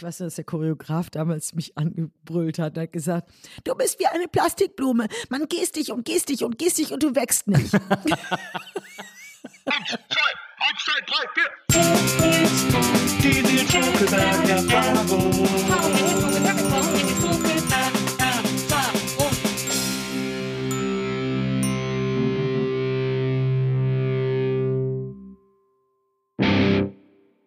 Ich weiß, dass der Choreograf damals mich angebrüllt hat und hat gesagt, du bist wie eine Plastikblume. Man gehst dich und gehst dich und gehst dich und du wächst nicht. Die Schokolade-Erfahrung.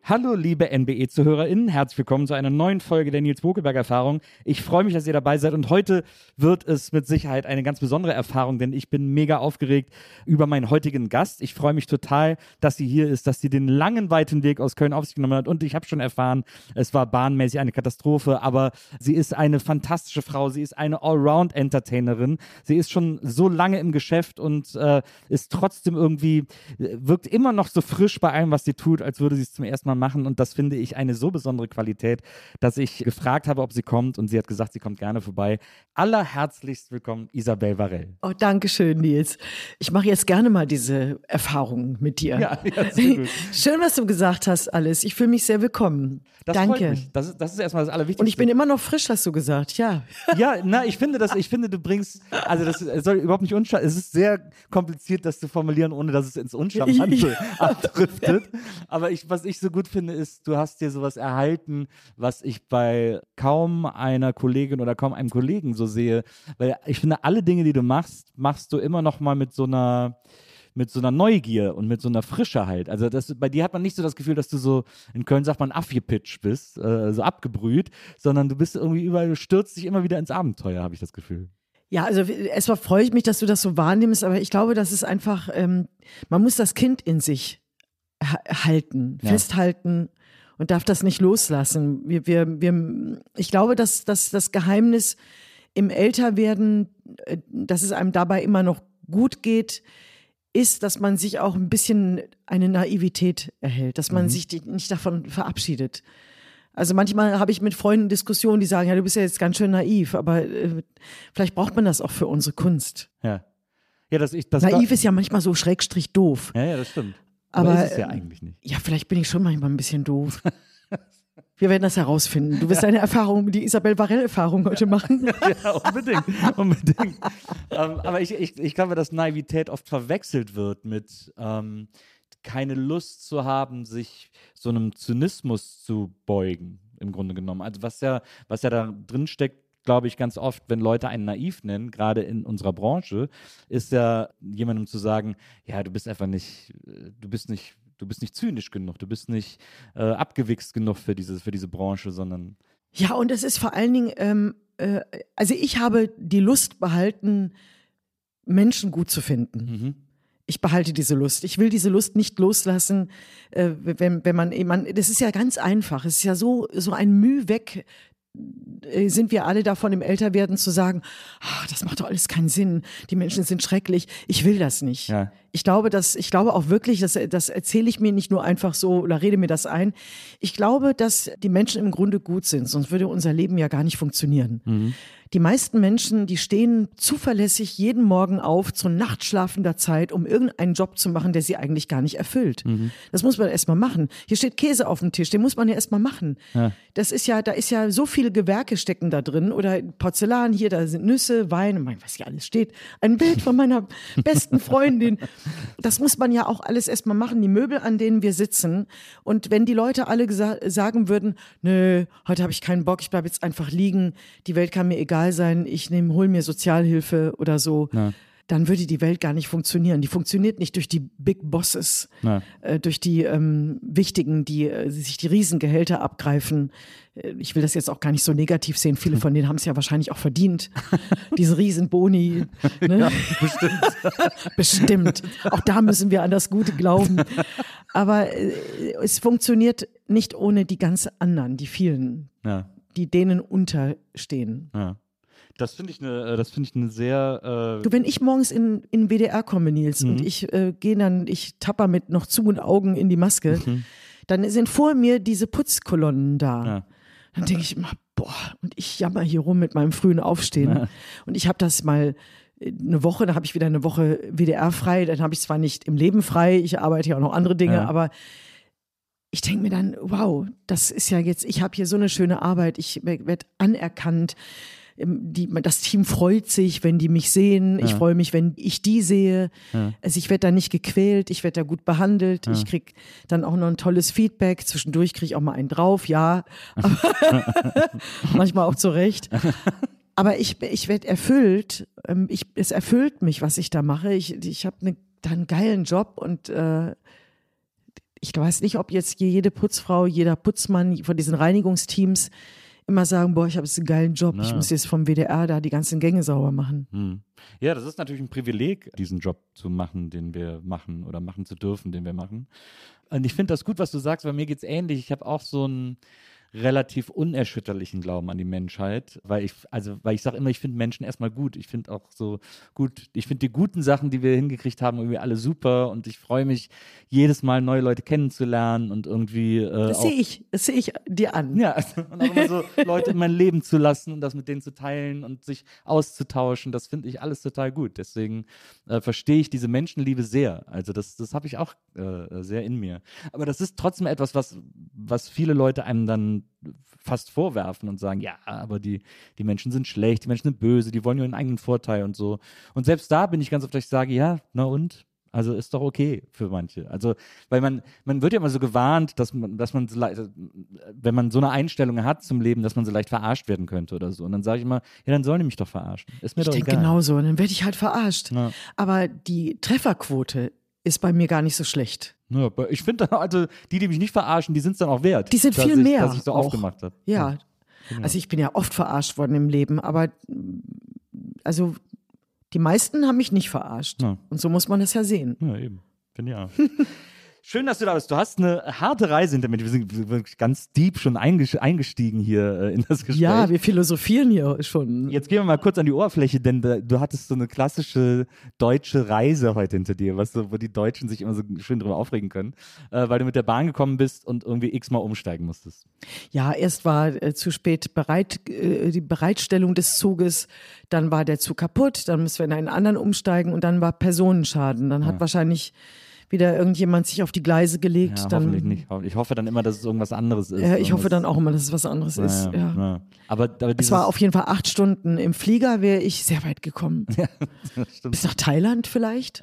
Hallo, liebe NBE-ZuhörerInnen, herzlich willkommen zu einer neuen Folge der Nils Bokelberg-Erfahrung. Ich freue mich, dass ihr dabei seid und heute wird es mit Sicherheit eine ganz besondere Erfahrung, denn ich bin mega aufgeregt über meinen heutigen Gast. Ich freue mich total, dass sie hier ist, dass sie den langen, weiten Weg aus Köln auf sich genommen hat und ich habe schon erfahren, es war bahnmäßig eine Katastrophe, aber sie ist eine fantastische Frau, sie ist eine Allround-Entertainerin, sie ist schon so lange im Geschäft und äh, ist trotzdem irgendwie, äh, wirkt immer noch so frisch bei allem, was sie tut, als würde sie es zum ersten Mal machen und das finde ich eine so besondere Qualität, dass ich gefragt habe, ob sie kommt und sie hat gesagt, sie kommt gerne vorbei. Allerherzlichst willkommen, Isabel Varell. Oh, danke schön, Nils. Ich mache jetzt gerne mal diese Erfahrung mit dir. Ja, ja, sehr gut. Schön, was du gesagt hast, alles. Ich fühle mich sehr willkommen. Das danke. Das, ist- das ist erstmal das Allerwichtigste. Und ich bin immer noch frisch, hast du gesagt, ja. Ja, na, ich finde das, ich finde, du bringst, also das soll überhaupt nicht unscharmant, es ist sehr kompliziert, das zu formulieren, ohne dass es ins Uncharmante abdriftet. Aber ich, was ich so gut finde, ist, du hast dir sowas erhalten, was ich bei kaum einer Kollegin oder kaum einem Kollegen so sehe. Weil ich finde, alle Dinge, die du machst, machst du immer noch mal mit so einer, mit so einer Neugier und mit so einer Frische halt. Also das, bei dir hat man nicht so das Gefühl, dass du so, in Köln sagt man abgepitcht bist, äh, so abgebrüht, sondern du bist irgendwie überall, du stürzt dich immer wieder ins Abenteuer, habe ich das Gefühl. Ja, also erstmal freue ich mich, dass du das so wahrnimmst, aber ich glaube, das ist einfach, ähm, man muss das Kind in sich halten, Ja. festhalten und darf das nicht loslassen. Wir, wir, wir, ich glaube, dass, dass das Geheimnis im Älterwerden, äh, dass es einem dabei immer noch gut geht, ist, dass man sich auch ein bisschen eine Naivität erhält, dass man sich die, nicht davon verabschiedet. Also manchmal habe ich mit Freunden Diskussionen, die sagen, ja, du bist ja jetzt ganz schön naiv, aber äh, vielleicht braucht man das auch für unsere Kunst. Ja. Ja, das, ich, das Naiv ist ja manchmal so schrägstrich doof. Ja, ja, das stimmt. Aber, Aber, ist es ja eigentlich nicht. Ja, vielleicht bin ich schon manchmal ein bisschen doof. Wir werden das herausfinden. Du wirst deine Erfahrung, die Isabel Varell-Erfahrung heute machen. Ja, unbedingt, unbedingt. ähm, aber ich, ich, ich glaube, dass Naivität oft verwechselt wird mit ähm, keine Lust zu haben, sich so einem Zynismus zu beugen, im Grunde genommen. Also was ja, was ja da drin steckt, glaube ich, ganz oft, wenn Leute einen naiv nennen, gerade in unserer Branche, ist ja jemandem zu sagen, ja, du bist einfach nicht, äh, du bist nicht, du bist nicht zynisch genug, du bist nicht äh, abgewichst genug für diese, für diese Branche, sondern Ja, und es ist vor allen Dingen, ähm, äh, also ich habe die Lust behalten, Menschen gut zu finden. mhm. Ich behalte diese Lust. Ich will diese Lust nicht loslassen, äh, wenn, wenn man, man, das ist ja ganz einfach. Es ist ja so, so ein Mühe weg, sind wir alle davon im Älterwerden zu sagen, ach, das macht doch alles keinen Sinn. Die Menschen sind schrecklich. Ich will das nicht. Ja. Ich glaube, dass, ich glaube auch wirklich, das, das erzähle ich mir nicht nur einfach so oder rede mir das ein. Ich glaube, dass die Menschen im Grunde gut sind, sonst würde unser Leben ja gar nicht funktionieren. Mhm. Die meisten Menschen, die stehen zuverlässig jeden Morgen auf zu nachtschlafender Zeit, um irgendeinen Job zu machen, der sie eigentlich gar nicht erfüllt. Mhm. Das muss man erstmal machen. Hier steht Käse auf dem Tisch, den muss man ja erstmal machen. Das ist ja, da ist ja so viele Gewerke stecken da drin oder Porzellan, hier, da sind Nüsse, Wein, und was hier alles steht. Ein Bild von meiner besten Freundin. Das muss man ja auch alles erstmal machen, die Möbel, an denen wir sitzen. Und wenn die Leute alle sagen würden, nö, heute habe ich keinen Bock, ich bleibe jetzt einfach liegen, die Welt kann mir egal sein, ich nehme, hol mir Sozialhilfe oder so. Dann würde die Welt gar nicht funktionieren. Die funktioniert nicht durch die Big Bosses, Ja. äh, durch die ähm, Wichtigen, die äh, sich die Riesengehälter abgreifen. Äh, Ich will das jetzt auch gar nicht so negativ sehen. Viele von denen haben es ja wahrscheinlich auch verdient. Diese Riesenboni. Ne? Bestimmt. Bestimmt. Auch da müssen wir an das Gute glauben. Aber äh, es funktioniert nicht ohne die ganz anderen, die vielen, Ja. die denen unterstehen. Ja. Das finde ich eine, das finde ich eine sehr. Äh, Du, wenn ich morgens in, in WDR komme, Nils, Mhm. und ich äh, gehe dann, ich tapper mit noch zu und Augen in die Maske, Mhm. dann sind vor mir diese Putzkolonnen da. Ja. Dann denke ich immer, boah, und ich jammer hier rum mit meinem frühen Aufstehen. Und ich habe das mal äh, eine Woche, da habe ich wieder eine Woche WDR frei, dann habe ich zwar nicht im Leben frei, ich arbeite ja auch noch andere Dinge, Ja. aber ich denke mir dann, wow, das ist ja jetzt, ich habe hier so eine schöne Arbeit, ich werde anerkannt. Die, das Team freut sich, wenn die mich sehen. Ich freue mich, wenn ich die sehe. Also ich werde da nicht gequält, ich werde da gut behandelt. Ich krieg dann auch noch ein tolles Feedback. Zwischendurch kriege ich auch mal einen drauf, ja. Manchmal auch zurecht. Aber ich, ich werde erfüllt. Ähm, Ich, es erfüllt mich, was ich da mache. Ich, ich habe ne, da einen geilen Job und äh, ich weiß nicht, ob jetzt jede Putzfrau, jeder Putzmann von diesen Reinigungsteams immer sagen, boah, ich habe jetzt einen geilen Job, ich muss jetzt vom WDR da die ganzen Gänge sauber machen. Hm. Ja, das ist natürlich ein Privileg, diesen Job zu machen, den wir machen oder machen zu dürfen, den wir machen. Und ich finde das gut, was du sagst, weil mir geht's ähnlich. Ich habe auch so einen relativ unerschütterlichen Glauben an die Menschheit, weil ich, also, weil ich sage immer, ich finde Menschen erstmal gut. Ich finde auch so gut, ich finde die guten Sachen, die wir hingekriegt haben, irgendwie alle super und ich freue mich jedes Mal neue Leute kennenzulernen und irgendwie äh, Das sehe ich, das sehe ich dir an. ja, also, und auch immer so Leute in mein Leben zu lassen und das mit denen zu teilen und sich auszutauschen, das finde ich alles total gut. Deswegen äh, verstehe ich diese Menschenliebe sehr. Also das, das habe ich auch äh, sehr in mir. Aber das ist trotzdem etwas, was, was viele Leute einem dann fast vorwerfen und sagen, ja, aber die, die Menschen sind schlecht, die Menschen sind böse, die wollen nur ihren eigenen Vorteil und so. Und selbst da bin ich ganz oft, dass ich sage, ja, na und? Also ist doch okay für manche. Also, weil man, man wird ja immer so gewarnt, dass man, dass man, wenn man so eine Einstellung hat zum Leben, dass man so leicht verarscht werden könnte oder so. Und dann sage ich immer, ja, dann sollen die mich doch verarschen. Ist mir Ich doch denke egal. genauso, und dann werde ich halt verarscht. Ja. Aber die Trefferquote ist bei mir gar nicht so schlecht. Ja, aber ich finde, also die, die mich nicht verarschen, die sind es dann auch wert. Die sind viel ich, mehr Dass ich so auch. aufgemacht habe. Ja. Also ich bin ja oft verarscht worden im Leben, aber also die meisten haben mich nicht verarscht. Ja. Und so muss man das ja sehen. Ja, eben. Finde ich auch. Schön, dass du da bist. Du hast eine harte Reise hinter mir. Wir sind wirklich ganz deep schon einges- eingestiegen hier äh, in das Gespräch. Ja, wir philosophieren hier schon. Jetzt gehen wir mal kurz an die Oberfläche, denn du hattest so eine klassische deutsche Reise heute hinter dir, was so, wo die Deutschen sich immer so schön drüber aufregen können, äh, weil du mit der Bahn gekommen bist und irgendwie x-mal umsteigen musstest. Ja, erst war äh, zu spät bereit, äh, die Bereitstellung des Zuges, dann war der Zug kaputt, dann müssen wir in einen anderen umsteigen und dann war Personenschaden. Dann hat wahrscheinlich wieder irgendjemand sich auf die Gleise gelegt. Ja, dann, hoffentlich nicht. Ich hoffe dann immer, dass es irgendwas anderes ist. Ja, ich hoffe dann auch immer, dass es was anderes ist. Ja, Ja. ja. Aber, aber Es war auf jeden Fall acht Stunden. Im Flieger wäre ich sehr weit gekommen. Bis nach Thailand vielleicht?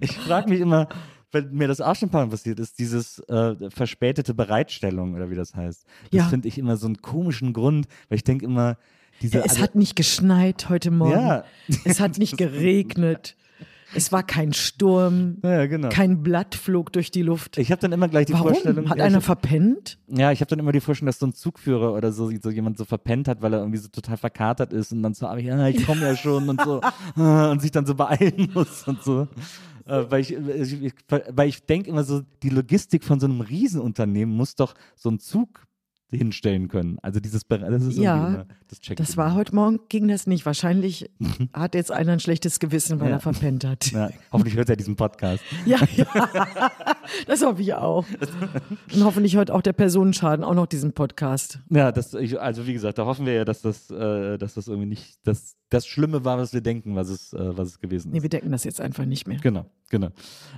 Ich frage mich immer, wenn mir das auch schon ein paar Mal passiert ist, dieses äh, verspätete Bereitstellung oder wie das heißt. Das Ja. finde ich immer so einen komischen Grund, weil ich denke immer, diese Es hat nicht geschneit heute Morgen. Ja. Es hat nicht geregnet. Es war kein Sturm. Ja, genau. Kein Blatt flog durch die Luft. ich habe dann immer gleich die Warum? Vorstellung, Hat ja, einer ich, verpennt? ja, ich habe dann immer die Vorstellung, dass so ein Zugführer oder so, so jemand so verpennt hat, weil er irgendwie so total verkatert ist und dann so, ah, ich komme ja schon und so und sich dann so beeilen muss und so. Äh, weil ich, ich, ich weil ich denke immer so, die Logistik von so einem Riesenunternehmen muss doch so ein Zug hinstellen können. Also dieses das ist Ja, das checkt Das war heute Morgen, ging das nicht. Wahrscheinlich hat jetzt einer ein schlechtes Gewissen, weil Ja. er verpennt hat. Ja, hoffentlich hört er diesen Podcast. Ja, ja. das hoffe ich auch. Und hoffentlich hört auch der Personenschaden auch noch diesen Podcast. Ja, das, ich, also wie gesagt, da hoffen wir ja, dass das, äh, dass das irgendwie nicht das, das Schlimme war, was wir denken, was es, äh, was es gewesen ist. Nee, wir denken das jetzt einfach nicht mehr. Genau, genau.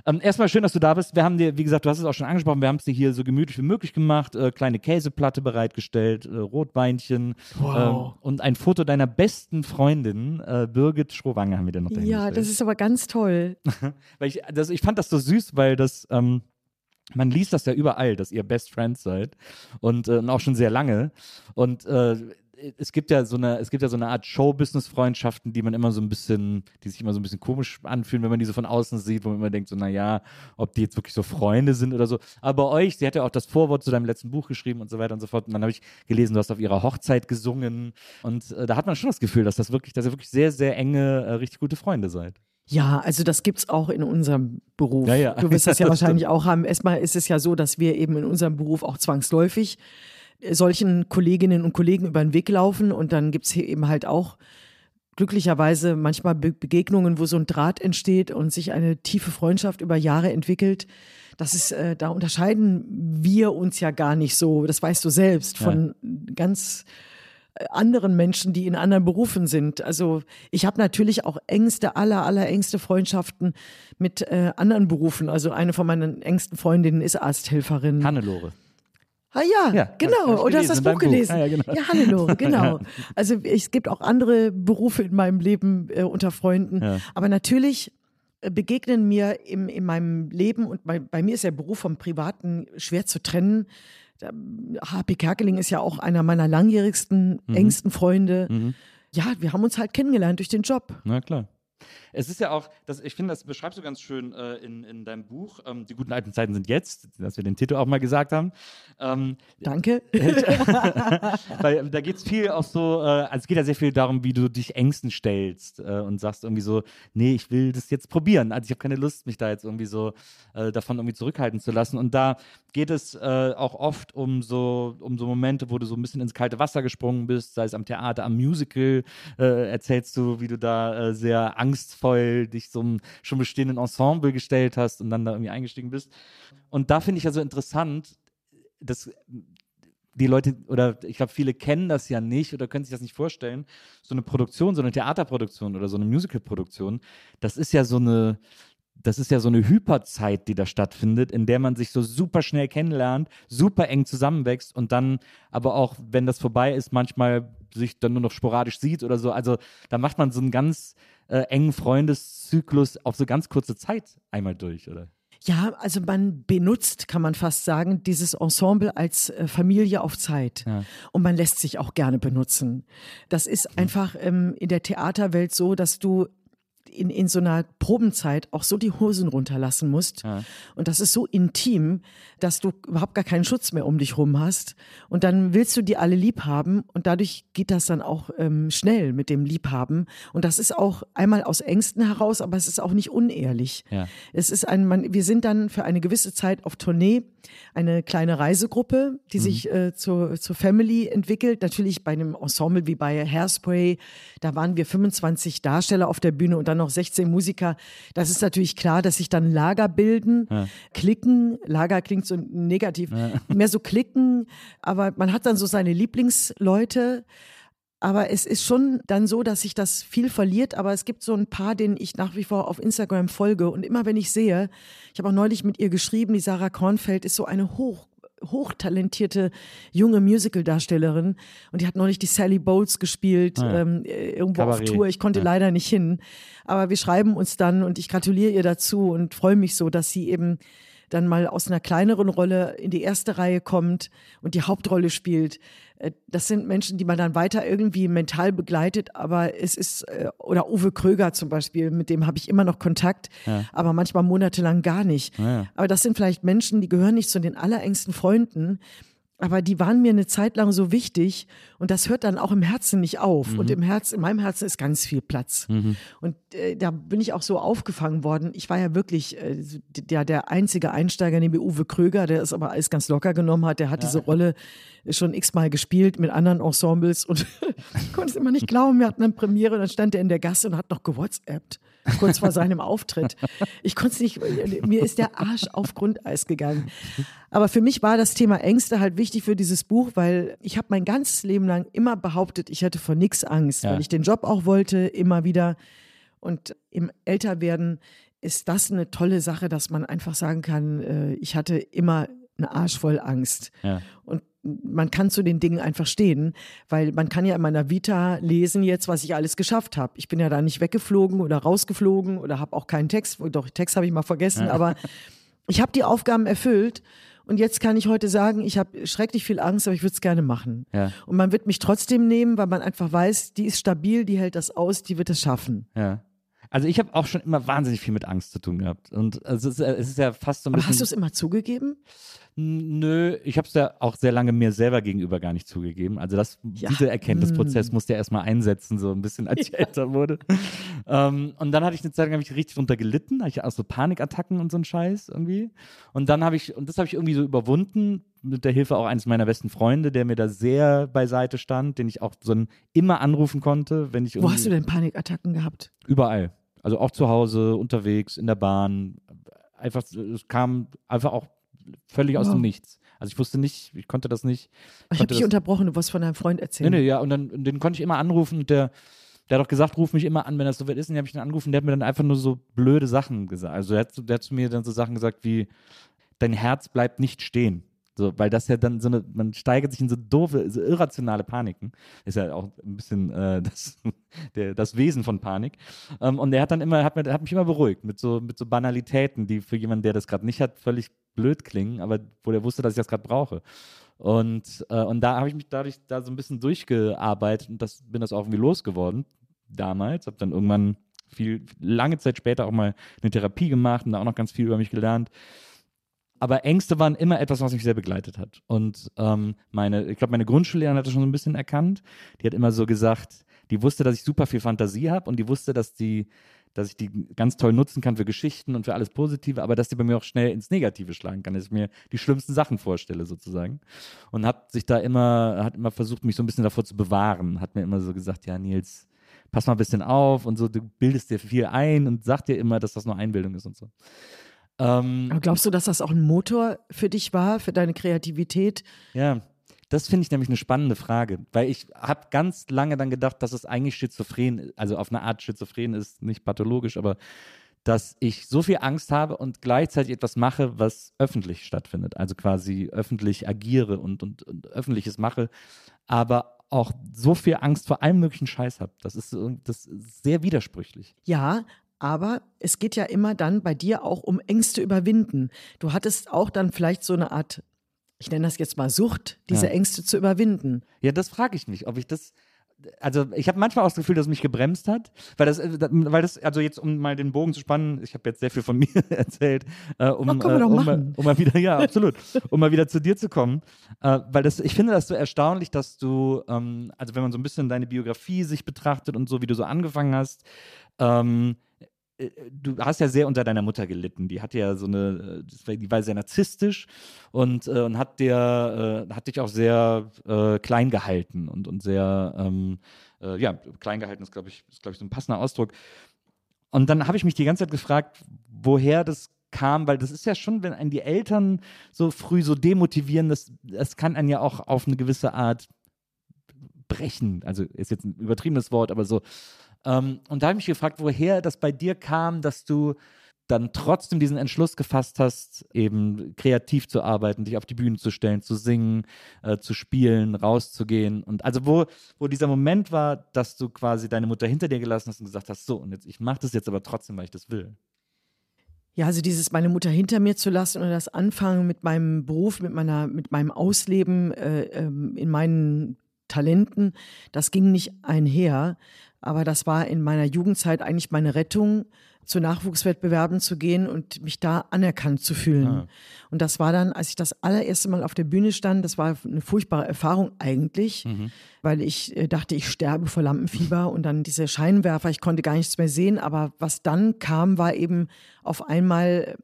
Ähm, erstmal schön, dass du da bist. Wir haben dir, wie gesagt, du hast es auch schon angesprochen, wir haben es dir hier so gemütlich wie möglich gemacht, äh, kleine Käseplatte bereitgestellt, äh, Rotweinchen Wow. ähm, und ein Foto deiner besten Freundin, äh, Birgit Schrowange, haben wir dir noch dahin Ja, das ist aber ganz toll. weil ich, das, ich fand das so süß, weil das, ähm, man liest das ja überall, dass ihr Best Friends seid und, äh, und auch schon sehr lange. Und äh, es gibt ja so eine, es gibt ja so eine Art Show-Business-Freundschaften, die man immer so ein bisschen, die sich immer so ein bisschen komisch anfühlen, wenn man die so von außen sieht, wo man immer denkt, so, naja, ob die jetzt wirklich so Freunde sind oder so. Aber bei euch, sie hat ja auch das Vorwort zu deinem letzten Buch geschrieben und so weiter und so fort. Und dann habe ich gelesen, du hast auf ihrer Hochzeit gesungen. Und äh, da hat man schon das Gefühl, dass das wirklich, dass ihr wirklich sehr, sehr enge, äh, richtig gute Freunde seid. Ja, also das gibt's auch in unserem Beruf. Ja, ja. Du wirst das ja wahrscheinlich auch haben. Erstmal ist es ja so, dass wir eben in unserem Beruf auch zwangsläufig solchen Kolleginnen und Kollegen über den Weg laufen und dann gibt's hier eben halt auch glücklicherweise manchmal Be Begegnungen, wo so ein Draht entsteht und sich eine tiefe Freundschaft über Jahre entwickelt. Das ist, äh, da unterscheiden wir uns ja gar nicht so, das weißt du selbst, von ganz äh, anderen Menschen, die in anderen Berufen sind. Also ich habe natürlich auch engste, aller, aller engste Freundschaften mit äh, anderen Berufen. Also eine von meinen engsten Freundinnen ist Arzthelferin. Hannelore. Ah ja, Ja, genau. Und du gelesen hast das Buch deinem Buch. gelesen. Ja, genau. ja Hannelore, genau. Also es gibt auch andere Berufe in meinem Leben äh, unter Freunden. Ja. Aber natürlich äh, begegnen mir im, in meinem Leben und bei, bei mir ist der Beruf vom Privaten schwer zu trennen. HP Kerkeling ist ja auch einer meiner langjährigsten, Mhm. engsten Freunde. Ja, wir haben uns halt kennengelernt durch den Job. Na klar. Es ist ja auch, das, ich finde, das beschreibst du ganz schön äh, in, in deinem Buch. Ähm, die guten alten Zeiten sind jetzt, dass wir den Titel auch mal gesagt haben. Ähm, Danke. weil da geht es viel auch so, äh, also es geht ja sehr viel darum, wie du dich Ängsten stellst äh, und sagst irgendwie so, nee, ich will das jetzt probieren. Also ich habe keine Lust, mich da jetzt irgendwie so äh, davon irgendwie zurückhalten zu lassen. Und da geht es äh, auch oft um so, um so Momente, wo du so ein bisschen ins kalte Wasser gesprungen bist, sei es am Theater, am Musical, äh, erzählst du, wie du da sehr angstvoll dich so einem schon bestehenden Ensemble gestellt hast und dann da irgendwie eingestiegen bist. Und da finde ich ja so interessant, dass die Leute, oder ich glaube, viele kennen das ja nicht oder können sich das nicht vorstellen. So eine Produktion, so eine Theaterproduktion oder so eine Musicalproduktion, das ist ja so eine, das ist ja so eine Hyperzeit, die da stattfindet, in der man sich so super schnell kennenlernt, super eng zusammenwächst und dann aber auch, wenn das vorbei ist, manchmal sich dann nur noch sporadisch sieht oder so. Also da macht man so einen ganz äh, engen Freundeszyklus auf so ganz kurze Zeit einmal durch, oder? Ja, also man benutzt, kann man fast sagen, dieses Ensemble als äh, Familie auf Zeit. Ja. Und man lässt sich auch gerne benutzen. Das ist einfach ähm, in der Theaterwelt so, dass du in, in so einer Probenzeit auch so die Hosen runterlassen musst. Ja. Und das ist so intim, dass du überhaupt gar keinen Schutz mehr um dich rum hast. Und dann willst du die alle lieb haben und dadurch geht das dann auch ähm, schnell mit dem Liebhaben. Und das ist auch einmal aus Ängsten heraus, aber es ist auch nicht unehrlich. Ja. Es ist ein, man, wir sind dann für eine gewisse Zeit auf Tournee, eine kleine Reisegruppe, die sich äh, zur, zur Family entwickelt. Natürlich bei einem Ensemble wie bei Hairspray, da waren wir 25 Darsteller auf der Bühne und dann noch 16 Musiker. Das ist natürlich klar, dass sich dann Lager bilden, Klicken, Lager klingt so negativ, mehr so Klicken, aber man hat dann so seine Lieblingsleute. Aber es ist schon dann so, dass sich das viel verliert. Aber es gibt so ein paar, denen ich nach wie vor auf Instagram folge. Und immer wenn ich sehe, ich habe auch neulich mit ihr geschrieben, die Sarah Kornfeld ist so eine hoch hochtalentierte junge Musical-Darstellerin und die hat neulich die Sally Bowles gespielt, Ah ja. ähm, äh, irgendwo Kabarett, auf Tour. Ich konnte ja. leider nicht hin, aber wir schreiben uns dann und ich gratuliere ihr dazu und freue mich so, dass sie eben dann mal aus einer kleineren Rolle in die erste Reihe kommt und die Hauptrolle spielt. Äh, Das sind Menschen, die man dann weiter irgendwie mental begleitet, aber es ist, äh, oder Uwe Kröger zum Beispiel, mit dem habe ich immer noch Kontakt, aber manchmal monatelang gar nicht. Ja. Aber das sind vielleicht Menschen, die gehören nicht zu den allerengsten Freunden, aber die waren mir eine Zeit lang so wichtig und das hört dann auch im Herzen nicht auf. Und im Herz, in meinem Herzen ist ganz viel Platz. Und äh, da bin ich auch so aufgefangen worden. Ich war ja wirklich äh, der, der einzige Einsteiger neben Uwe Kröger, der es aber alles ganz locker genommen hat. Der hat diese Rolle schon x-mal gespielt mit anderen Ensembles und ich konnte es immer nicht glauben. Wir hatten eine Premiere und dann stand er in der Gasse und hat noch gewhatsappt. Kurz vor seinem Auftritt. Ich konnte es nicht, mir ist der Arsch auf Grundeis gegangen. Aber für mich war das Thema Ängste halt wichtig für dieses Buch, weil ich habe mein ganzes Leben lang immer behauptet, ich hätte vor nichts Angst, Ja. weil ich den Job auch wollte, immer wieder. Und im Älterwerden ist das eine tolle Sache, dass man einfach sagen kann, äh, ich hatte immer eine Arsch voll Angst. Ja. Und man kann zu den Dingen einfach stehen, weil man kann ja in meiner Vita lesen jetzt, was ich alles geschafft habe. Ich bin ja da nicht weggeflogen oder rausgeflogen oder habe auch keinen Text. Doch, Text habe ich mal vergessen, aber ich habe die Aufgaben erfüllt. Und jetzt kann ich heute sagen, ich habe schrecklich viel Angst, aber ich würde es gerne machen. Ja. Und man wird mich trotzdem nehmen, weil man einfach weiß, die ist stabil, die hält das aus, die wird es schaffen. Ja. Also ich habe auch schon immer wahnsinnig viel mit Angst zu tun gehabt. Und es ist, es ist ja fast so ein Aber bisschen. hast du es immer zugegeben? Nö, ich habe es ja auch sehr lange mir selber gegenüber gar nicht zugegeben. Also das, Ja. dieser Erkenntnisprozess musste ja erstmal einsetzen, so ein bisschen, als ich älter wurde. ähm, und dann hatte ich eine Zeit lang ich richtig drunter gelitten, hatte ich auch so Panikattacken und so ein Scheiß irgendwie. Und dann habe ich, und das habe ich irgendwie so überwunden, mit der Hilfe auch eines meiner besten Freunde, der mir da sehr beiseite stand, den ich auch so ein, immer anrufen konnte, wenn ich Wo hast du denn Panikattacken gehabt? Überall. Also auch zu Hause, unterwegs, in der Bahn. Einfach, es kam einfach auch völlig aus Wow. dem Nichts. Also ich wusste nicht, ich konnte das nicht. Ich habe dich unterbrochen, du wolltest von deinem Freund Nee, erzählen. nee, ja, und dann den konnte ich immer anrufen und der, der hat auch gesagt, ruf mich immer an, wenn das so weit ist. Und den habe ich dann angerufen, der hat mir dann einfach nur so blöde Sachen gesagt. Also der hat, der hat zu mir dann so Sachen gesagt wie, dein Herz bleibt nicht stehen. So, weil das ja dann so eine, man steigert sich in so doofe, so irrationale Paniken. Ist ja auch ein bisschen äh, das, der, das Wesen von Panik. Ähm, und er hat dann immer, hat, mir, hat mich immer beruhigt mit so, mit so Banalitäten, die für jemanden, der das gerade nicht hat, völlig blöd klingen, aber wo der wusste, dass ich das gerade brauche. Und, äh, und da habe ich mich dadurch da so ein bisschen durchgearbeitet und das, bin das auch irgendwie losgeworden damals. Habe dann irgendwann viel, lange Zeit später auch mal eine Therapie gemacht und da auch noch ganz viel über mich gelernt. Aber Ängste waren immer etwas, was mich sehr begleitet hat. Und ähm, meine, ich glaube, meine Grundschullehrerin hat das schon so ein bisschen erkannt. Die hat immer so gesagt, die wusste, dass ich super viel Fantasie habe und die wusste, dass die, dass ich die ganz toll nutzen kann für Geschichten und für alles Positive, aber dass die bei mir auch schnell ins Negative schlagen kann, dass ich mir die schlimmsten Sachen vorstelle sozusagen. Und hat sich da immer, hat immer versucht, mich so ein bisschen davor zu bewahren. Hat mir immer so gesagt, ja Nils, pass mal ein bisschen auf und so, du bildest dir viel ein und sag dir immer, dass das nur Einbildung ist und so. Ähm, Aber glaubst du, dass das auch ein Motor für dich war, für deine Kreativität? Ja, das finde ich nämlich eine spannende Frage, weil ich habe ganz lange dann gedacht, dass es eigentlich schizophren, also auf eine Art schizophren ist, nicht pathologisch, aber dass ich so viel Angst habe und gleichzeitig etwas mache, was öffentlich stattfindet, also quasi öffentlich agiere und, und, und öffentliches mache, aber auch so viel Angst vor allem möglichen Scheiß habe. Das ist, das ist sehr widersprüchlich. Ja, aber es geht ja immer dann bei dir auch um Ängste überwinden. Du hattest auch dann vielleicht so eine Art, ich nenne das jetzt mal Sucht, diese Ja. Ängste zu überwinden. Ja, das frage ich mich, ob ich das. Also ich habe manchmal auch das Gefühl, dass es mich gebremst hat, weil das, äh, weil das, also jetzt um mal den Bogen zu spannen, ich habe jetzt sehr viel von mir erzählt, äh, um, Oh, können wir äh, doch um, mal- um mal wieder, ja, absolut, um mal wieder zu dir zu kommen, äh, weil das, ich finde das so erstaunlich, dass du, ähm, also wenn man so ein bisschen deine Biografie sich betrachtet und so, wie du so angefangen hast, ähm, äh, du hast ja sehr unter deiner Mutter gelitten. Die hatte ja so eine, äh, die war sehr narzisstisch und, äh, und hat dir, äh, hat dich auch sehr äh, klein gehalten und, und sehr, ähm, äh, ja, klein gehalten ist, glaube ich, ist, glaube ich, so ein passender Ausdruck. Und dann habe ich mich die ganze Zeit gefragt, woher das kam, weil das ist ja schon, wenn einen die Eltern so früh so demotivieren, das, das kann einen ja auch auf eine gewisse Art brechen. Also ist jetzt ein übertriebenes Wort, aber so. Ähm, und da habe ich mich gefragt, woher das bei dir kam, dass du dann trotzdem diesen Entschluss gefasst hast, eben kreativ zu arbeiten, dich auf die Bühne zu stellen, zu singen, äh, zu spielen, rauszugehen. Und also wo, wo dieser Moment war, dass du quasi deine Mutter hinter dir gelassen hast und gesagt hast, so, und jetzt, ich mache das jetzt aber trotzdem, weil ich das will. Ja, also dieses meine Mutter hinter mir zu lassen und das Anfangen mit meinem Beruf, mit meiner, mit meinem Ausleben äh, ähm, in meinen Talenten, das ging nicht einher. Aber das war in meiner Jugendzeit eigentlich meine Rettung, zu Nachwuchswettbewerben zu gehen und mich da anerkannt zu fühlen. Ah. Und das war dann, als ich das allererste Mal auf der Bühne stand, das war eine furchtbare Erfahrung eigentlich, Mhm. weil ich äh, dachte, ich sterbe vor Lampenfieber und dann diese Scheinwerfer, ich konnte gar nichts mehr sehen, aber was dann kam, war eben auf einmal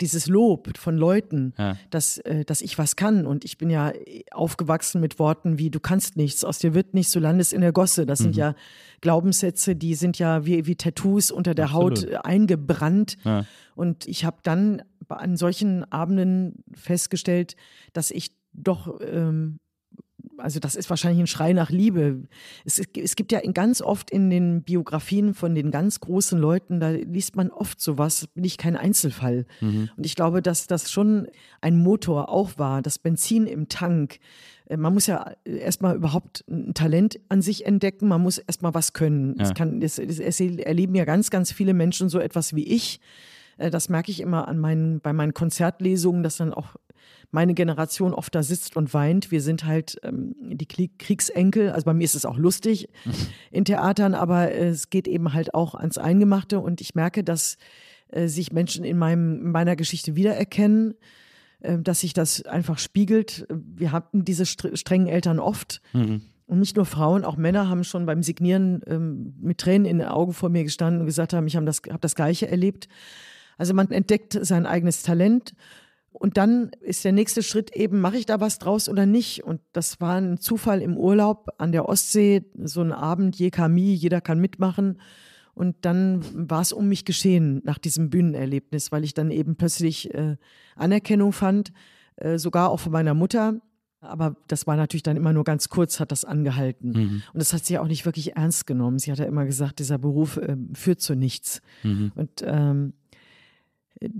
dieses Lob von Leuten, Ja. dass, äh, dass ich was kann. Und ich bin ja aufgewachsen mit Worten wie, du kannst nichts, aus dir wird nichts, du landest in der Gosse. Das Mhm. sind ja Glaubenssätze, die sind ja wie, wie Tattoos unter der Absolut. Haut äh, eingebrannt. Ja. Und ich habe dann an solchen Abenden festgestellt, dass ich doch ähm, also das ist wahrscheinlich ein Schrei nach Liebe. Es, es gibt ja ganz oft in den Biografien von den ganz großen Leuten, da liest man oft sowas, bin ich kein Einzelfall. Und ich glaube, dass das schon ein Motor auch war, das Benzin im Tank. Äh, Man muss ja erstmal überhaupt ein Talent an sich entdecken, man muss erstmal was können. Es, kann, es, es, es erleben ja ganz, ganz viele Menschen so etwas wie ich. Äh, Das merke ich immer an meinen, bei meinen Konzertlesungen, dass dann auch meine Generation oft da sitzt und weint. Wir sind halt ähm, die Krieg Kriegsenkel. Also bei mir ist es auch lustig in Theatern, aber äh, es geht eben halt auch ans Eingemachte und ich merke, dass äh, sich Menschen in, meinem, in meiner Geschichte wiedererkennen, äh, dass sich das einfach spiegelt. Wir hatten diese str- strengen Eltern oft. Und nicht nur Frauen, auch Männer haben schon beim Signieren ähm, mit Tränen in den Augen vor mir gestanden und gesagt haben, ich habe das, hab das Gleiche erlebt. Also man entdeckt sein eigenes Talent und dann ist der nächste Schritt eben, mache ich da was draus oder nicht? Und das war ein Zufall im Urlaub an der Ostsee, so ein Abend, je Kami, jeder kann mitmachen. Und dann war es um mich geschehen nach diesem Bühnenerlebnis, weil ich dann eben plötzlich äh, Anerkennung fand, äh, sogar auch von meiner Mutter. Aber das war natürlich dann immer nur ganz kurz, hat das angehalten. Und das hat sie auch nicht wirklich ernst genommen. Sie hat ja immer gesagt, dieser Beruf äh, führt zu nichts. Und ähm,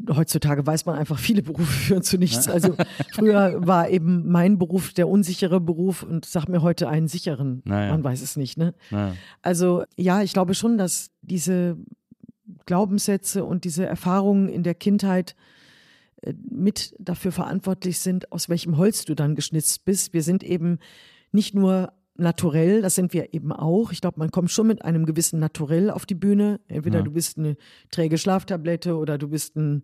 heutzutage weiß man einfach, viele Berufe führen zu nichts. Also früher war eben mein Beruf der unsichere Beruf und sag mir heute einen sicheren. Naja. Man weiß es nicht, ne? Ja. Also ja, ich glaube schon, dass diese Glaubenssätze und diese Erfahrungen in der Kindheit äh, mit dafür verantwortlich sind, aus welchem Holz du dann geschnitzt bist. Wir sind eben nicht nur naturell, das sind wir eben auch. Ich glaube, man kommt schon mit einem gewissen Naturell auf die Bühne. Entweder Ja. du bist eine träge Schlaftablette oder du bist ein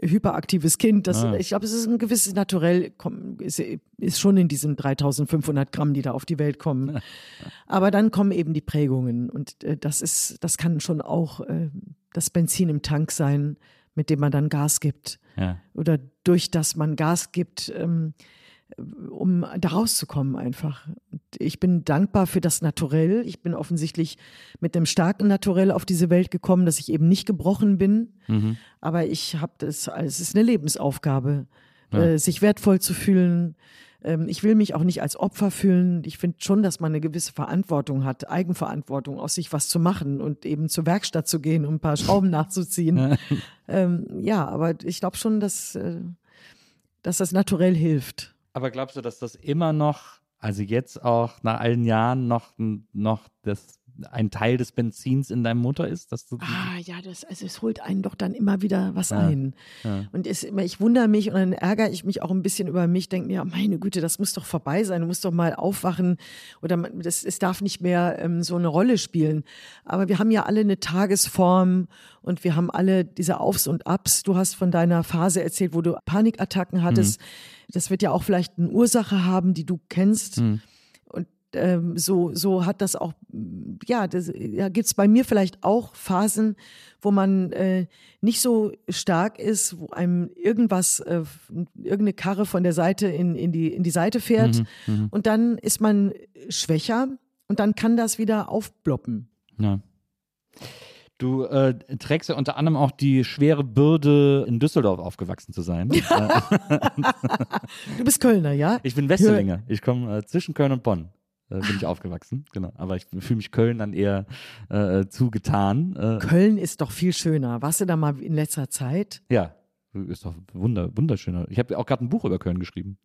hyperaktives Kind. Das, Ah. Ich glaube, es ist ein gewisses Naturell, ist, ist schon in diesen 3500 Gramm, die da auf die Welt kommen. Aber dann kommen eben die Prägungen und äh, das ist, das kann schon auch äh, das Benzin im Tank sein, mit dem man dann Gas gibt Ja. oder durch das man Gas gibt, ähm, um da rauszukommen einfach. Ich bin dankbar für das Naturell. Ich bin offensichtlich mit einem starken Naturell auf diese Welt gekommen, dass ich eben nicht gebrochen bin. Aber ich habe das, es ist eine Lebensaufgabe, äh, sich wertvoll zu fühlen. Ähm, ich will mich auch nicht als Opfer fühlen. Ich finde schon, dass man eine gewisse Verantwortung hat, Eigenverantwortung, aus sich was zu machen und eben zur Werkstatt zu gehen, um ein paar Schrauben nachzuziehen. ähm, ja, aber ich glaube schon, dass, äh, dass das naturell hilft. Aber glaubst du, dass das immer noch, also jetzt auch nach allen Jahren noch, noch das, ein Teil des Benzins in deinem Motor ist? Dass du, Ah, ja, das, also es holt einen doch dann immer wieder was Ja, ein. Und es, immer- ich wundere mich und dann ärgere ich mich auch ein bisschen über mich, denke mir, meine Güte, das muss doch vorbei sein, du musst doch mal aufwachen oder das, es darf nicht mehr ähm, so eine Rolle spielen. Aber wir haben ja alle eine Tagesform und wir haben alle diese Aufs und Abs. Du hast von deiner Phase erzählt, wo du Panikattacken hattest. Das wird ja auch vielleicht eine Ursache haben, die du kennst. Und ähm, so, so hat das auch, ja, das, ja gibt es bei mir vielleicht auch Phasen, wo man äh, nicht so stark ist, wo einem irgendwas, äh, irgendeine Karre von der Seite in, in, die, in die Seite fährt und dann ist man schwächer und dann kann das wieder aufploppen. ja. Du äh, trägst ja unter anderem auch die schwere Bürde, in Düsseldorf aufgewachsen zu sein. Äh, Du bist Kölner, ja? ich bin Westelinger. Ich komme äh, zwischen Köln und Bonn. Äh, bin ich aufgewachsen, genau. Aber ich fühle mich Köln dann eher äh, zugetan. Äh, Köln ist doch viel schöner. Warst du da mal in letzter Zeit? ja, ist doch wunder, wunderschöner. Ich habe auch gerade ein Buch über Köln geschrieben.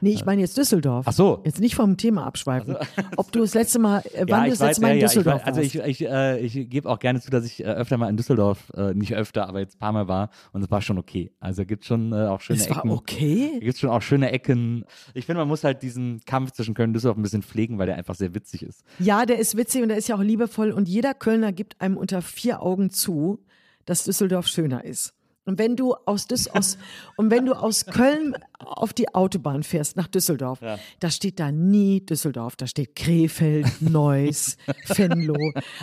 Nee, ich meine jetzt Düsseldorf. Ach so. Jetzt nicht vom Thema abschweifen. Ob du das letzte Mal, äh, wann du das letzte Mal in Düsseldorf weiß- Also warst? ich, ich, äh, ich gebe auch gerne zu, dass ich äh, öfter mal in Düsseldorf, äh, nicht öfter, aber jetzt ein paar Mal war und es war schon okay. Also gibt schon äh, auch schöne Es war Ecken. okay. Gibt schon auch schöne Ecken. Ich finde, man muss halt diesen Kampf zwischen Köln und Düsseldorf ein bisschen pflegen, weil der einfach sehr witzig ist. Ja, der ist witzig und der ist ja auch liebevoll und jeder Kölner gibt einem unter vier Augen zu, dass Düsseldorf schöner ist. Und wenn du aus, Düs aus und wenn du aus Köln auf die Autobahn fährst nach Düsseldorf, da steht da nie Düsseldorf, da steht Krefeld, Neuss, Venlo,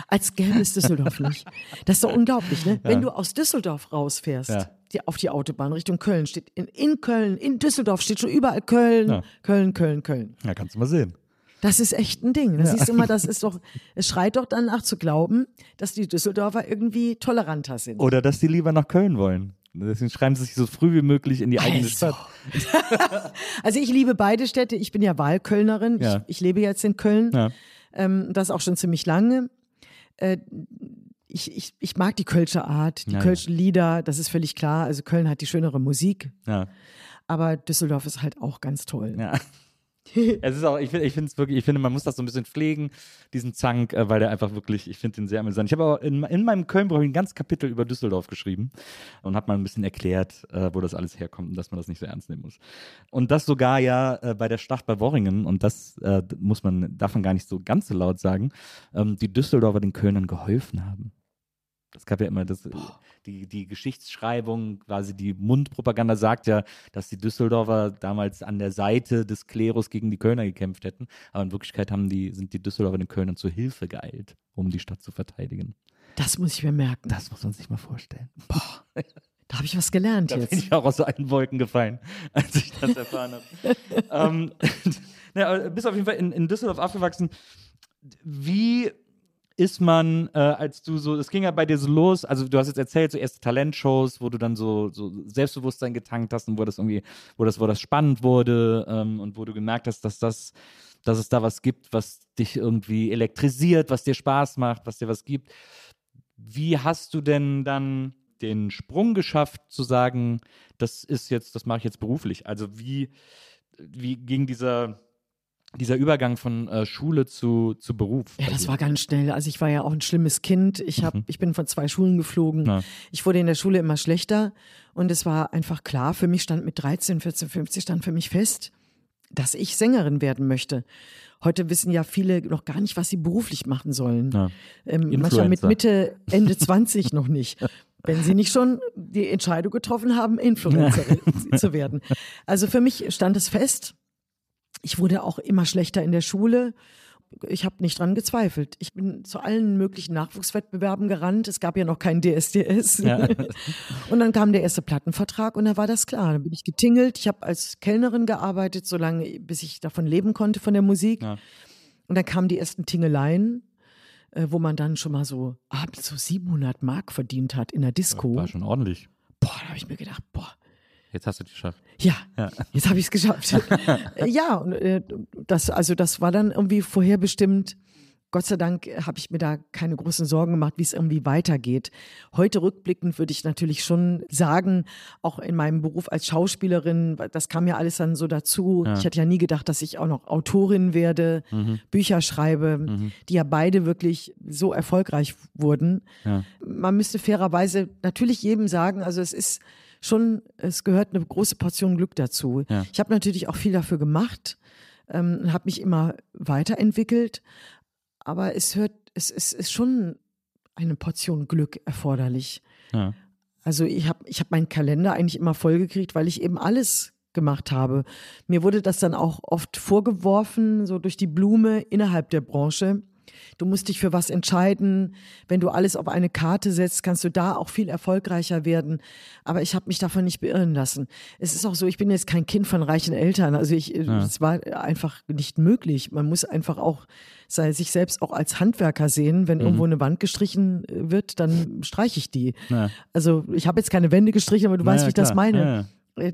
als gäbe es Düsseldorf nicht. Das ist doch unglaublich, ne? Wenn du aus Düsseldorf rausfährst, Ja. die, auf die Autobahn Richtung Köln, steht in, in Köln, in Düsseldorf steht schon überall Köln, Ja. Köln, Köln, Köln. Ja, kannst du mal sehen. Das ist echt ein Ding. Das siehst du immer, das ist doch, es schreit doch danach zu glauben, dass die Düsseldorfer irgendwie toleranter sind. Oder dass die lieber nach Köln wollen. Deswegen schreiben sie sich so früh wie möglich in die eigene Also. Stadt. Also ich liebe beide Städte. Ich bin ja Wahlkölnerin. Ja. Ich, ich lebe jetzt in Köln. Ja. Ähm, das auch schon ziemlich lange. Äh, ich, ich, ich mag die Kölsche Art, die Ja. Kölschen Lieder, das ist völlig klar. Also Köln hat die schönere Musik, Ja. aber Düsseldorf ist halt auch ganz toll. Ja. es ist auch, ich finde, ich finde es wirklich, ich finde, man muss das so ein bisschen pflegen, diesen Zank, äh, weil der einfach wirklich, ich finde den sehr amüsant. Ich habe auch in, in meinem Köln-Buch ein ganz Kapitel über Düsseldorf geschrieben und habe mal ein bisschen erklärt, äh, wo das alles herkommt und dass man das nicht so ernst nehmen muss. Und das sogar ja äh, bei der Schlacht bei Worringen, und das äh, muss man, darf man gar nicht so ganz so laut sagen, ähm, die Düsseldorfer den Kölnern geholfen haben. Das gab ja immer das, die, die Geschichtsschreibung, quasi die Mundpropaganda sagt ja, dass die Düsseldorfer damals an der Seite des Klerus gegen die Kölner gekämpft hätten. Aber in Wirklichkeit haben die, sind die Düsseldorfer den Kölnern zur Hilfe geeilt, um die Stadt zu verteidigen. Das muss ich mir merken. Das muss man sich mal vorstellen. Da habe ich was gelernt Da bin jetzt. ich auch aus allen Wolken gefallen, als ich das erfahren habe. ähm, na, bist auf jeden Fall in, in Düsseldorf aufgewachsen. Wie ist man, äh, als du so, es ging ja bei dir so los, also du hast jetzt erzählt, so erste Talentshows, wo du dann so, so Selbstbewusstsein getankt hast und wo das irgendwie, wo das, wo das spannend wurde ähm, und wo du gemerkt hast, dass das, dass es da was gibt, was dich irgendwie elektrisiert, was dir Spaß macht, was dir was gibt. Wie hast du denn dann den Sprung geschafft, zu sagen, das ist jetzt, das mache ich jetzt beruflich? Also wie, wie ging dieser, dieser Übergang von äh, Schule zu, zu Beruf? Ja, das dir? war ganz schnell. Also ich war ja auch ein schlimmes Kind. Ich, hab, ich bin von zwei Schulen geflogen. Ja. Ich wurde in der Schule immer schlechter. Und es war einfach klar, für mich stand mit 13, 14, 15 stand für mich fest, dass ich Sängerin werden möchte. Heute wissen ja viele noch gar nicht, was sie beruflich machen sollen. Ja. Ähm, manchmal mit. Mitte, Ende 20 noch nicht. Wenn sie nicht schon die Entscheidung getroffen haben, Influencerin zu werden. Also für mich stand es fest. Ich wurde auch immer schlechter in der Schule. Ich habe nicht dran gezweifelt. Ich bin zu allen möglichen Nachwuchswettbewerben gerannt. Es gab ja noch kein DSDS. Ja. Und dann kam der erste Plattenvertrag und da war das klar. Dann bin ich getingelt. Ich habe als Kellnerin gearbeitet, solange bis ich davon leben konnte von der Musik. Ja. Und dann kamen die ersten Tingeleien, äh, wo man dann schon mal so abends so 700 Mark verdient hat in der Disco. War schon ordentlich. Boah, da habe ich mir gedacht, boah, Jetzt hast du es geschafft. ja, Ja. jetzt habe ich es geschafft. Äh, ja, und äh, das, also das war dann irgendwie vorherbestimmt. Gott sei Dank habe ich mir da keine großen Sorgen gemacht, wie es irgendwie weitergeht. Heute rückblickend würde ich natürlich schon sagen, auch in meinem Beruf als Schauspielerin, das kam ja alles dann so dazu. Ja. Ich hätte ja nie gedacht, dass ich auch noch Autorin werde, Mhm. Bücher schreibe, die ja beide wirklich so erfolgreich wurden. Ja. Man müsste fairerweise natürlich jedem sagen, also es ist schon, es gehört eine große Portion Glück dazu. Ja. Ich habe natürlich auch viel dafür gemacht, ähm, habe mich immer weiterentwickelt, aber es hört, es, es ist schon eine Portion Glück erforderlich. Ja. Also ich habe ich hab meinen Kalender eigentlich immer vollgekriegt, weil ich eben alles gemacht habe. Mir wurde das dann auch oft vorgeworfen, so durch die Blume innerhalb der Branche. Du musst dich für was entscheiden. Wenn du alles auf eine Karte setzt, kannst du da auch viel erfolgreicher werden. Aber ich habe mich davon nicht beirren lassen. Es ist auch so, ich bin jetzt kein Kind von reichen Eltern. Also ich, es war einfach nicht möglich. Man muss einfach auch sei sich selbst auch als Handwerker sehen. Wenn irgendwo eine Wand gestrichen äh, wird, dann streiche ich die. Ja. Also ich habe jetzt keine Wände gestrichen, aber du Na weißt, ja, wie ich das klar. meine. Ja, ja. Äh,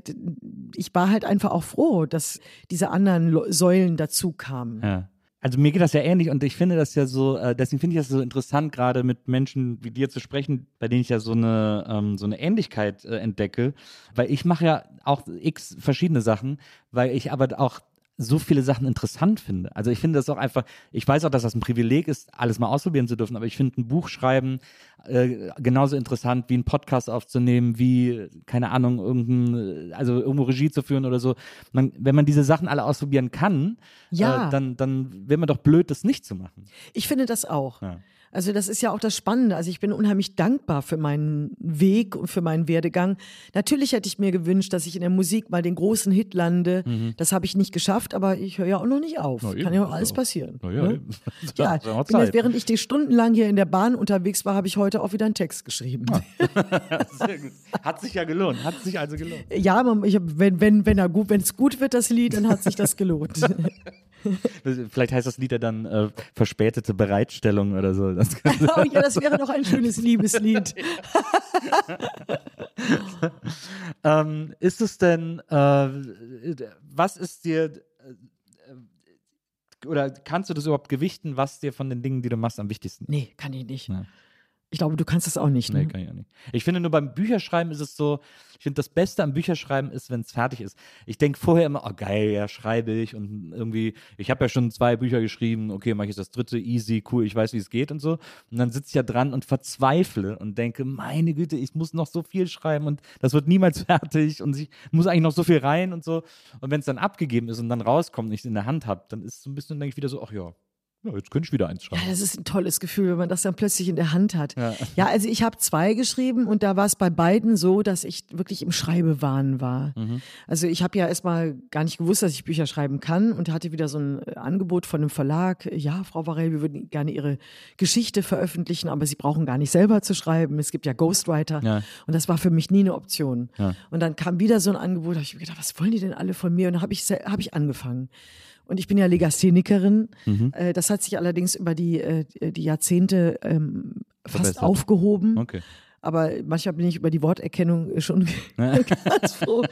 Ich war halt einfach auch froh, dass diese anderen Säulen dazu kamen. Ja. Also mir geht das ja ähnlich und ich finde das ja so, äh, deswegen finde ich das so interessant, gerade mit Menschen wie dir zu sprechen, bei denen ich ja so eine, ähm, so eine Ähnlichkeit äh, entdecke, weil ich mache ja auch x verschiedene Sachen, weil ich aber auch so viele Sachen interessant finde. Also ich finde das auch einfach, ich weiß auch, dass das ein Privileg ist, alles mal ausprobieren zu dürfen, aber ich finde ein Buch schreiben äh, genauso interessant wie einen Podcast aufzunehmen, wie, keine Ahnung, irgendein, also irgendwo Regie zu führen oder so. Man, wenn man diese Sachen alle ausprobieren kann, Ja. äh, dann, dann wäre man doch blöd, das nicht zu machen. Ich finde das auch. Ja. Also das ist ja auch das Spannende. Also ich bin unheimlich dankbar für meinen Weg und für meinen Werdegang. Natürlich hätte ich mir gewünscht, dass ich in der Musik mal den großen Hit lande. Das habe ich nicht geschafft, aber ich höre ja auch noch nicht auf. Mhm. Na Kann ja auch alles passieren. Na ja, ne? Ja, bin jetzt, während ich die stundenlang hier in der Bahn unterwegs war, habe ich heute auch wieder einen Text geschrieben. Gut. Hat sich ja gelohnt. Hat sich also gelohnt. Ja, man, ich wenn wenn wenn er gut, wenn es gut wird das Lied, dann hat sich das gelohnt. Vielleicht heißt das Lied ja dann äh, verspätete Bereitstellung oder so. Das oh ja, das wäre doch ein schönes Liebeslied. ähm, ist es denn, äh, was ist dir, äh, oder kannst du das überhaupt gewichten, was dir von den Dingen, die du machst, am wichtigsten ist? Nee, kann ich nicht. Ja. Ich glaube, du kannst das auch nicht. Nee, Ne? kann ich auch nicht. Ich finde nur beim Bücherschreiben ist es so, ich finde das Beste am Bücherschreiben ist, wenn es fertig ist. Ich denke vorher immer, oh geil, ja, schreibe ich und irgendwie, ich habe ja schon zwei Bücher geschrieben, okay, mache ich das dritte, easy, cool, ich weiß, wie es geht und so. Und dann sitze ich ja dran und verzweifle und denke, meine Güte, ich muss noch so viel schreiben und das wird niemals fertig und ich muss eigentlich noch so viel rein und so. Und wenn es dann abgegeben ist und dann rauskommt und ich es in der Hand habe, dann ist es so ein bisschen, denke ich wieder so, ach ja, ja, jetzt könnte ich wieder eins schreiben. Ja, das ist ein tolles Gefühl, wenn man das dann plötzlich in der Hand hat. Ja, also ich habe zwei geschrieben und da war es bei beiden so, dass ich wirklich im Schreibewahn war. Mhm. Also ich habe ja erstmal gar nicht gewusst, dass ich Bücher schreiben kann und hatte wieder so ein äh, Angebot von einem Verlag. Ja, Frau Varell, wir würden gerne Ihre Geschichte veröffentlichen, aber Sie brauchen gar nicht selber zu schreiben. Es gibt ja Ghostwriter. Ja. Und das war für mich nie eine Option. Und dann kam wieder so ein Angebot, da habe ich mir gedacht, was wollen die denn alle von mir? Und dann habe ich, hab ich angefangen. Und ich bin ja Legasthenikerin. Mhm. Äh, Das hat sich allerdings über die, äh, die Jahrzehnte ähm, fast Verbessert. aufgehoben. Okay. Aber manchmal bin ich über die Worterkennung schon ganz froh.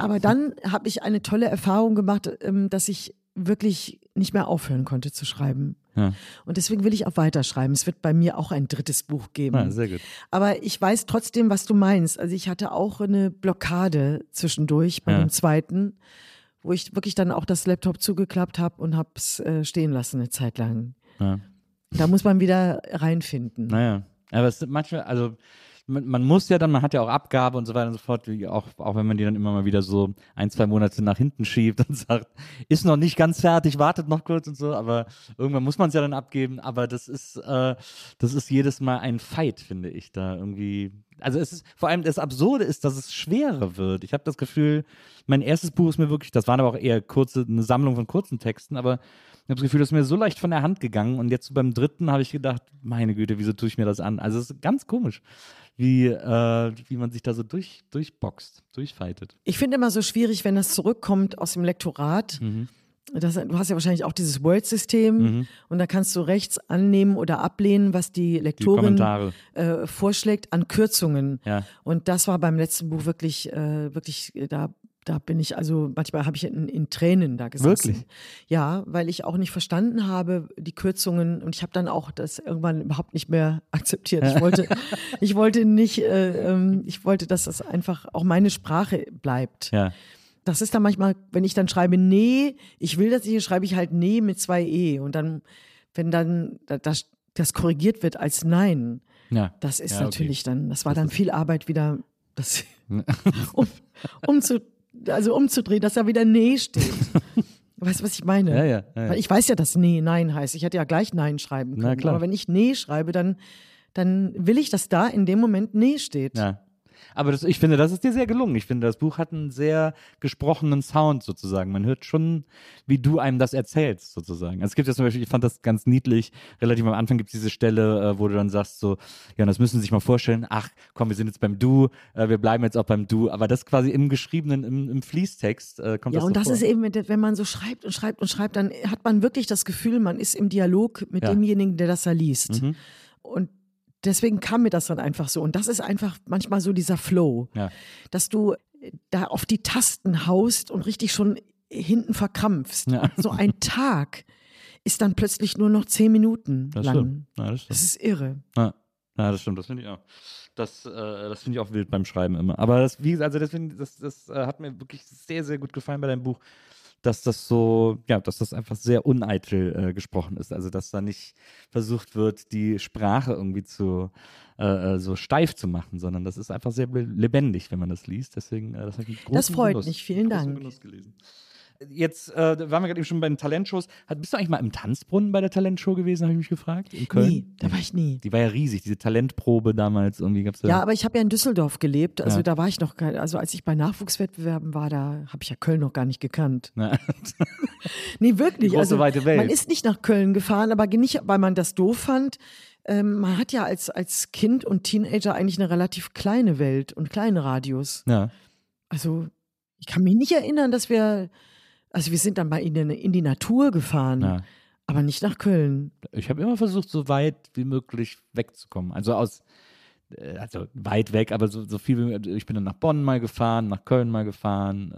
Aber dann habe ich eine tolle Erfahrung gemacht, ähm, dass ich wirklich nicht mehr aufhören konnte zu schreiben. Ja. Und deswegen will ich auch weiterschreiben. Es wird bei mir auch ein drittes Buch geben. Ah, sehr gut. Aber ich weiß trotzdem, was du meinst. Also ich hatte auch eine Blockade zwischendurch bei Ja. dem zweiten, wo ich wirklich dann auch das Laptop zugeklappt habe und habe es äh, stehen lassen eine Zeit lang. Ja. Da muss man wieder reinfinden. Naja, aber es sind manchmal, also man, man muss ja dann, man hat ja auch Abgabe und so weiter und so fort, auch, auch wenn man die dann immer mal wieder so ein, zwei Monate nach hinten schiebt und sagt, ist noch nicht ganz fertig, wartet noch kurz und so, aber irgendwann muss man es ja dann abgeben, aber das ist, äh, das ist jedes Mal ein Fight, finde ich, da irgendwie. Also es ist, vor allem das Absurde ist, dass es schwerer wird. Ich habe das Gefühl, mein erstes Buch ist mir wirklich, das waren aber auch eher kurze, eine Sammlung von kurzen Texten, aber ich habe das Gefühl, das ist mir so leicht von der Hand gegangen und jetzt beim dritten habe ich gedacht, meine Güte, wieso tue ich mir das an? Also es ist ganz komisch, wie, äh, wie man sich da so durch, durchboxt, durchfightet. Ich finde immer so schwierig, wenn das zurückkommt aus dem Lektorat. Das, du hast ja wahrscheinlich auch dieses Word-System und da kannst du rechts annehmen oder ablehnen, was die Lektorin Kommentare. äh, vorschlägt an Kürzungen. Ja. Und das war beim letzten Buch wirklich, äh, wirklich, äh, da, da bin ich, also manchmal habe ich in, in Tränen da gesessen. Wirklich? Ja, weil ich auch nicht verstanden habe, die Kürzungen und ich habe dann auch das irgendwann überhaupt nicht mehr akzeptiert. Ich wollte, ich wollte nicht, äh, ähm, ich wollte, dass das einfach auch meine Sprache bleibt. Ja. Das ist dann manchmal, wenn ich dann schreibe, nee, ich will das nicht, schreibe ich halt nee mit zwei E. Und dann, wenn dann da- das, das korrigiert wird als nein, Ja. das ist Ja, okay. natürlich dann, das war dann viel Arbeit wieder, das, um, um zu, also umzudrehen, dass da wieder nee steht. Weißt du, was ich meine? Ja, ja, ja, ich weiß ja, dass nee Nein heißt. Ich hätte ja gleich Nein schreiben können. Aber wenn ich nee schreibe, dann, dann will ich, dass da in dem Moment nee steht. Ja. Aber das, ich finde, das ist dir sehr gelungen. Ich finde, das Buch hat einen sehr gesprochenen Sound sozusagen. Man hört schon, wie du einem das erzählst sozusagen. Also es gibt ja zum Beispiel, ich fand das ganz niedlich, relativ am Anfang gibt es diese Stelle, äh, wo du dann sagst so, ja, und das müssen Sie sich mal vorstellen, ach komm, wir sind jetzt beim Du, äh, wir bleiben jetzt auch beim Du. Aber das quasi im geschriebenen, im, im Fließtext äh, kommt Ja, das und so das vor. ist eben, wenn wenn man so schreibt und schreibt und schreibt, dann hat man wirklich das Gefühl, man ist im Dialog mit Ja. demjenigen, der das da liest. Mhm. Und deswegen kam mir das dann einfach so. Und das ist einfach manchmal so dieser Flow, Ja. dass du da auf die Tasten haust und richtig schon hinten verkrampfst. Ja. So ein Tag ist dann plötzlich nur noch zehn Minuten Das lang. Ja, das. Das ist irre. Ja, ja das stimmt, das finde ich auch. Das, äh, das finde ich auch wild beim Schreiben immer. Aber das, wie gesagt, also deswegen, das, das äh, hat mir wirklich sehr, sehr gut gefallen bei deinem Buch, dass das so, ja, dass das einfach sehr uneitel äh, gesprochen ist. Also, dass da nicht versucht wird, die Sprache irgendwie zu äh, äh, so steif zu machen, sondern das ist einfach sehr be- lebendig, wenn man das liest. Deswegen, äh, das Das freut Genuss, mich. Vielen Dank. Jetzt äh, waren wir gerade eben schon bei den Talentshows. Hat, bist du eigentlich mal im Tanzbrunnen bei der Talentshow gewesen, habe ich mich gefragt? In Köln? Nee, da war ich nie. Die war ja riesig, diese Talentprobe damals. Irgendwie gab's da. Ja, aber ich habe ja in Düsseldorf gelebt. Also Ja. da war ich noch, kein- also als ich bei Nachwuchswettbewerben war, da habe ich ja Köln noch gar nicht gekannt. Nee, wirklich. Die große, also, weite Welt. Man ist nicht nach Köln gefahren, aber nicht, weil man das doof fand. Ähm, man hat ja als, als Kind und Teenager eigentlich eine relativ kleine Welt und kleinen Radius. ja. Also ich kann mich nicht erinnern, dass wir, also wir sind dann mal in, die- in die Natur gefahren, ja. aber nicht nach Köln. Ich habe immer versucht, so weit wie möglich wegzukommen. Also aus, äh, also weit weg, aber so, so viel wie möglich. Ich bin dann nach Bonn mal gefahren, nach Köln mal gefahren.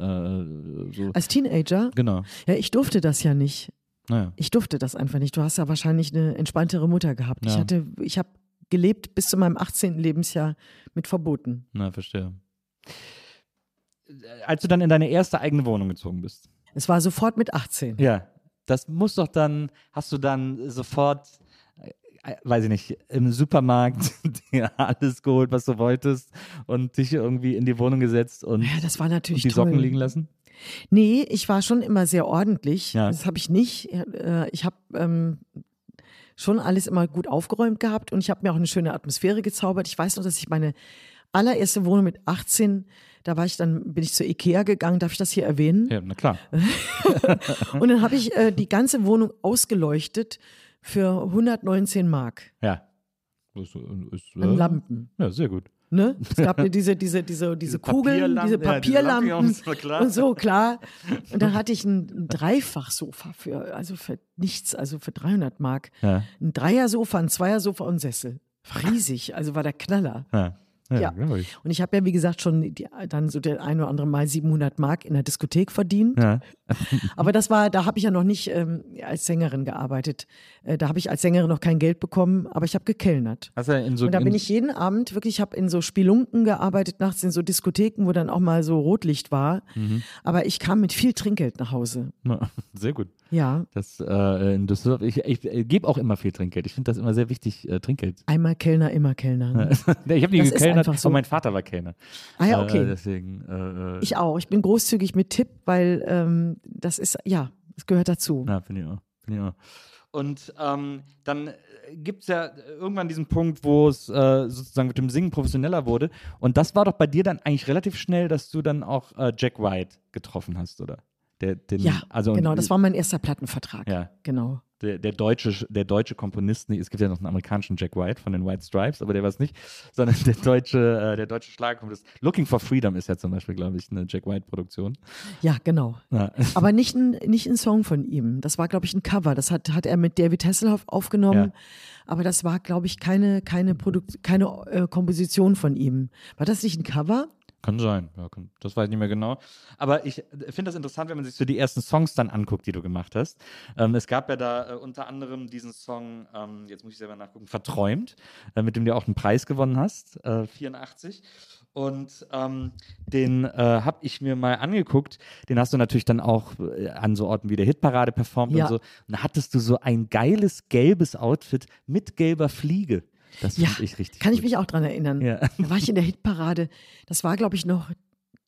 Äh, so. Als Teenager? Genau. Ja, ich durfte das ja nicht. Naja. Ich durfte das einfach nicht. Du hast ja wahrscheinlich eine entspanntere Mutter gehabt. Ich Ja. hatte, ich habe gelebt bis zu meinem 18. Lebensjahr mit Verboten. Na, verstehe. Als du dann in deine erste eigene Wohnung gezogen bist. Es war sofort mit 18. Ja. Das muss doch dann, hast du dann sofort, äh, äh, weiß ich nicht, im Supermarkt dir alles geholt, was du wolltest und dich irgendwie in die Wohnung gesetzt und, Ja, das war natürlich die toll. Socken liegen lassen? Nee, ich war schon immer sehr ordentlich. Ja. Das habe ich nicht. Äh, Ich habe ähm, schon alles immer gut aufgeräumt gehabt und ich habe mir auch eine schöne Atmosphäre gezaubert. Ich weiß noch, dass ich meine allererste Wohnung mit 18, da war ich dann, bin ich zur Ikea gegangen, darf ich das hier erwähnen? Ja, na klar. Und dann habe ich äh, die ganze Wohnung ausgeleuchtet für 119 Mark Ja. Ist, ist, an äh, Lampen. Ja, sehr gut. Ne? Es gab mir diese, diese, diese, diese Kugeln, Papierlampen, diese ja, diese Papierlampen Lampen, ja, klar. und so, klar. Und dann hatte ich ein, ein Dreifachsofa für, also für nichts, also für 300 Mark. Ja. Ein Dreiersofa, ein Zweiersofa und ein Sessel. Riesig, also war der Knaller. Ja. Ja, Ja. ich. Und ich habe ja, wie gesagt, schon die, dann so der ein oder andere Mal 700 Mark in der Diskothek verdient. Ja. Aber das war, da habe ich ja noch nicht ähm, als Sängerin gearbeitet. Äh, da habe ich als Sängerin noch kein Geld bekommen, aber ich habe gekellnert. Du in so Und da in, bin ich jeden Abend wirklich, ich habe in so Spelunken gearbeitet, nachts in so Diskotheken, wo dann auch mal so Rotlicht war. Mhm. Aber ich kam mit viel Trinkgeld nach Hause. Na, Sehr gut. Ja, Das, äh, in Düsseldorf, ich, ich, äh, gebe auch immer viel Trinkgeld. Ich finde das immer sehr wichtig, äh, Trinkgeld. einmal Kellner, immer Kellner. ne? ich habe nie Das einfach so. aber mein Vater war Kellner. Ah ja, Äh, okay. deswegen, äh, äh, Ich auch. Ich bin großzügig mit Tipp, weil ähm, das ist, ja, das gehört dazu. Ja, finde ich auch. Finde ich auch. Und ähm, dann gibt es ja irgendwann diesen Punkt, wo es äh, sozusagen mit dem Singen professioneller wurde. Und das war doch bei dir dann eigentlich relativ schnell, dass du dann auch äh, Jack White getroffen hast, oder? Der, den, Ja, also, genau, das war mein erster Plattenvertrag. Ja. Genau. Der, der, deutsche, der deutsche Komponist, nee, es gibt ja noch einen amerikanischen Jack White von den White Stripes, aber der war es nicht, sondern der deutsche, äh, der deutsche Schlagerkomponist. Looking for Freedom ist ja zum Beispiel, glaube ich, eine Jack White-Produktion. Ja, genau. Ja. Aber nicht ein, nicht ein Song von ihm. Das war, glaube ich, ein Cover. Das hat, hat er mit David Hasselhoff aufgenommen. Ja. Aber das war, glaube ich, keine, keine, Produkt, keine äh, Komposition von ihm. War das nicht ein Cover? Kann sein, ja, kann, das weiß ich nicht mehr genau. Aber ich äh, finde das interessant, wenn man sich so die ersten Songs dann anguckt, die du gemacht hast. Ähm, es gab ja da äh, unter anderem diesen Song, ähm, jetzt muss ich selber nachgucken, Verträumt, äh, mit dem du auch einen Preis gewonnen hast, äh, 84. Und ähm, den äh, habe ich mir mal angeguckt. Den hast du natürlich dann auch äh, an so Orten wie der Hitparade performt Ja. und so. Und da hattest du so ein geiles gelbes Outfit mit gelber Fliege. Das Ja, finde ich richtig kann ich gut. mich auch dran erinnern. Ja. Da war ich in der Hitparade. Das war, glaube ich, noch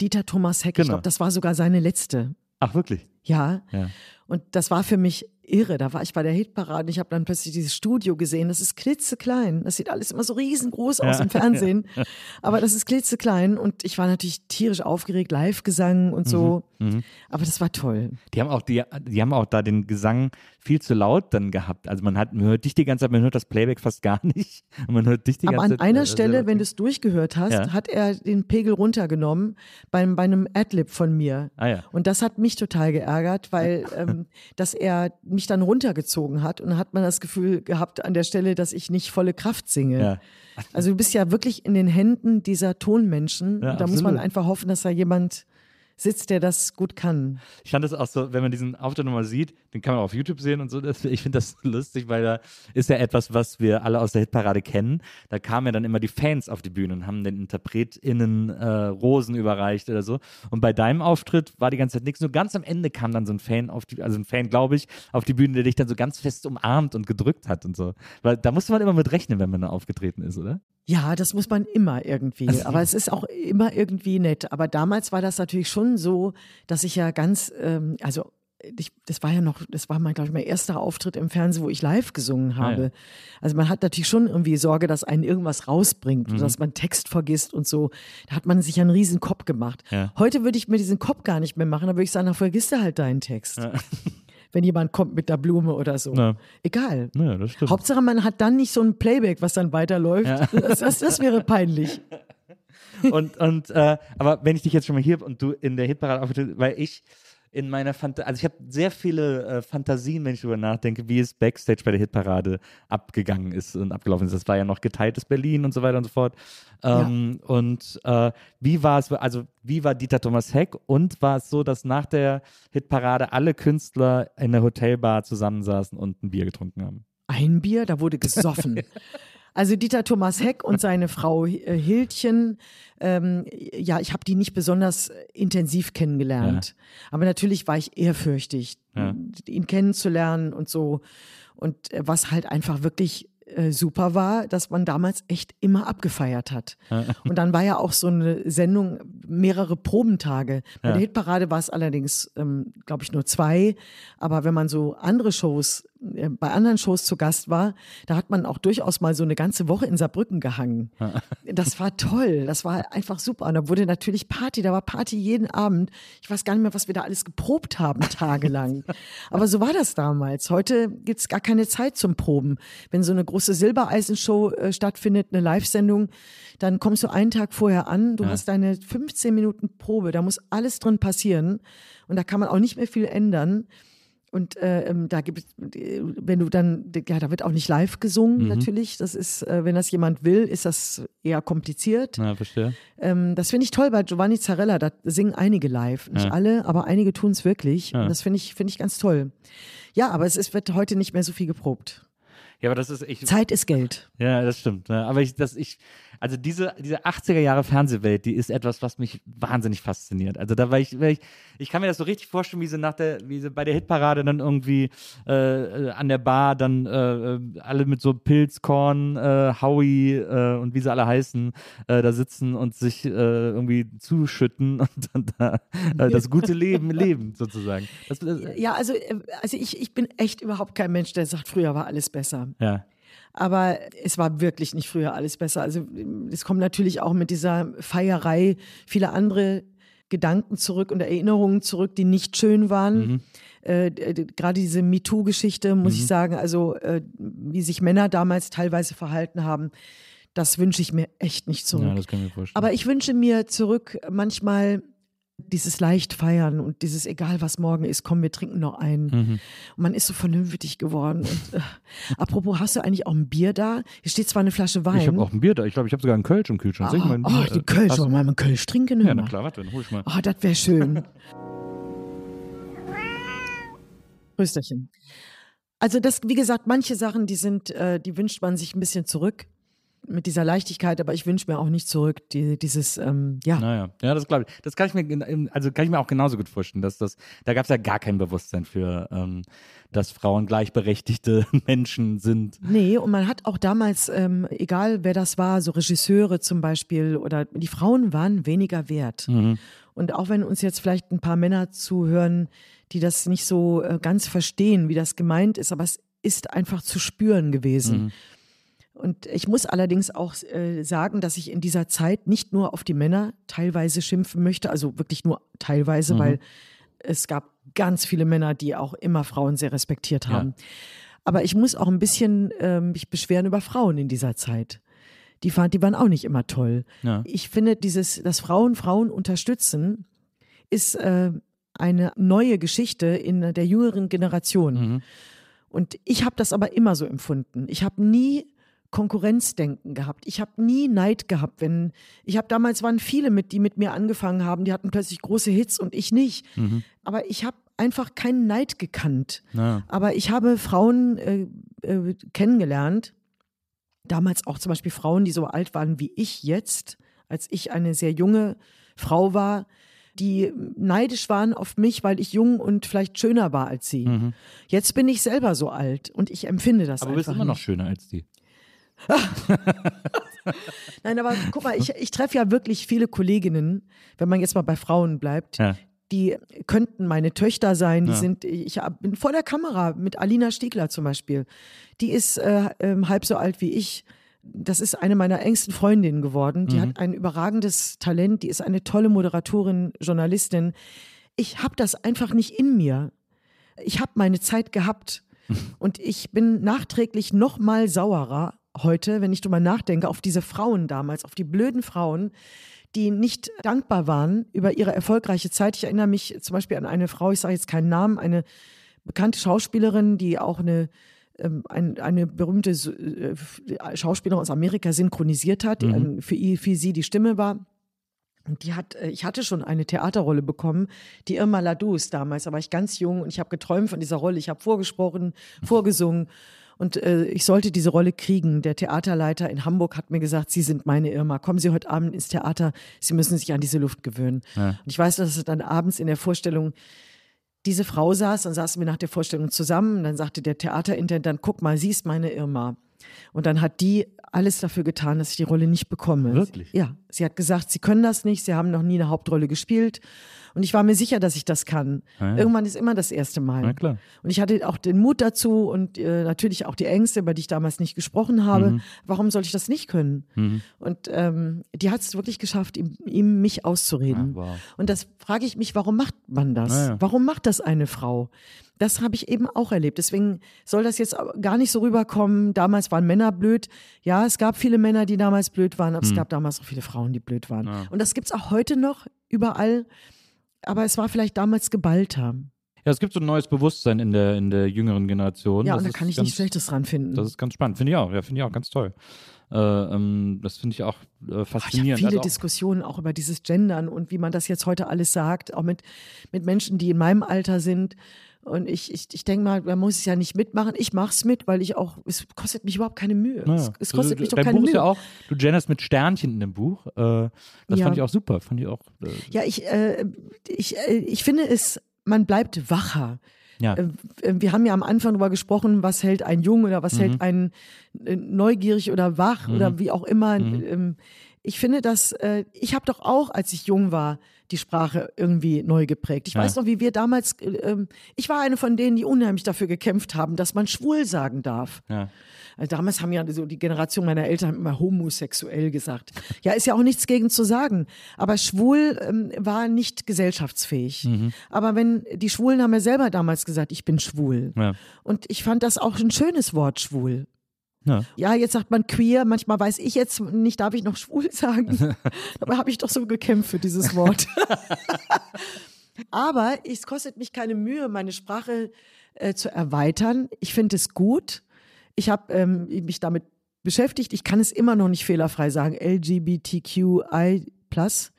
Dieter Thomas Heck. Ich Genau. glaube, das war sogar seine letzte. Ach, wirklich? Ja. Ja. Und das war für mich irre. Da war ich bei der Hitparade und ich habe dann plötzlich dieses Studio gesehen. Das ist klitzeklein. Das sieht alles immer so riesengroß aus Ja. im Fernsehen. Aber das ist klitzeklein und ich war natürlich tierisch aufgeregt, Live-Gesang und so. Mhm. Aber das war toll. Die haben auch, die, die haben auch da den Gesang viel zu laut dann gehabt. Also man hat, man hört dich die ganze Zeit, man hört das Playback fast gar nicht. Und man hört dich die Aber ganze an Zeit. einer äh, Stelle, wenn du es durchgehört hast, Ja. hat er den Pegel runtergenommen beim, bei einem Adlib von mir. Ah ja. Und das hat mich total geärgert, weil ähm, dass er mich dann runtergezogen hat und hat man das Gefühl gehabt an der Stelle, dass ich nicht volle Kraft singe. Ja. Also du bist ja wirklich in den Händen dieser Tonmenschen. Ja, da muss man absolut. einfach hoffen, dass da jemand sitzt, der das gut kann. Ich fand das auch so, wenn man diesen Auftritt nochmal sieht, den kann man auf YouTube sehen und so. Das, ich finde das lustig, weil da ist ja etwas, was wir alle aus der Hitparade kennen. Da kamen ja dann immer die Fans auf die Bühne und haben den InterpretInnen äh, Rosen überreicht oder so. Und bei deinem Auftritt war die ganze Zeit nichts. Nur ganz am Ende kam dann so ein Fan auf die, also ein Fan, glaube ich, auf die Bühne, der dich dann so ganz fest umarmt und gedrückt hat und so. Weil da musste man immer mit rechnen, wenn man da aufgetreten ist, oder? Ja, das muss man immer irgendwie. Aber es ist auch immer irgendwie nett. Aber damals war das natürlich schon so, dass ich ja ganz, ähm, also ich, das war ja noch, das war mein, glaube ich, mein erster Auftritt im Fernsehen, wo ich live gesungen habe. ja. Also man hat natürlich schon irgendwie Sorge, dass einen irgendwas rausbringt, Mhm. dass man Text vergisst und so. Da hat man sich ja einen riesen Kopf gemacht. Ja. Heute würde ich mir diesen Kopf gar nicht mehr machen. Da würde ich sagen, na, vergiss du halt deinen Text. Wenn jemand kommt mit der Blume oder so. Ja. Egal. Ja, das stimmt. Hauptsache, man hat dann nicht so ein Playback, was dann weiterläuft. Das, das, das wäre peinlich. und, und äh, aber wenn ich dich jetzt schon mal hier und du in der Hitparade auftrittst, weil ich in meiner Fantasie, also ich habe sehr viele äh, Fantasien, wenn ich darüber nachdenke, wie es Backstage bei der Hitparade abgegangen ist und abgelaufen ist. Das war ja noch geteiltes Berlin und so weiter und so fort. Ähm, Und äh, wie war es, also wie war Dieter Thomas Heck und war es so, dass nach der Hitparade alle Künstler in der Hotelbar zusammensaßen und ein Bier getrunken haben? Ein Bier, da wurde gesoffen. Also Dieter Thomas Heck und seine Frau äh, Hildchen, ähm, ja, ich habe die nicht besonders intensiv kennengelernt. Aber natürlich war ich ehrfürchtig, Ja. ihn kennenzulernen und so. Und äh, was halt einfach wirklich äh, super war, dass man damals echt immer abgefeiert hat. Und dann war ja auch so eine Sendung, mehrere Probentage. Bei der Hitparade war es allerdings, ähm, glaube ich, nur zwei. Aber wenn man so andere Shows, bei anderen Shows zu Gast war, da hat man auch durchaus mal so eine ganze Woche in Saarbrücken gehangen. Das war toll, das war einfach super. Und da wurde natürlich Party, da war Party jeden Abend. Ich weiß gar nicht mehr, was wir da alles geprobt haben, tagelang. Aber so war das damals. Heute gibt's gar keine Zeit zum Proben. Wenn so eine große Silbereisenshow äh, stattfindet, eine Live-Sendung, dann kommst du einen Tag vorher an, du hast deine 15 Minuten Probe, da muss alles drin passieren und da kann man auch nicht mehr viel ändern. Und äh, ähm, da gibt es, wenn du dann, ja, da wird auch nicht live gesungen, natürlich. Das ist, äh, wenn das jemand will, ist das eher kompliziert. Na, verstehe. Ähm, das finde ich toll bei Giovanni Zarella, da singen einige live. Nicht Ja. alle, aber einige tun es wirklich. Ja. Und das finde ich, finde ich ganz toll. Ja, aber es ist, wird heute nicht mehr so viel geprobt. Ja, aber das ist ich. Zeit ist Geld. Ja, das stimmt. Ne? Aber ich, das, ich, also diese, diese 80er Jahre Fernsehwelt, die ist etwas, was mich wahnsinnig fasziniert. Also da war ich, war ich, ich kann mir das so richtig vorstellen, wie sie nach der, wie sie bei der Hitparade dann irgendwie äh, an der Bar dann äh, alle mit so Pilzkorn, äh, Howie äh, und wie sie alle heißen, äh, da sitzen und sich äh, irgendwie zuschütten und dann da das gute Leben leben, sozusagen. Das, das, Ja, also, also ich, ich bin echt überhaupt kein Mensch, der sagt, früher war alles besser. ja. Aber es war wirklich nicht früher alles besser. Also es kommt natürlich auch mit dieser Feierei viele andere Gedanken zurück und Erinnerungen zurück, die nicht schön waren. Äh, d- d- Gerade diese MeToo-Geschichte, muss ich sagen, also äh, wie sich Männer damals teilweise verhalten haben, das wünsche ich mir echt nicht zurück. ja, das kann ich mir vorstellen. Aber ich wünsche mir zurück manchmal dieses leicht feiern und dieses egal was morgen ist, komm, wir trinken noch einen. Mhm. Und man ist so vernünftig geworden. Und, äh, apropos, hast du eigentlich auch ein Bier da? Hier steht zwar eine Flasche Wein. ich habe auch ein Bier da. Ich glaube, ich habe sogar einen Kölsch im Kühlschrank. Ah, mal ein oh, die äh, Kölsch, wollen wir mal einen Kölsch trinken? Ja, na klar, warte, dann hol ich mal. Oh, das wäre schön. Rösterchen. Also das, wie gesagt, manche Sachen, die sind, äh, die wünscht man sich ein bisschen zurück mit dieser Leichtigkeit, aber ich wünsche mir auch nicht zurück die, dieses, ähm, ja, Naja, ja, das glaube ich. Das kann ich mir, gen- also kann ich mir auch genauso gut vorstellen, dass das, da gab es ja gar kein Bewusstsein für, ähm, dass Frauen gleichberechtigte Menschen sind. Nee, und man hat auch damals, ähm, egal wer das war, so Regisseure zum Beispiel, oder die Frauen waren weniger wert. Und auch wenn uns jetzt vielleicht ein paar Männer zuhören, die das nicht so äh, ganz verstehen, wie das gemeint ist, aber es ist einfach zu spüren gewesen. Und ich muss allerdings auch äh, sagen, dass ich in dieser Zeit nicht nur auf die Männer teilweise schimpfen möchte, also wirklich nur teilweise, weil es gab ganz viele Männer, die auch immer Frauen sehr respektiert haben. Aber ich muss auch ein bisschen ähm, mich beschweren über Frauen in dieser Zeit. Die, fand, die waren auch nicht immer toll. Ja. Ich finde, dieses, dass Frauen Frauen unterstützen, ist äh, eine neue Geschichte in der jüngeren Generation. Und ich habe das aber immer so empfunden. Ich habe nie Konkurrenzdenken gehabt. Ich habe nie Neid gehabt, wenn ich habe damals waren viele mit, die mit mir angefangen haben, die hatten plötzlich große Hits und ich nicht. Aber ich habe einfach keinen Neid gekannt. Ja. Aber ich habe Frauen äh, äh, kennengelernt, damals auch zum Beispiel Frauen, die so alt waren wie ich jetzt, als ich eine sehr junge Frau war, die neidisch waren auf mich, weil ich jung und vielleicht schöner war als sie. Jetzt bin ich selber so alt und ich empfinde das Aber du bist immer noch nicht. schöner als die. Nein, aber guck mal, ich, ich treffe ja wirklich viele Kolleginnen, wenn man jetzt mal bei Frauen bleibt, Ja. die könnten meine Töchter sein, die Ja. sind, ich bin vor der Kamera mit Alina Stiegler zum Beispiel. Die ist äh, ähm, halb so alt wie ich. Das ist eine meiner engsten Freundinnen geworden. Die hat ein überragendes Talent, die ist eine tolle Moderatorin, Journalistin. Ich habe das einfach nicht in mir. Ich habe meine Zeit gehabt und ich bin nachträglich noch mal sauerer heute, wenn ich drüber nachdenke, auf diese Frauen damals, auf die blöden Frauen, die nicht dankbar waren über ihre erfolgreiche Zeit. Ich erinnere mich zum Beispiel an eine Frau, ich sage jetzt keinen Namen, eine bekannte Schauspielerin, die auch eine ähm, ein, eine berühmte äh, Schauspielerin aus Amerika synchronisiert hat, die ein, für, für sie die Stimme war. Und die hat, äh, ich hatte schon eine Theaterrolle bekommen, die Irma Ladus damals, da war ich ganz jung und ich habe geträumt von dieser Rolle. Ich habe vorgesprochen, vorgesungen und äh, ich sollte diese Rolle kriegen. Der Theaterleiter in Hamburg hat mir gesagt, Sie sind meine Irma, kommen Sie heute Abend ins Theater, Sie müssen sich an diese Luft gewöhnen. Und ich weiß, dass es dann abends in der Vorstellung diese Frau saß, dann saßen wir nach der Vorstellung zusammen, dann sagte der Theaterintendant, guck mal, sie ist meine Irma. Und dann hat die alles dafür getan, dass ich die Rolle nicht bekomme. Wirklich? Ja, sie hat gesagt, sie können das nicht, sie haben noch nie eine Hauptrolle gespielt. Und ich war mir sicher, dass ich das kann. Ah, ja. Irgendwann ist immer das erste Mal. Na klar. Und ich hatte auch den Mut dazu und äh, natürlich auch die Ängste, über die ich damals nicht gesprochen habe. Mhm. Warum soll ich das nicht können? Und ähm, die hat es wirklich geschafft, ihm, ihm mich auszureden. Ah, wow. Und das frage ich mich, warum macht man das? Ja, ja. Warum macht das eine Frau? Das habe ich eben auch erlebt. Deswegen soll das jetzt gar nicht so rüberkommen. Damals waren Männer blöd. Ja, es gab viele Männer, die damals blöd waren, aber Hm. es gab damals auch viele Frauen, die blöd waren. Und das gibt's auch heute noch überall. Aber es war vielleicht damals geballter. Ja, es gibt so ein neues Bewusstsein in der, in der jüngeren Generation. Ja, Das und da kann ich ganz, nichts Schlechtes dran finden. Das ist ganz spannend. Finde ich auch. Ja, finde ich auch ganz toll. Äh, ähm, das finde ich auch äh, Ich habe faszinierend. viele Also auch- Diskussionen auch über dieses Gendern und wie man das jetzt heute alles sagt, auch mit, mit Menschen, die in meinem Alter sind. Und ich, ich, ich denke mal, man muss es ja nicht mitmachen. Ich mache es mit, weil ich auch, es kostet mich überhaupt keine Mühe. Ja. Es, es kostet Du- mich doch keine Buch Mühe. ist ja auch, du genderst mit Sternchen in dem Buch. Äh, das Ja. fand ich auch super. Fand ich auch. Äh, Ja, ich, äh, ich, äh, ich finde es, man bleibt wacher. ja. Äh, äh, Wir haben ja am Anfang darüber gesprochen, was hält einen jung oder was Mhm. hält einen äh, neugierig oder wach oder wie auch immer. Ähm, Ich finde, dass ich habe doch auch, als ich jung war, die Sprache irgendwie neu geprägt. Ich Ja. weiß noch, wie wir damals, äh, ähm, ich war eine von denen, die unheimlich dafür gekämpft haben, dass man schwul sagen darf. ja. Also damals haben ja so die Generation meiner Eltern immer homosexuell gesagt. Ja, ist ja auch nichts gegen zu sagen. Aber schwul ähm, war nicht gesellschaftsfähig. Mhm. Aber wenn die Schwulen haben ja selber damals gesagt, ich bin schwul. Ja. Und ich fand das auch ein schönes Wort, schwul. Ja. Ja, jetzt sagt man queer, manchmal weiß ich jetzt nicht, darf ich noch schwul sagen. Aber habe ich doch so gekämpft für dieses Wort. Aber es kostet mich keine Mühe, meine Sprache äh, zu erweitern. Ich finde es gut. Ich habe ähm, mich damit beschäftigt. Ich kann es immer noch nicht fehlerfrei sagen. LGBTQI+.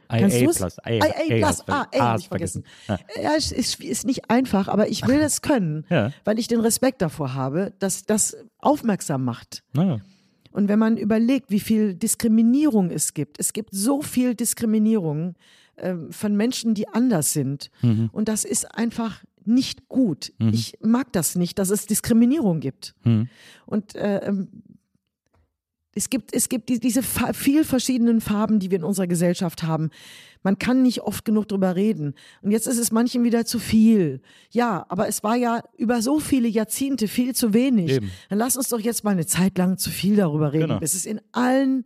Kannst IA du's? plus. IA, IA plus. Ah, A, A ich vergessen. vergessen. Ja, es ist, ist nicht einfach, aber ich will es können, Ja. weil ich den Respekt davor habe, dass das aufmerksam macht. Ja. Und wenn man überlegt, wie viel Diskriminierung es gibt, es gibt so viel Diskriminierung ähm, von Menschen, die anders sind. Mhm. Und das ist einfach nicht gut. Ich mag das nicht, dass es Diskriminierung gibt. Mhm. Und äh, ähm, es gibt, es gibt die, diese viel verschiedenen Farben, die wir in unserer Gesellschaft haben. Man kann nicht oft genug drüber reden. Und jetzt ist es manchen wieder zu viel. Ja, aber es war ja über so viele Jahrzehnte viel zu wenig. Eben. Dann lass uns doch jetzt mal eine Zeit lang zu viel darüber reden, Genau. bis es in allen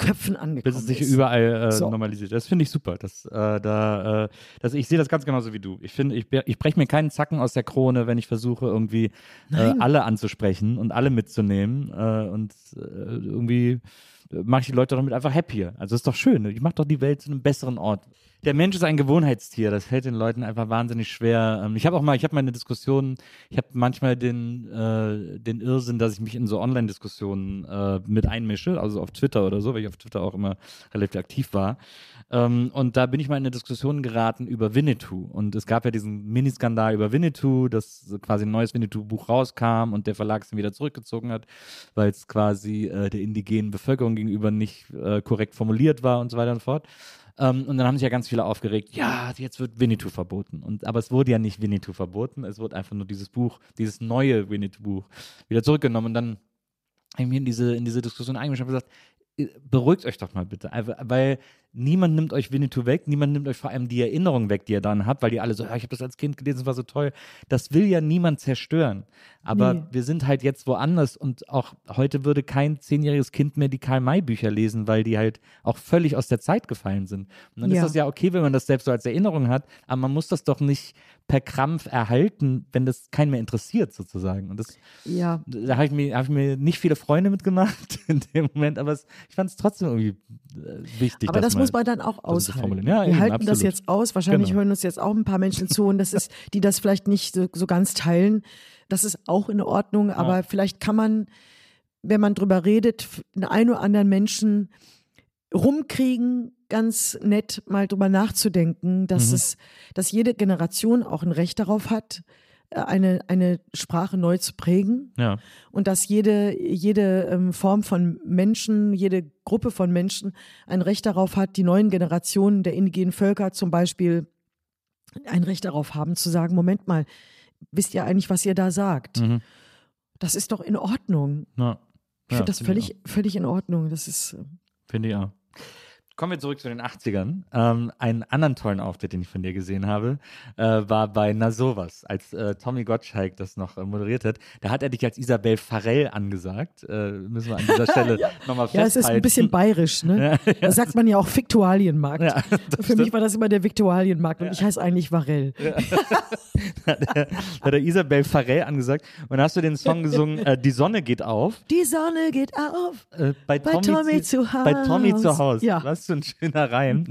Köpfen angekommen Bis es sich ist. überall äh, So. normalisiert. Das finde ich super. Das, äh, da, äh, das, ich sehe das ganz genauso wie du. Ich finde, ich, ich breche mir keinen Zacken aus der Krone, wenn ich versuche, irgendwie äh, alle anzusprechen und alle mitzunehmen. Äh, und äh, irgendwie mache ich die Leute damit einfach happier. Also ist doch schön. Ich mache doch die Welt zu einem besseren Ort. Der Mensch ist ein Gewohnheitstier. Das fällt den Leuten einfach wahnsinnig schwer. Ähm, Ich habe auch mal, ich habe meine Diskussionen, ich habe manchmal den, äh, den Irrsinn, dass ich mich in so Online-Diskussionen äh, mit einmische, also auf Twitter oder so, weil ich auf Twitter auch immer relativ aktiv war. Ähm, und da bin ich mal in eine Diskussion geraten über Winnetou. Und es gab ja diesen Miniskandal über Winnetou, dass quasi ein neues Winnetou-Buch rauskam und der Verlag es wieder zurückgezogen hat, weil es quasi äh, der indigenen Bevölkerung gegenüber nicht äh, korrekt formuliert war und so weiter und fort. Ähm, und dann haben sich ja ganz viele aufgeregt, ja, jetzt wird Winnetou verboten. Und, aber es wurde ja nicht Winnetou verboten, es wurde einfach nur dieses Buch, dieses neue Winnetou-Buch wieder zurückgenommen. Und dann habe ich mir in diese, in diese Diskussion eingemischt und gesagt, äh, beruhigt euch doch mal bitte. Weil niemand nimmt euch Winnetou weg, niemand nimmt euch vor allem die Erinnerung weg, die ihr dann habt, weil die alle so, ja, ich habe das als Kind gelesen, das war so toll. Das will ja niemand zerstören. Aber Nee. wir sind halt jetzt woanders und auch heute würde kein zehnjähriges Kind mehr die Karl-May-Bücher lesen, weil die halt auch völlig aus der Zeit gefallen sind. Und dann Ja. ist das ja okay, wenn man das selbst so als Erinnerung hat, aber man muss das doch nicht per Krampf erhalten, wenn das keinen mehr interessiert sozusagen. Und das, Ja. da habe ich, mir- hab ich mir nicht viele Freunde mitgemacht in dem Moment, aber es, ich fand es trotzdem irgendwie äh, wichtig. Aber dass das muss man dann auch das zu aushalten. Ja, wir eben, halten das absolut. jetzt aus. Wahrscheinlich Genau. hören uns jetzt auch ein paar Menschen zu und das ist, die das vielleicht nicht so, so ganz teilen. Das ist auch in Ordnung, aber vielleicht kann man, wenn man drüber redet, den einen oder anderen Menschen rumkriegen, ganz nett mal drüber nachzudenken, dass Mhm. es, dass jede Generation auch ein Recht darauf hat, eine, eine Sprache neu zu prägen Ja, und dass jede, jede ähm, Form von Menschen, jede Gruppe von Menschen ein Recht darauf hat, die neuen Generationen der indigenen Völker zum Beispiel ein Recht darauf haben, zu sagen, Moment mal, wisst ihr eigentlich, was ihr da sagt? Mhm. Das ist doch in Ordnung. ja. Ich Ja, finde das finde ich völlig, völlig in Ordnung. Das ist, äh, Finde ich auch. Kommen wir zurück zu den 80ern. Ähm, einen anderen tollen Auftritt, den ich von dir gesehen habe, äh, war bei Na sowas, als äh, Tommy Gottschalk das noch äh, moderiert hat. Da hat er dich als Isabel Farrell angesagt. Äh, müssen wir an dieser Stelle nochmal festhalten. ja, es ist ein bisschen bayerisch, ne? Da sagt man ja auch Viktualienmarkt. Ja, Für mich stimmt. war das immer der Viktualienmarkt und ich heiße eigentlich Varell. hat er, hat er Isabel Farrell angesagt. Und da hast du den Song gesungen, äh, Die Sonne geht auf. Die Sonne geht auf. Äh, bei, Bei Tommy, Tommy zu, zu Bei Tommy zu Hause. Ja. Was für ein schöner Reim.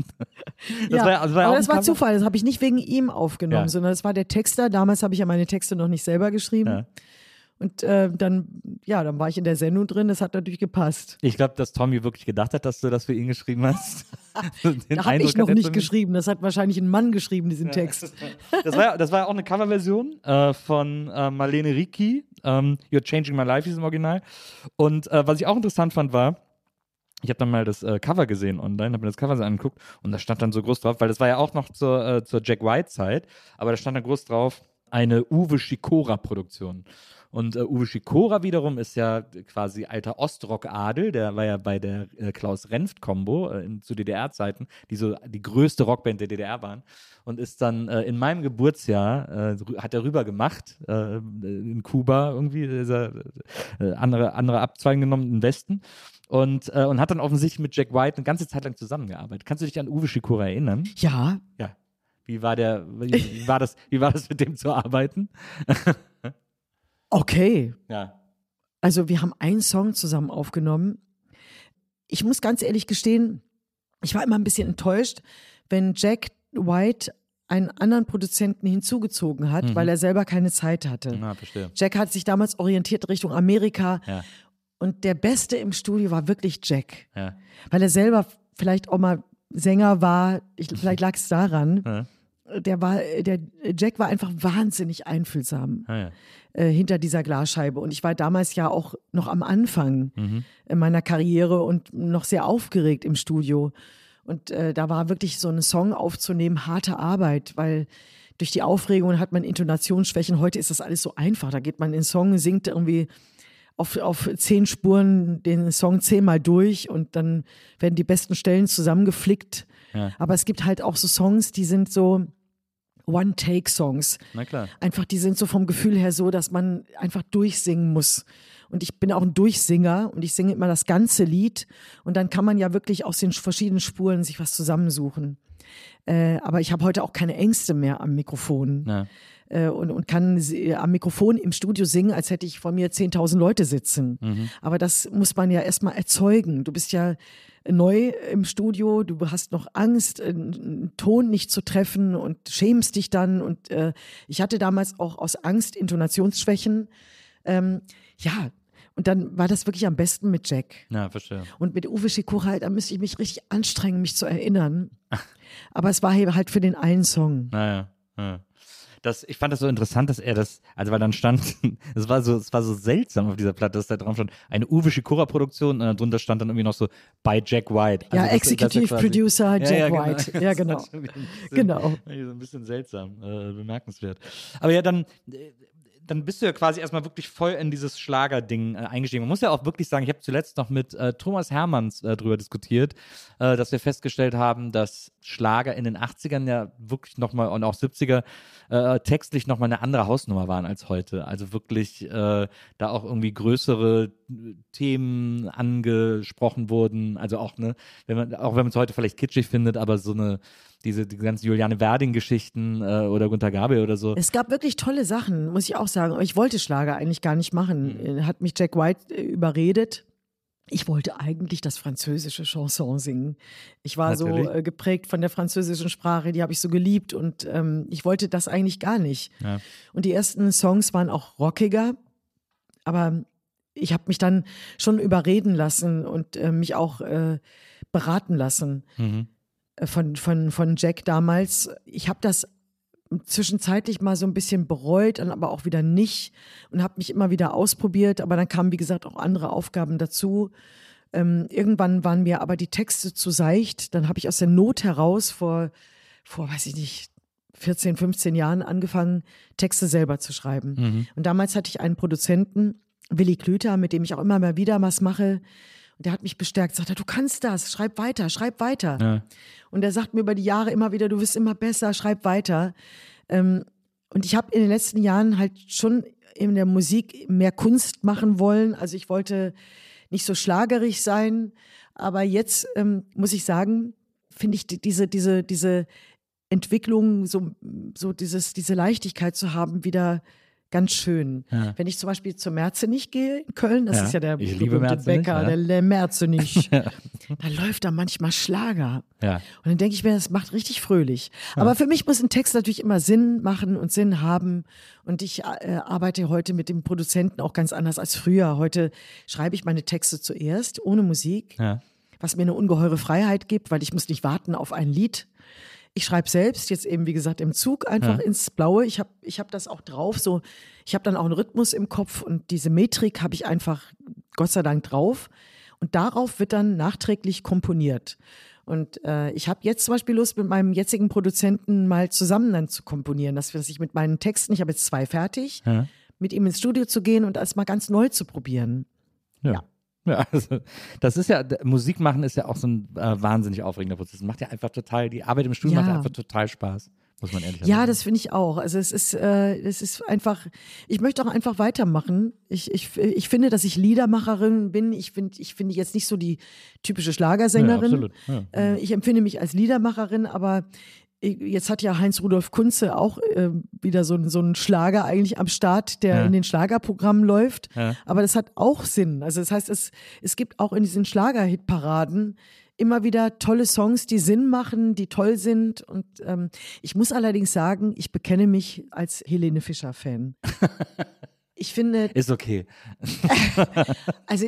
Das ja, war, das war aber das war. Zufall, das habe ich nicht wegen ihm aufgenommen, Ja. sondern das war der Texter. Damals habe ich ja meine Texte noch nicht selber geschrieben. Ja. Und äh, dann, ja, dann war ich in der Sendung drin, das hat natürlich gepasst. Ich glaube, dass Tommy wirklich gedacht hat, dass du das für ihn geschrieben hast. Da habe ich noch nicht geschrieben, das hat wahrscheinlich ein Mann geschrieben, diesen Text. Das war, ja- das war auch eine Coverversion äh, von äh, Marlene Ricci. Ähm, You're Changing My Life ist im Original. Und äh, was ich auch interessant fand, war, ich habe dann mal das äh, Cover gesehen online, habe mir das Cover so angeguckt und da stand dann so groß drauf, weil das war ja auch noch zur, äh, zur Jack White-Zeit, aber da stand dann groß drauf, eine Uwe Schikora-Produktion. Und äh, Uwe Schikora wiederum ist ja quasi alter Ostrock-Adel, der war ja bei der äh, Klaus-Renft-Kombo äh, zu DDR-Zeiten, die so die größte Rockband der DDR waren. Und ist dann äh, in meinem Geburtsjahr, äh, hat er rüber gemacht, äh, in Kuba irgendwie, ist er, äh, andere, andere Abzweigen genommen im Westen. Und, äh, und hat dann offensichtlich mit Jack White eine ganze Zeit lang zusammengearbeitet. Kannst du dich an Uwe Schikora erinnern? Ja, Ja. Wie war der, wie, wie war das, wie war das mit dem zu arbeiten? okay. Ja. Also wir haben einen Song zusammen aufgenommen. Ich muss ganz ehrlich gestehen, ich war immer ein bisschen enttäuscht, wenn Jack White einen anderen Produzenten hinzugezogen hat, weil er selber keine Zeit hatte. Na, verstehe. Jack hat sich damals orientiert Richtung Amerika Ja. und der Beste im Studio war wirklich Jack, Ja. weil er selber vielleicht auch mal Sänger war. Ich, vielleicht lag es daran. Ja. Der war, der Jack war einfach wahnsinnig einfühlsam Ah, ja. äh, hinter dieser Glasscheibe. Und ich war damals ja auch noch am Anfang Mhm. äh, meiner Karriere und noch sehr aufgeregt im Studio. Und äh, da war wirklich so einen Song aufzunehmen, harte Arbeit, weil durch die Aufregung hat man Intonationsschwächen. Heute ist das alles so einfach. Da geht man in den Song, singt irgendwie auf, auf zehn Spuren den Song zehnmal durch und dann werden die besten Stellen zusammengeflickt. Ja. Aber es gibt halt auch so Songs, die sind so One-Take-Songs. Na klar. Einfach, die sind so vom Gefühl her so, dass man einfach durchsingen muss. Und ich bin auch ein Durchsinger und ich singe immer das ganze Lied. Und dann kann man ja wirklich aus den verschiedenen Spuren sich was zusammensuchen. Äh, aber ich habe heute auch keine Ängste mehr am Mikrofon Ja. äh, und, und kann sie- am Mikrofon im Studio singen, als hätte ich vor mir 10.000 Leute sitzen. Aber das muss man ja erstmal erzeugen. Du bist ja neu im Studio, du hast noch Angst, einen einen Ton nicht zu treffen und schämst dich dann. Und äh, ich hatte damals auch aus Angst Intonationsschwächen. Ähm, ja, und dann war das wirklich am besten mit Jack. Ja, verstehe. Und mit Uwe Schikora, da müsste ich mich richtig anstrengen, mich zu erinnern. Aber es war halt für den einen Song. Naja. Ja. Das, ich fand das so interessant, dass er das, also weil dann stand, es war so, es war so seltsam auf dieser Platte, dass da drauf stand, eine Uwe Shikora-Produktion und darunter stand dann irgendwie noch so bei Jack White. Ja, dass- dass er Executive Producer Ja, Jack ja, genau. White. Ja, Das genau. bisschen- Genau. So ein bisschen seltsam, äh, bemerkenswert. Aber ja, dann, äh, dann bist du ja quasi erstmal wirklich voll in dieses Schlagerding äh, eingestiegen. Man muss ja auch wirklich sagen, ich habe zuletzt noch mit äh, Thomas Hermanns äh, drüber diskutiert, äh, dass wir festgestellt haben, dass Schlager in den 80ern ja wirklich nochmal und auch 70er äh, textlich nochmal eine andere Hausnummer waren als heute. Also wirklich äh, da auch irgendwie größere Themen angesprochen wurden. Also auch, ne, wenn man, auch wenn man es heute vielleicht kitschig findet, aber so eine diese die ganzen Juliane Werding-Geschichten äh, oder Gunter Gabriel oder so. Es gab wirklich tolle Sachen, muss ich auch sagen. Aber ich wollte Schlager eigentlich gar nicht machen. Mhm. Hat mich Jack White äh, überredet. Ich wollte eigentlich das französische Chanson singen. Ich war Natürlich. so äh, geprägt von der französischen Sprache, die habe ich so geliebt und ähm, ich wollte das eigentlich gar nicht. Ja. Und die ersten Songs waren auch rockiger, aber ich habe mich dann schon überreden lassen und äh, mich auch äh, beraten lassen Mhm. Von, von, von Jack damals. Ich habe das zwischenzeitlich mal so ein bisschen bereut, dann aber auch wieder nicht und habe mich immer wieder ausprobiert. Aber dann kamen, wie gesagt, auch andere Aufgaben dazu. Ähm, irgendwann waren mir aber die Texte zu seicht. Dann habe ich aus der Not heraus vor, vor, weiß ich nicht, 14, 15 Jahren angefangen, Texte selber zu schreiben. Mhm. Und damals hatte ich einen Produzenten, Willi Klüter, mit dem ich auch immer mal wieder was mache. Der hat mich bestärkt, sagt er, du kannst das, schreib weiter, schreib weiter. Ja. Und er sagt mir über die Jahre immer wieder, du wirst immer besser, schreib weiter. Ähm, und ich habe in den letzten Jahren halt schon in der Musik mehr Kunst machen wollen. Also ich wollte nicht so schlagerig sein, aber jetzt ähm, muss ich sagen, finde ich die, diese diese diese Entwicklung so so dieses diese Leichtigkeit zu haben wieder ganz schön. Ja. Wenn ich zum Beispiel zur Merze nicht gehe in Köln, das Ja, ist ja der berühmte Merzenich, Bäcker, ja. der Le Merzenich, da läuft da manchmal Schlager. Ja. Und dann denke ich mir, das macht richtig fröhlich. Aber für mich muss ein Text natürlich immer Sinn machen und Sinn haben. Und ich äh, arbeite heute mit dem Produzenten auch ganz anders als früher. Heute schreibe ich meine Texte zuerst, ohne Musik, Ja. was mir eine ungeheure Freiheit gibt, weil ich muss nicht warten auf ein Lied. Ich schreibe selbst, jetzt eben wie gesagt im Zug, einfach Ja. ins Blaue. Ich habe ich hab das auch drauf. So, ich habe dann auch einen Rhythmus im Kopf und diese Metrik habe ich einfach Gott sei Dank drauf. Und darauf wird dann nachträglich komponiert. Und äh, ich habe jetzt zum Beispiel Lust, mit meinem jetzigen Produzenten mal zusammen dann zu komponieren, dass, dass ich mit meinen Texten, ich habe jetzt zwei fertig, Ja. mit ihm ins Studio zu gehen und das mal ganz neu zu probieren. Ja. Ja, also das ist ja, Musik machen ist ja auch so ein äh, wahnsinnig aufregender Prozess. Es macht ja einfach total, die Arbeit im Studio Ja. macht ja einfach total Spaß, muss man ehrlich Ja, sagen. das finde ich auch. Also es ist, äh, es ist einfach, ich möchte auch einfach weitermachen. Ich, ich, ich finde, dass ich Liedermacherin bin. Ich finde, ich finde jetzt nicht so die typische Schlagersängerin. Ja, absolut. Ja. Äh, ich empfinde mich als Liedermacherin, aber jetzt hat ja Heinz-Rudolf Kunze auch äh, wieder so, so einen Schlager eigentlich am Start, der Ja. in den Schlagerprogrammen läuft. Ja. Aber das hat auch Sinn. Also das heißt, es, es gibt auch in diesen Schlager-Hitparaden immer wieder tolle Songs, die Sinn machen, die toll sind. Und ähm, ich muss allerdings sagen, ich bekenne mich als Helene Fischer-Fan. Ich finde, Ist okay. also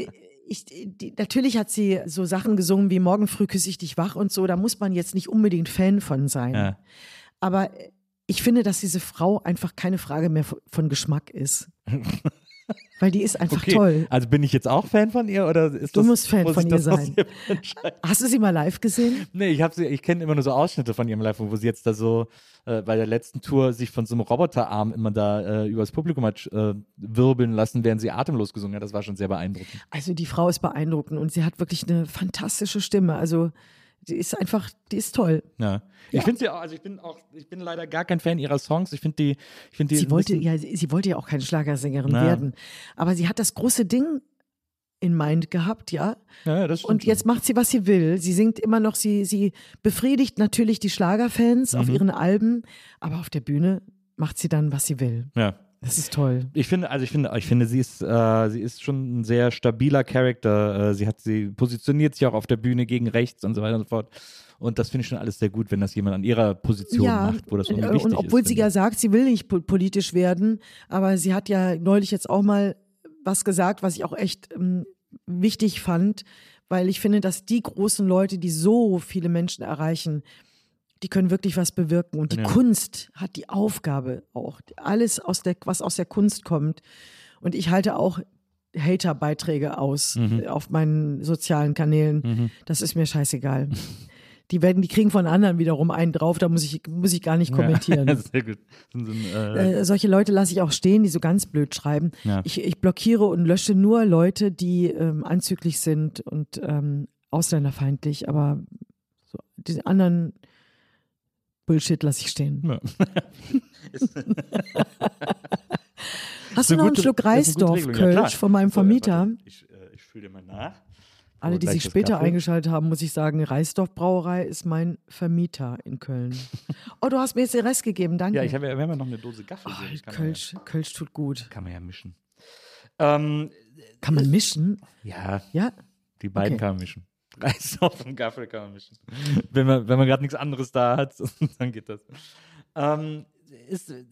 ich, die, natürlich hat sie so Sachen gesungen wie Morgen früh küsse ich dich wach und so, da muss man jetzt nicht unbedingt Fan von sein. Ja. Aber ich finde, dass diese Frau einfach keine Frage mehr von- von Geschmack ist. Weil die ist einfach okay. toll. Also bin ich jetzt auch Fan von ihr oder ist Du das, musst Fan muss von ihr sein. Hast du sie mal live gesehen? Nee, ich habe sie, ich kenne immer nur so Ausschnitte von ihrem Live, wo sie jetzt da so äh, bei der letzten Tour sich von so einem Roboterarm immer da äh, übers Publikum hat äh, wirbeln lassen, während sie atemlos gesungen hat. Das war schon sehr beeindruckend. Also die Frau ist beeindruckend und sie hat wirklich eine fantastische Stimme. Also die ist einfach, die ist toll. Ja. Ich finde sie auch, also ich bin auch, ich bin leider gar kein Fan ihrer Songs. Ich finde die, ich finde die. Sie wollte, ja, sie sie wollte ja auch keine Schlagersängerin Na. werden. Aber sie hat das große Ding in Mind gehabt, ja. ja, das stimmt Und jetzt macht sie, was sie will. Sie singt immer noch, sie, sie befriedigt natürlich die Schlagerfans auf Mhm. ihren Alben, aber auf der Bühne macht sie dann, was sie will. Ja. Das ist toll. Ich finde, also ich finde, ich finde, sie ist, äh, sie ist schon ein sehr stabiler Charakter. Äh, sie hat, sie positioniert sich auch auf der Bühne gegen rechts und so weiter und so fort. Und das finde ich schon alles sehr gut, wenn das jemand an ihrer Position ja, macht, wo das und, irgendwie äh, wichtig und obwohl ist. sie ja sagt, sie will nicht po- politisch werden, aber sie hat ja neulich jetzt auch mal was gesagt, was ich auch echt ähm, wichtig fand, weil ich finde, dass die großen Leute, die so viele Menschen erreichen, die können wirklich was bewirken. Und die Ja. Kunst hat die Aufgabe auch, alles aus der, was aus der Kunst kommt. Und ich halte auch Hater-Beiträge aus Mhm. äh, auf meinen sozialen Kanälen. Das ist mir scheißegal. Die werden, die kriegen von anderen wiederum einen drauf, da muss ich, muss ich gar nicht kommentieren. Ja, sehr gut. Ein, äh, Äh, solche Leute lasse ich auch stehen, die so ganz blöd schreiben. Ja. Ich, ich blockiere und lösche nur Leute, die ähm, anzüglich sind und ähm, ausländerfeindlich, aber so, die anderen Bullshit lasse ich stehen. ja. Hast du noch einen Schluck ist eine gute Reisdorf Regelung. Ja. Kölsch von meinem Vermieter? Ich, äh, ich fühle dir mal nach. Alle, die sich später Gaffel. eingeschaltet haben, muss ich sagen, Reisdorf Brauerei ist mein Vermieter in Köln. oh, du hast mir jetzt den Rest gegeben, danke. Ja, ich habe ja, wir haben ja noch eine Dose Gaffel. oh, kann, man Kölsch, Kölsch tut gut. ja, kann man ja mischen. Ähm, Kann man mischen? ja, Ja? die beiden Okay. kann man mischen. Reisdorf und Gaffel kann man mischen. wenn man, wenn man gerade nichts anderes da hat, dann geht das. Ähm, ist, äh,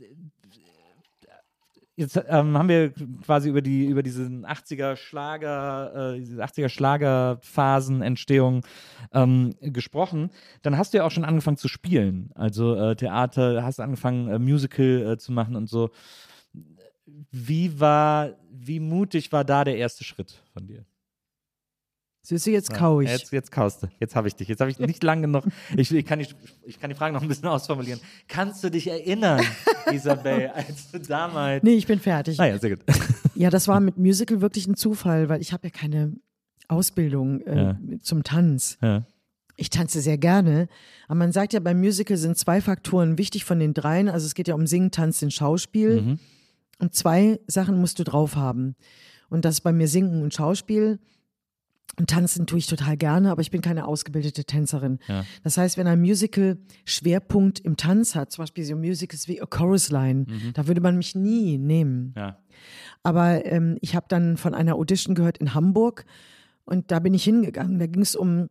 jetzt ähm, haben wir quasi über die über diesen 80er Schlager, äh, diese 80er Schlagerphasen Entstehung ähm, gesprochen. Dann hast du ja auch schon angefangen zu spielen, also äh, Theater, hast angefangen äh, Musical äh, zu machen und so. Wie war, wie mutig war da der erste Schritt von dir? Süße, jetzt kau ich. Jetzt, jetzt kaust du. Jetzt habe ich dich. Jetzt habe ich nicht lange genug. Ich, ich, kann die, ich kann die Frage noch ein bisschen ausformulieren. Kannst du dich erinnern, Isabel, als du damals. Nee, ich bin fertig. Ah ja, sehr gut. Ja, das war mit Musical wirklich ein Zufall, weil ich habe ja keine Ausbildung äh, Ja. zum Tanz. Ja. Ich tanze sehr gerne, aber man sagt ja, beim Musical sind zwei Faktoren wichtig von den dreien. Also es geht ja um Singen, Tanzen, Schauspiel. Mhm. Und zwei Sachen musst du drauf haben. Und das ist bei mir Singen und Schauspiel. Und tanzen tue ich total gerne, aber ich bin keine ausgebildete Tänzerin. Ja. Das heißt, wenn ein Musical Schwerpunkt im Tanz hat, zum Beispiel so Musicals wie A Chorus Line, da würde man mich nie nehmen. Ja. Aber ähm, ich habe dann von einer Audition gehört in Hamburg und da bin ich hingegangen. Da ging es um,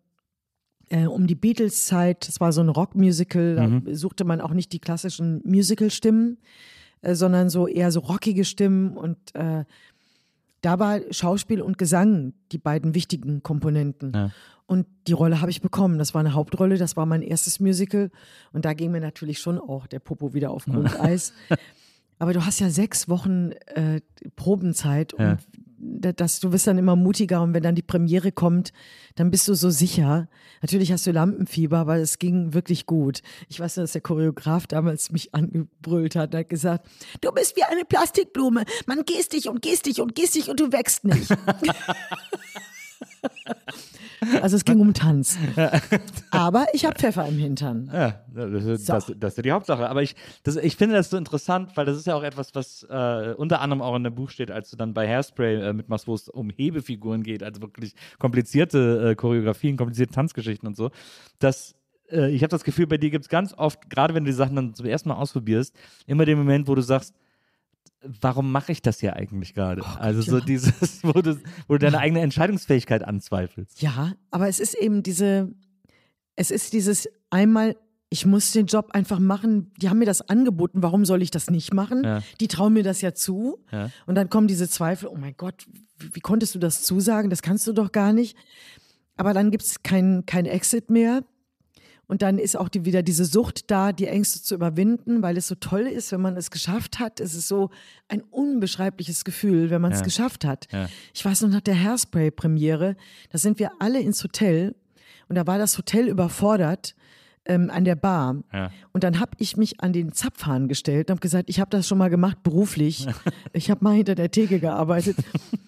äh, um die Beatles-Zeit. Das war so ein Rockmusical. Da suchte man auch nicht die klassischen Musical-Stimmen, äh, sondern so eher so rockige Stimmen. Und äh, da war Schauspiel und Gesang die beiden wichtigen Komponenten. Ja. Und die Rolle habe ich bekommen. Das war eine Hauptrolle, das war mein erstes Musical. Und da ging mir natürlich schon auch der Popo wieder auf Grundeis. Aber du hast ja sechs Wochen äh, Probenzeit und Ja. Das, du wirst dann immer mutiger und wenn dann die Premiere kommt, dann bist du so sicher. Natürlich hast du Lampenfieber, aber es ging wirklich gut. Ich weiß, dass der Choreograf damals mich angebrüllt hat und hat gesagt, du bist wie eine Plastikblume. Man gehst dich und gehst dich und gehst dich und du wächst nicht. also es ging um Tanz. Aber ich habe Pfeffer im Hintern. Ja, das, ist- So. das, das ist ja die Hauptsache. Aber ich, das, ich finde das so interessant, weil das ist ja auch etwas, was äh, unter anderem auch in dem Buch steht, als du dann bei Hairspray äh, mitmachst, wo es um Hebefiguren geht, also wirklich komplizierte äh, Choreografien, komplizierte Tanzgeschichten und so. Dass äh, ich habe das Gefühl, bei dir gibt es ganz oft, gerade wenn du die Sachen dann zum ersten Mal ausprobierst, immer den Moment, wo du sagst, warum mache ich das hier eigentlich gerade? also so Oh ja. dieses, wo du, wo du deine eigene Entscheidungsfähigkeit anzweifelst. Ja, aber es ist eben diese, es ist dieses einmal, ich muss den Job einfach machen. Die haben mir das angeboten, warum soll ich das nicht machen? Ja. Die trauen mir das ja zu. Ja. Und dann kommen diese Zweifel, oh mein Gott, wie, wie konntest du das zusagen? Das kannst du doch gar nicht. Aber dann gibt es kein, kein Exit mehr. Und dann ist auch die, wieder diese Sucht da, die Ängste zu überwinden, weil es so toll ist, wenn man es geschafft hat. Es ist so ein unbeschreibliches Gefühl, wenn man es Ja. geschafft hat. Ja. Ich weiß noch nach der Hairspray-Premiere, da sind wir alle ins Hotel und da war das Hotel überfordert ähm, an der Bar. Ja. Und dann habe ich mich an den Zapfhahn gestellt und habe gesagt, ich habe das schon mal gemacht beruflich. Ich habe mal hinter der Theke gearbeitet.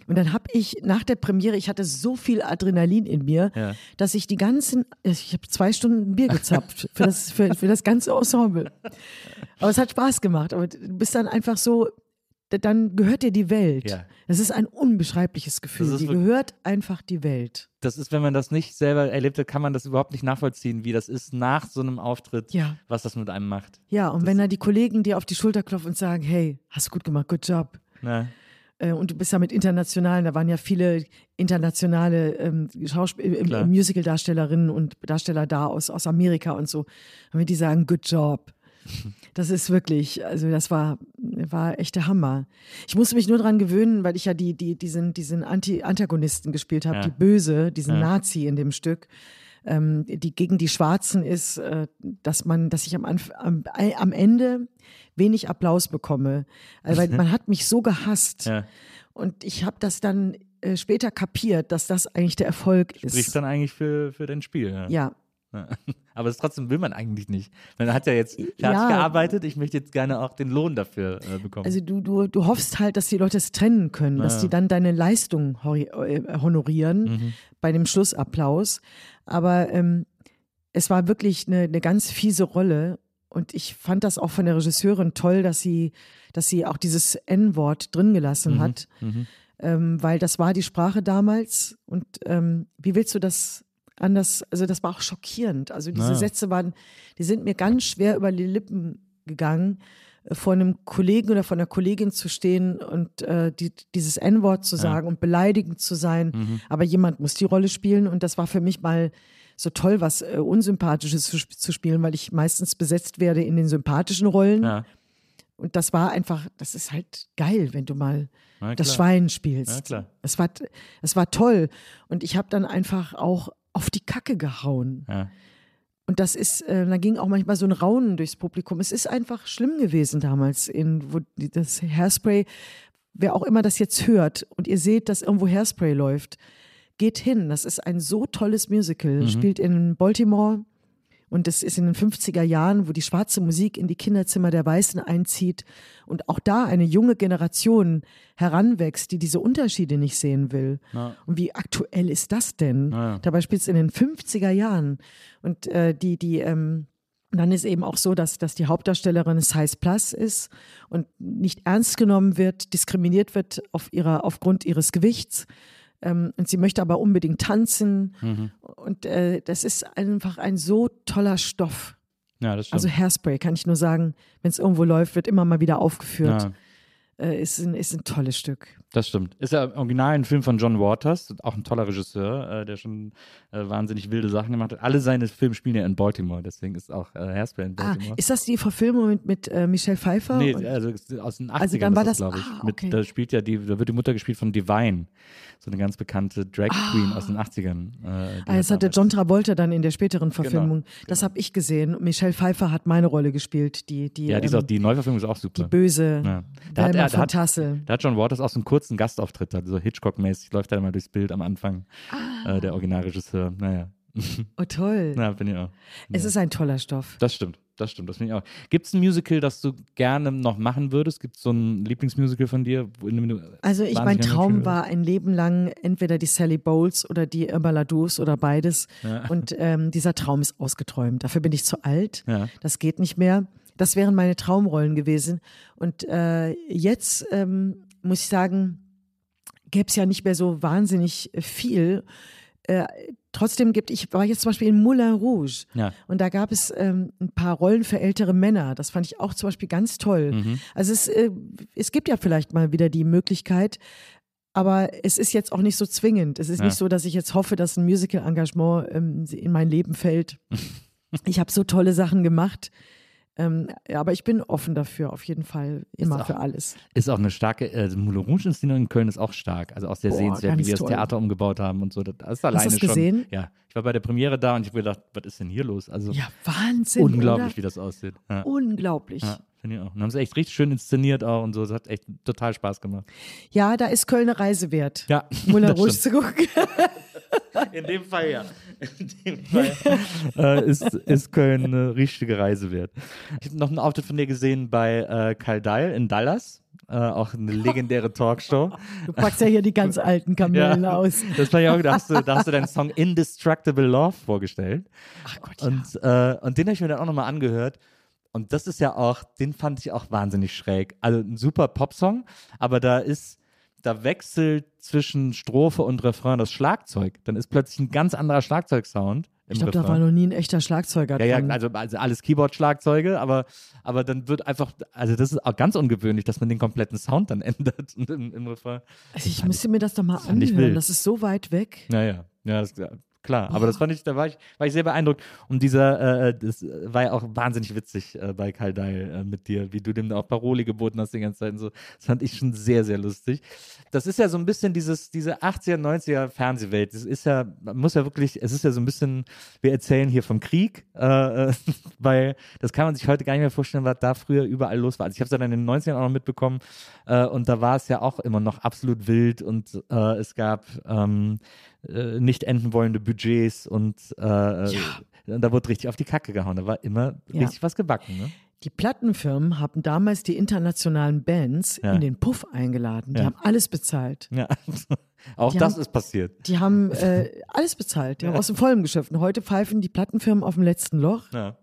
Und dann habe ich nach der Premiere, ich hatte so viel Adrenalin in mir, Ja. dass ich die ganzen, ich habe zwei Stunden Bier gezapft für das, für, für das ganze Ensemble. Aber es hat Spaß gemacht. Aber du bist dann einfach so, dann gehört dir die Welt. Ja. Das ist ein unbeschreibliches Gefühl. Das Die gehört einfach die Welt. das ist, wenn man das nicht selber erlebt hat, kann man das überhaupt nicht nachvollziehen, wie das ist nach so einem Auftritt, Ja. was das mit einem macht. Ja, und wenn da die Kollegen dir auf die Schulter klopfen und sagen, hey, hast du gut gemacht, good job. Ne? Äh, Und du bist ja mit internationalen, da waren ja viele internationale ähm, äh. Musical-Darstellerinnen und Darsteller da aus, aus Amerika und so. Und wenn die sagen, good job. Das ist wirklich, also das war, war echt der Hammer. Ich musste mich nur dran gewöhnen, weil ich ja die, die, diesen, diesen Anti Antagonisten gespielt habe, Ja. die Böse, diesen Ja. Nazi in dem Stück, ähm, die gegen die Schwarzen ist, äh, dass man, dass ich am, Anf am, am Ende wenig Applaus bekomme. Also, weil man hat mich so gehasst. Ja. Und ich habe das dann äh, später kapiert, dass das eigentlich der Erfolg ist. Spricht dann eigentlich für, für dein Spiel. Ja, Ja. Aber das trotzdem will man eigentlich nicht. Man hat ja jetzt fertig Ja. gearbeitet, ich möchte jetzt gerne auch den Lohn dafür äh, bekommen. Also du, du, du hoffst halt, dass die Leute es trennen können, dass Ja. die dann deine Leistung äh, honorieren Mhm. bei dem Schlussapplaus. Aber ähm, es war wirklich eine, eine ganz fiese Rolle. Und ich fand das auch von der Regisseurin toll, dass sie, dass sie auch dieses N-Wort drin gelassen Mhm. hat. Ähm, weil das war die Sprache damals. Und ähm, wie willst du das anders? Also das war auch schockierend. Also diese Ja. Sätze waren, die sind mir ganz schwer über die Lippen gegangen, äh, vor einem Kollegen oder von einer Kollegin zu stehen und äh, die, dieses N-Wort zu sagen und beleidigend zu sein. Mhm. Aber jemand muss die Rolle spielen und das war für mich mal so toll, was äh, Unsympathisches zu, zu spielen, weil ich meistens besetzt werde in den sympathischen Rollen. ja. Und das war einfach, das ist halt geil, wenn du mal das. Schwein spielst. Ja, klar. Es war, es war toll. Und ich habe dann einfach auch auf die Kacke gehauen. Ja. Und das ist, äh, da ging auch manchmal so ein Raunen durchs Publikum. Es ist einfach schlimm gewesen damals, in, wo die, das Hairspray, wer auch immer das jetzt hört und ihr seht, dass irgendwo Hairspray läuft, geht hin. Das ist ein so tolles Musical. Spielt in Baltimore und das ist in den 50er Jahren, wo die schwarze Musik in die Kinderzimmer der Weißen einzieht und auch da eine junge Generation heranwächst, die diese Unterschiede nicht sehen will. Und wie aktuell ist das denn? Ja. Dabei spielt es in den 50er Jahren. Und äh, die, die, ähm, dann ist eben auch so, dass, dass die Hauptdarstellerin Size Plus ist und nicht ernst genommen wird, diskriminiert wird auf ihrer, aufgrund ihres Gewichts. Ähm, und sie möchte aber unbedingt tanzen. Mhm. Und äh, das ist einfach ein so toller Stoff. ja, das stimmt. Also Hairspray kann ich nur sagen, wenn es irgendwo läuft, wird immer mal wieder aufgeführt. ja. Äh, ist, ein, ist ein tolles Stück. Das stimmt. Ist ja original ein Film von John Waters, auch ein toller Regisseur, äh, der schon äh, wahnsinnig wilde Sachen gemacht hat. Alle seine Filme spielen ja in Baltimore, deswegen ist auch äh, Hairspray in Ah, Baltimore. ist das die Verfilmung mit, mit äh, Michelle Pfeiffer? Nee, also aus den 80ern Also dann war das, das- glaube ich. ah, Mit, okay. da spielt ja die, da wird die Mutter gespielt von Divine, so eine ganz bekannte Drag Queen aus den 80ern. Äh, die Ah, das hatte damals- John Travolta dann in der späteren Verfilmung. Genau, Das habe ich gesehen. Michelle Pfeiffer hat meine Rolle gespielt, die, die, Ja, die, ist auch, ähm, die Neuverfilmung ist auch die super. böse Ja. Da hat, er, da, hat, Tassel. da hat John Waters auch so einen kurzen Gastauftritt, so Hitchcock-mäßig, läuft er mal durchs Bild am Anfang, Ah. äh, der Originalregisseur. Naja, Oh, toll. na, bin ich auch. Es ist ein toller Stoff. Das stimmt, das stimmt, das finde ich auch. Gibt es ein Musical, das du gerne noch machen würdest? Gibt es so ein Lieblingsmusical von dir? Also ich, mein Traum war ein Leben lang entweder die Sally Bowles oder die Irma Ladus oder beides. Und ähm, dieser Traum ist ausgeträumt. Dafür bin ich zu alt. Ja. Das geht nicht mehr. Das wären meine Traumrollen gewesen. Und äh, jetzt ähm, muss ich sagen, gäbe es ja nicht mehr so wahnsinnig viel. Äh, trotzdem gibt ich war jetzt zum Beispiel in Moulin Rouge Ja. und da gab es ähm, ein paar Rollen für ältere Männer. Das fand ich auch zum Beispiel ganz toll. Mhm. Also es, äh, es gibt ja vielleicht mal wieder die Möglichkeit, aber es ist jetzt auch nicht so zwingend. Es ist Ja. nicht so, dass ich jetzt hoffe, dass ein Musical-Engagement ähm, in mein Leben fällt. ich habe so tolle Sachen gemacht. Ähm, ja, aber ich bin offen dafür, auf jeden Fall, immer auch- für alles. Ist auch eine starke, äh, Moulin Rouge-Inszenierung in Köln ist auch stark. Also auch sehr Boah, sehenswert, wie die das. Theater umgebaut haben und so. Das ist alleine du es schon. gesehen? Ja. Ich war bei der Premiere da und ich habe gedacht, was ist denn hier los? Also Ja, Wahnsinn. unglaublich, Oder? wie das aussieht. Ja. Unglaublich. Ja, finde ich auch. Und haben sie echt richtig schön inszeniert auch und so. Das hat echt total Spaß gemacht. Ja, da ist Köln eine Reise wert. Ja, Moulin das Rouge zu gucken. In dem Fall ja. In dem Fall äh, ist, ist Köln eine richtige Reise wert. Ich habe noch einen Auftritt von dir gesehen bei äh, Karl Dahl in Dallas. Äh, auch eine legendäre Talkshow. Du packst ja hier die ganz alten Kamellen aus. Das fand ich auch, da hast, du, da hast du deinen Song Indestructible Love vorgestellt. Ach Gott, ja. Und, äh, und den habe ich mir dann auch nochmal angehört. Und das ist ja auch, den fand ich auch wahnsinnig schräg. Also ein super Popsong, aber da ist, da wechselt zwischen Strophe und Refrain das Schlagzeug. Dann ist plötzlich ein ganz anderer Schlagzeugsound Ich glaube, da war noch nie ein echter Schlagzeuger ja, ja, dran. also, also alles Keyboard-Schlagzeuge, aber, aber dann wird einfach, also das ist auch ganz ungewöhnlich, dass man den kompletten Sound dann ändert im, im Refrain. also ich müsste mir das doch mal anhören. Das ist so weit weg. Ja, ja, ja, das, ja klar. Aber das fand ich, da war ich, war ich sehr beeindruckt. Und dieser, äh, das war ja auch wahnsinnig witzig äh, bei Karl Dahl äh, mit dir, wie du dem da auch Paroli geboten hast die ganze Zeit und so. Das fand ich schon sehr, sehr lustig. Das ist ja so ein bisschen dieses, diese 80er, 90er Fernsehwelt. Das ist ja, man muss ja wirklich, es ist ja so ein bisschen, wir erzählen hier vom Krieg, äh, äh, weil das kann man sich heute gar nicht mehr vorstellen, was da früher überall los war. Also ich habe es dann in den 90ern auch noch mitbekommen äh, und da war es ja auch immer noch absolut wild und äh, es gab ähm, äh, nicht enden wollende Budgets und äh, da wurde richtig auf die Kacke gehauen. Da war immer Ja. richtig was gebacken. Ne? Die Plattenfirmen haben damals die internationalen Bands Ja. in den Puff eingeladen. Die Ja. haben alles bezahlt. Ja. Auch Die das haben- ist passiert. Die haben äh, alles bezahlt. Die haben aus dem Vollen geschöpft. Und heute pfeifen die Plattenfirmen auf dem letzten Loch, Ja.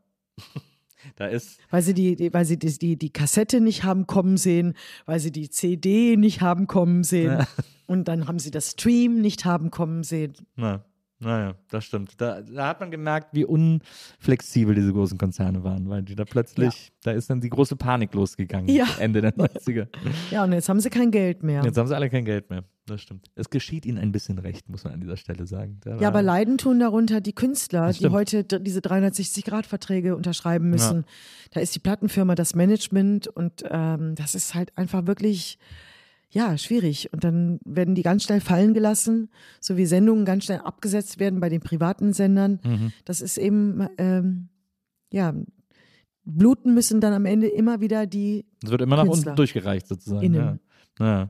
Da ist, weil sie die, die weil sie die, die, die Kassette nicht haben kommen sehen, weil sie die CD nicht haben kommen sehen. Und dann haben sie das Stream nicht haben kommen sehen. na, naja, das stimmt. Da, da hat man gemerkt, wie unflexibel diese großen Konzerne waren, weil die da plötzlich, da ist dann die große Panik losgegangen. Ja. Ende der 90er. Ja, und jetzt haben sie kein Geld mehr. Jetzt haben sie alle kein Geld mehr. Das stimmt. Es geschieht ihnen ein bisschen recht, muss man an dieser Stelle sagen. Da Ja, aber leiden tun darunter die Künstler, die heute diese 360-Grad-Verträge unterschreiben müssen. Da ist die Plattenfirma das Management und ähm, das ist halt einfach wirklich, ja, schwierig. Und dann werden die ganz schnell fallen gelassen, so wie Sendungen ganz schnell abgesetzt werden bei den privaten Sendern. Mhm. Das ist eben, ähm, ja, bluten müssen dann am Ende immer wieder die Es wird immer nach Künstler. unten durchgereicht sozusagen. Innen. Ja. Ja.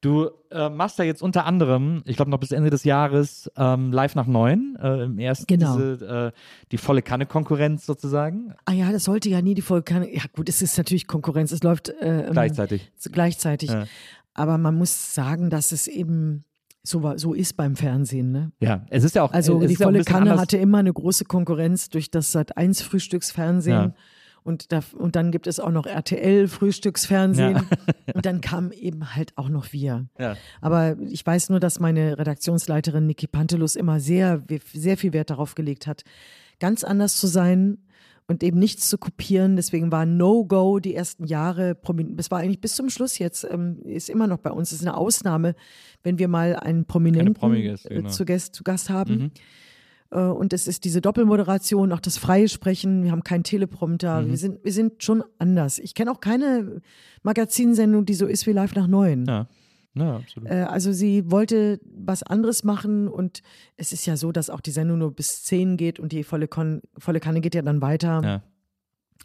Du äh, machst ja jetzt unter anderem, ich glaube noch bis Ende des Jahres, ähm, live nach neun. Äh, Im ersten Genau. diese, äh, die volle Kanne-Konkurrenz sozusagen. Ah ja, das sollte ja nie die Folge. Ja gut, es ist natürlich Konkurrenz. Es läuft äh, ähm, Gleichzeitig. gleichzeitig. Ja. Aber man muss sagen, dass es eben so, war- so ist beim Fernsehen. Ne? Ja, es ist ja auch. Also die ja volle Kanne anders. hatte immer eine große Konkurrenz durch das Sat 1 Frühstücksfernsehen. Ja. Und, da, und dann gibt es auch noch RTL Frühstücksfernsehen. Ja. und dann kamen eben halt auch noch wir. Ja. Aber ich weiß nur, dass meine Redaktionsleiterin Niki Pantelus immer sehr, sehr viel Wert darauf gelegt hat, ganz anders zu sein und eben nichts zu kopieren. Deswegen war No-Go die ersten Jahre, promin- das war eigentlich bis zum Schluss jetzt, ähm, ist immer noch bei uns, das ist eine Ausnahme, wenn wir mal einen Prominenten Promi-Gäste, äh, genau. zu, Gast, zu Gast haben. Äh, Und es ist diese Doppelmoderation, auch das freie Sprechen. Wir haben keinen Teleprompter. Wir, sind, wir sind schon anders. Ich kenne auch keine Magazinsendung, die so ist wie Live nach Neun. Ja. Ja, absolut. Äh, also sie wollte was anderes machen und es ist ja so, dass auch die Sendung nur bis 10 geht und die volle, Kon volle Kanne geht ja dann weiter. Ja.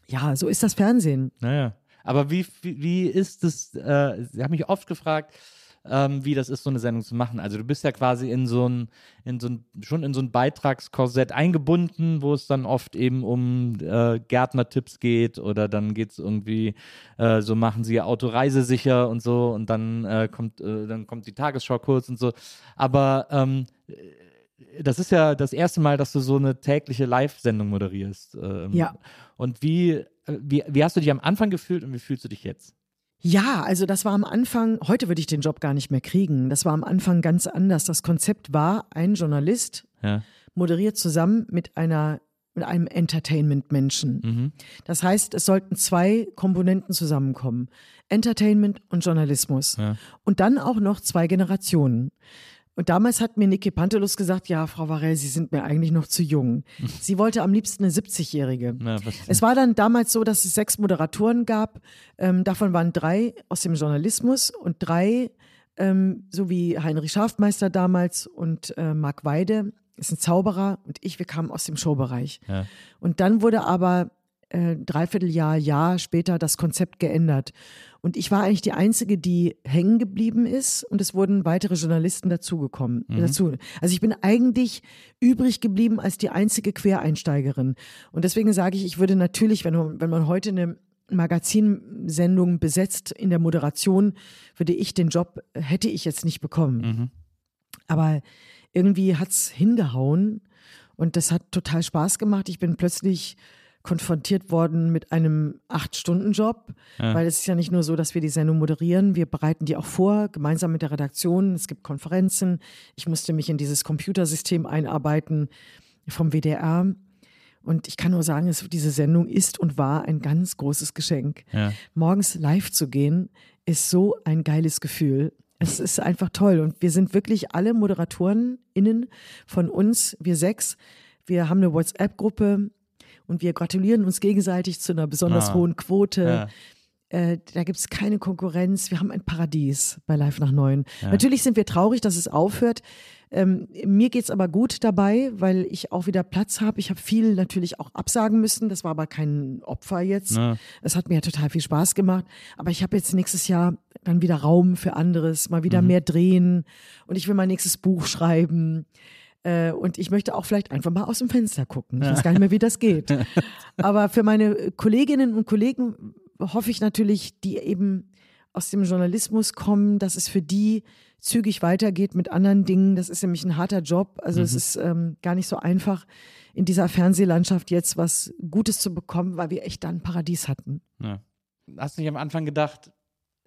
Ja, so ist das Fernsehen. Naja. Aber wie, wie, wie ist es, äh, ich habe mich oft gefragt, ähm, wie das ist, so eine Sendung zu machen. Also du bist ja quasi in so ein, in so ein, schon in so ein Beitragskorsett eingebunden, wo es dann oft eben um äh, Gärtnertipps geht oder dann geht es irgendwie, äh, so machen sie ihr Auto reisesicher und so und dann äh, kommt, äh, dann kommt die Tagesschau kurz und so. Aber ähm, das ist ja das erste Mal, dass du so eine tägliche Live-Sendung moderierst. Ähm, Ja. Und wie, äh, wie, wie hast du dich am Anfang gefühlt und wie fühlst du dich jetzt? Ja, also das war am Anfang, heute würde ich den Job gar nicht mehr kriegen. Das war am Anfang ganz anders. Das Konzept war, ein Journalist Ja. moderiert zusammen mit einer mit einem Entertainment-Menschen. Mhm. Das heißt, es sollten zwei Komponenten zusammenkommen. Entertainment und Journalismus. Ja. Und dann auch noch zwei Generationen. Und damals hat mir Niki Pantelus gesagt, ja, Frau Varell, Sie sind mir eigentlich noch zu jung. Sie wollte am liebsten eine 70-Jährige. Ja, was- Es war dann damals so, dass es sechs Moderatoren gab. Ähm, davon waren drei aus dem Journalismus und drei, ähm, so wie Heinrich Schafmeister damals und äh, Marc Weide, ist ein Zauberer und ich, wir kamen aus dem Showbereich. Ja. Und dann wurde aber äh, Dreivierteljahr, Jahr später das Konzept geändert. Und ich war eigentlich die Einzige, die hängen geblieben ist und es wurden weitere Journalisten dazugekommen. Dazu. Also ich bin eigentlich übrig geblieben als die einzige Quereinsteigerin. Und deswegen sage ich, ich würde natürlich, wenn, man- wenn man heute eine Magazinsendung besetzt in der Moderation, würde ich den Job, hätte ich jetzt nicht bekommen. Aber irgendwie hat's hingehauen und das hat total Spaß gemacht. Ich bin plötzlich konfrontiert worden mit einem Acht-Stunden-Job, weil es ist ja nicht nur so, dass wir die Sendung moderieren, wir bereiten die auch vor, gemeinsam mit der Redaktion. Es gibt Konferenzen. Ich musste mich in dieses Computersystem einarbeiten vom WDR. Und ich kann nur sagen, es, diese Sendung ist und war ein ganz großes Geschenk. Ja. Morgens live zu gehen, ist so ein geiles Gefühl. Es ist einfach toll. Und wir sind wirklich alle ModeratorInnen von uns, wir sechs. Wir haben eine WhatsApp-Gruppe und wir gratulieren uns gegenseitig zu einer besonders Ah. hohen Quote. Ja. Äh, da gibt es keine Konkurrenz. Wir haben ein Paradies bei Live nach Neun. Natürlich sind wir traurig, dass es aufhört. Ähm, mir geht's aber gut dabei, weil ich auch wieder Platz habe. Ich habe viel natürlich auch absagen müssen. Das war aber kein Opfer jetzt. Ja. Es hat mir total viel Spaß gemacht. Aber ich habe jetzt nächstes Jahr dann wieder Raum für anderes, mal wieder mehr drehen. Und ich will mein nächstes Buch schreiben. Äh, und ich möchte auch vielleicht einfach mal aus dem Fenster gucken. Ich weiß gar nicht mehr, wie das geht. Aber für meine Kolleginnen und Kollegen hoffe ich natürlich, die eben aus dem Journalismus kommen, dass es für die zügig weitergeht mit anderen Dingen. Das ist nämlich ein harter Job. Also es ist ähm, gar nicht so einfach, in dieser Fernsehlandschaft jetzt was Gutes zu bekommen, weil wir echt da ein Paradies hatten. Ja. Hast du nicht am Anfang gedacht,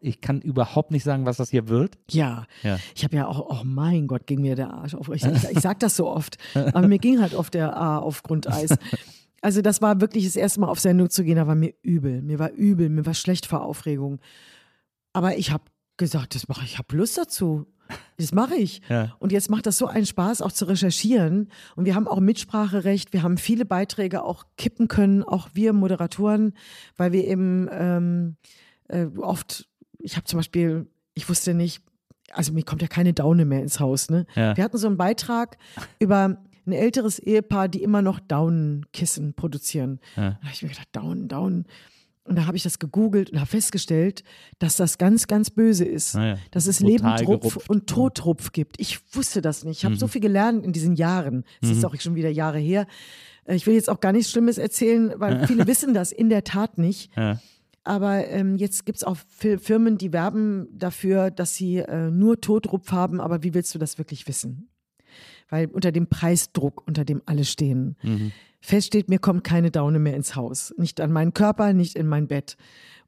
ich kann überhaupt nicht sagen, was das hier wird? Ja, Ja. ich habe ja auch, oh mein Gott, ging mir der Arsch auf. Ich, ich, ich sag das so oft, aber mir ging halt auf der A auf Grundeis. Also das war wirklich das erste Mal auf Sendung zu gehen, da war mir übel. Mir war übel, mir war schlecht vor Aufregung. Aber ich habe gesagt, das mache ich, ich habe Lust dazu. Das mache ich. Ja. Und jetzt macht das so einen Spaß, auch zu recherchieren. Und wir haben auch Mitspracherecht. Wir haben viele Beiträge auch kippen können, auch wir Moderatoren, weil wir eben ähm, äh, oft, ich habe zum Beispiel, ich wusste nicht, also mir kommt ja keine Daune mehr ins Haus. Ne? Ja. Wir hatten so einen Beitrag über ein älteres Ehepaar, die immer noch Daunenkissen produzieren. Ja. Da habe ich mir gedacht, Daunen, Daunen. Und da habe ich das gegoogelt und habe festgestellt, dass das ganz, ganz böse ist. Ah ja. Dass es Total Lebendrupf gerupft. und Totrupf gibt. Ich wusste das nicht. Ich habe so viel gelernt in diesen Jahren. Es ist auch schon wieder Jahre her. Äh, Ich will jetzt auch gar nichts Schlimmes erzählen, weil viele wissen das in der Tat nicht. Aber ähm, jetzt gibt es auch Firmen, die werben dafür, dass sie äh, nur Totrupf haben. Aber wie willst du das wirklich wissen? Weil unter dem Preisdruck, unter dem alle stehen, fest steht, mir kommt keine Daune mehr ins Haus. Nicht an meinen Körper, nicht in mein Bett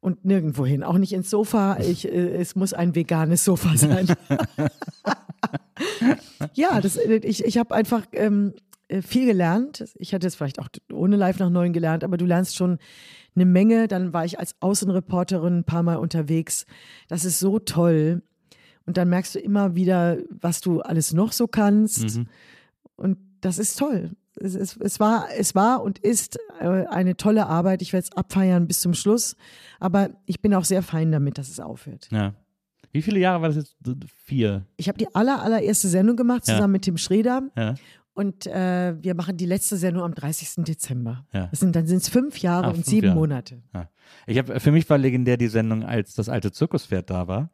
und nirgendwo hin. Auch nicht ins Sofa. Ich, äh, es muss ein veganes Sofa sein. ja, das, äh, ich, ich habe einfach ähm, äh, viel gelernt. Ich hatte es vielleicht auch ohne Live nach neun gelernt, aber du lernst schon eine Menge. Dann war ich als Außenreporterin ein paar Mal unterwegs. Das ist so toll. Und dann merkst du immer wieder, was du alles noch so kannst. Und das ist toll. Es, es, es, war, es war und ist äh, eine tolle Arbeit. Ich werde es abfeiern bis zum Schluss. Aber ich bin auch sehr fein damit, dass es aufhört. ja. Wie viele Jahre war das jetzt? Vier. Ich habe die aller, allererste Sendung gemacht, Ja. zusammen mit Tim Schreder. Ja. Und äh, wir machen die letzte Sendung am 30. Dezember. Ja. Das sind, dann sind es fünf Jahre Ah, und fünf sieben Jahre. Monate. Ja. Ich habe für mich war legendär die Sendung, als das alte Zirkuspferd da war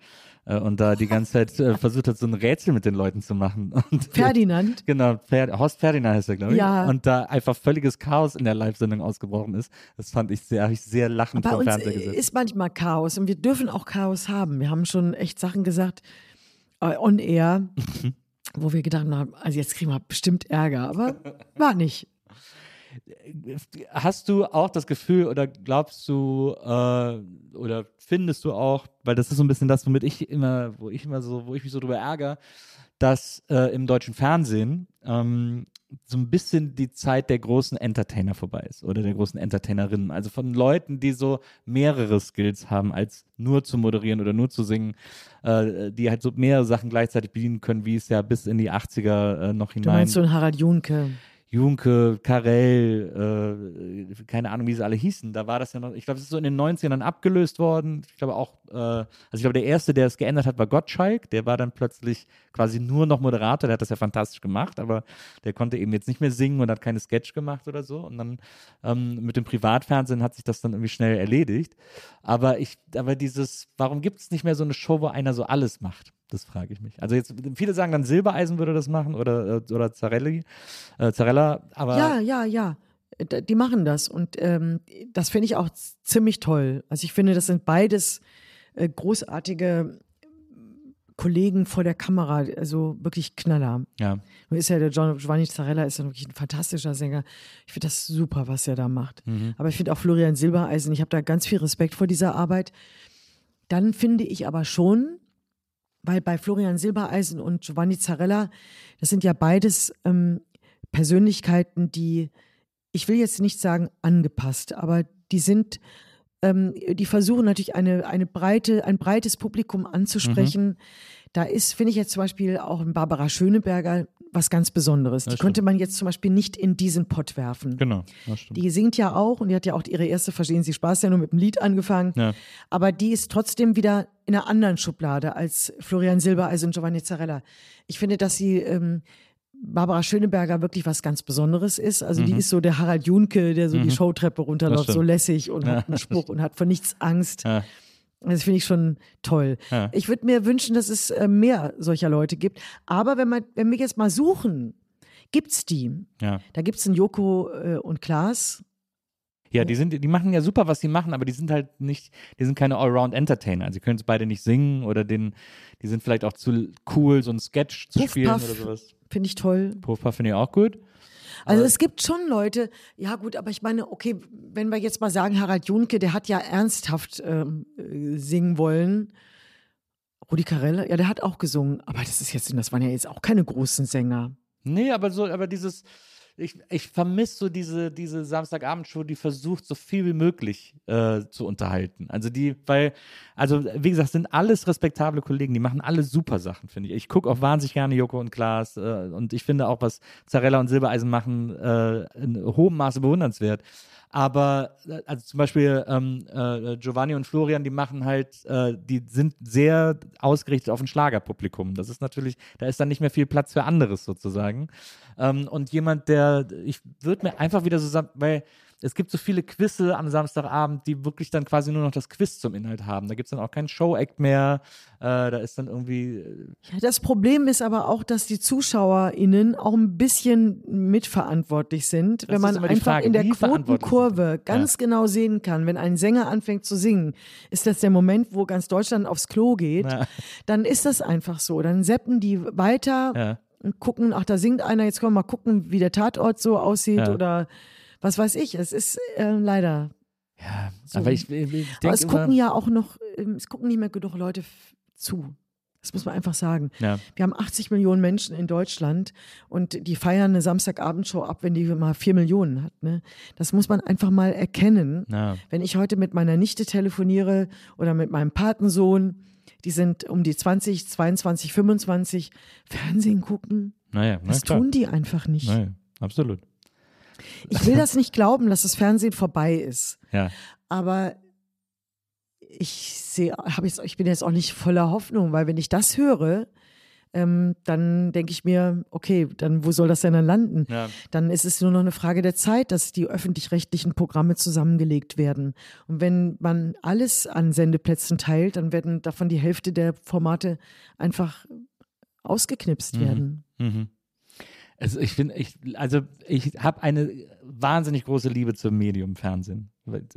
äh, und da die ganze Zeit äh, versucht hat, so ein Rätsel mit den Leuten zu machen. Und, Ferdinand. Genau, Fer Horst Ferdinand heißt er, glaube ich. Ja. Und da einfach völliges Chaos in der Live-Sendung ausgebrochen ist. Das fand ich sehr, habe ich sehr lachend Bei vom uns Fernseher gesetzt. ist manchmal Chaos und wir dürfen auch Chaos haben. Wir haben schon echt Sachen gesagt, äh, on air, Mhm. Wo wir gedacht haben, also jetzt kriegen wir bestimmt Ärger, aber war nicht. Hast du auch das Gefühl oder glaubst du äh, oder findest du auch, weil das ist so ein bisschen das, womit ich immer, wo ich immer so, wo ich mich so drüber ärgere, dass äh, im deutschen Fernsehen ähm, so ein bisschen die Zeit der großen Entertainer vorbei ist oder der großen Entertainerinnen. Also von Leuten, die so mehrere Skills haben, als nur zu moderieren oder nur zu singen, äh, die halt so mehrere Sachen gleichzeitig bedienen können, wie es ja bis in die 80er äh, noch Du hinein meinst so ein Harald Junke. Junke, Karel, äh, keine Ahnung, wie sie alle hießen. Da war das ja noch, ich glaube, es ist so in den 90ern abgelöst worden. Ich glaube auch, äh, also ich glaube, der erste, der es geändert hat, war Gottschalk. Der war dann plötzlich quasi nur noch Moderator. Der hat das ja fantastisch gemacht, aber der konnte eben jetzt nicht mehr singen und hat keine Sketch gemacht oder so. Und dann ähm, mit dem Privatfernsehen hat sich das dann irgendwie schnell erledigt. Aber ich, aber dieses, warum gibt es nicht mehr so eine Show, wo einer so alles macht? Das frage ich mich. Also jetzt, viele sagen dann Silbereisen würde das machen oder, äh, oder Zarelli, äh, Zarella, aber Ja, ja, ja. Die machen das und ähm, das finde ich auch ziemlich toll. Also ich finde, das sind beides äh, großartige Kollegen vor der Kamera, also wirklich Knaller. ja. Nun ist ja der John Giovanni Zarella ist ja wirklich ein fantastischer Sänger. Ich finde das super, was er da macht. Aber ich finde auch Florian Silbereisen, ich habe da ganz viel Respekt vor dieser Arbeit. Dann finde ich aber schon, weil bei Florian Silbereisen und Giovanni Zarella, das sind ja beides ähm, Persönlichkeiten, die, ich will jetzt nicht sagen angepasst, aber die sind, ähm, die versuchen natürlich eine, eine breite, ein breites Publikum anzusprechen. Da ist, finde ich jetzt zum Beispiel auch ein Barbara Schöneberger was ganz Besonderes. Die stimmt. könnte man jetzt zum Beispiel nicht in diesen Pott werfen. Genau, das stimmt. Die singt ja auch und die hat ja auch ihre erste Verstehen Sie Spaß ja nur mit dem Lied angefangen. Ja. Aber die ist trotzdem wieder in einer anderen Schublade als Florian Silbereisen und Giovanni Zarella. Ich finde, dass sie ähm, Barbara Schöneberger wirklich was ganz Besonderes ist. Also die ist so der Harald Junke, der so die Showtreppe runterläuft, Mhm. So lässig und hat einen Spruch und hat vor nichts Angst. Ja. Das finde ich schon toll. Ja. Ich würde mir wünschen, dass es äh, mehr solcher Leute gibt. Aber wenn, man, wenn wir jetzt mal suchen, gibt's die. Ja. Da gibt's einen Joko äh, und Klaas. Ja, die sind, die machen ja super, was sie machen, aber die sind halt nicht, die sind keine Allround-Entertainer. Also, sie können es beide nicht singen oder den, die sind vielleicht auch zu cool, so ein Sketch zu Puff, spielen Puff. oder sowas. Finde ich toll. Puffpuff finde ich auch gut. Also es gibt schon Leute, ja gut, aber ich meine, okay, wenn wir jetzt mal sagen, Harald Junke, der hat ja ernsthaft ähm, äh, singen wollen. Rudi Carella, ja, der hat auch gesungen, aber das ist jetzt, das waren ja jetzt auch keine großen Sänger. Nee, aber so, aber dieses, ich, ich vermisse so diese, diese Samstagabendshow, die versucht, so viel wie möglich äh, zu unterhalten. Also die, weil, also wie gesagt, sind alles respektable Kollegen, die machen alle super Sachen, finde ich. Ich gucke auch wahnsinnig gerne Joko und Klaas äh, und ich finde auch, was Zarella und Silbereisen machen, äh, in hohem Maße bewundernswert. Aber äh, also zum Beispiel ähm, äh, Giovanni und Florian, die machen halt, äh, die sind sehr ausgerichtet auf ein Schlagerpublikum. Das ist natürlich, da ist dann nicht mehr viel Platz für anderes sozusagen. Ähm, und jemand, der, ich würde mir einfach wieder so sagen, weil es gibt so viele Quizze am Samstagabend, die wirklich dann quasi nur noch das Quiz zum Inhalt haben. Da gibt es dann auch keinen Show-Act mehr. Äh, da ist dann irgendwie, äh, Ja, das Problem ist aber auch, dass die ZuschauerInnen auch ein bisschen mitverantwortlich sind, Das wenn man einfach Frage, in der Quotenkurve ganz genau sehen kann, wenn ein Sänger anfängt zu singen, ist das der Moment, wo ganz Deutschland aufs Klo geht, Ja. dann ist das einfach so. Dann seppen die weiter ja. und gucken, ach, da singt einer, jetzt können wir mal gucken, wie der Tatort so aussieht Ja. oder was weiß ich. Es ist äh, leider. Ja, So. aber ich, ich, ich Aber denke es gucken ja auch noch, ähm, es gucken nicht mehr genug Leute zu. Das muss man einfach sagen. Ja. Wir haben 80 Millionen Menschen in Deutschland und die feiern eine Samstagabendshow ab, wenn die mal 4 Millionen hat. Ne? Das muss man einfach mal erkennen. Ja. Wenn ich heute mit meiner Nichte telefoniere oder mit meinem Patensohn, die sind um die 20, 22, 25, Fernsehen gucken, Naja, na das klar. tun die einfach nicht. Naja, absolut. Ich will das nicht glauben, dass das Fernsehen vorbei ist. Ja. Aber ich sehe, habe jetzt, ich bin jetzt auch nicht voller Hoffnung, weil wenn ich das höre, ähm, dann denke ich mir, okay, dann wo soll das denn dann landen? Ja. Dann ist es nur noch eine Frage der Zeit, dass die öffentlich-rechtlichen Programme zusammengelegt werden. Und wenn man alles an Sendeplätzen teilt, dann werden davon die Hälfte der Formate einfach ausgeknipst werden. Mhm. Also ich finde, ich, also ich habe eine wahnsinnig große Liebe zum Medium Fernsehen.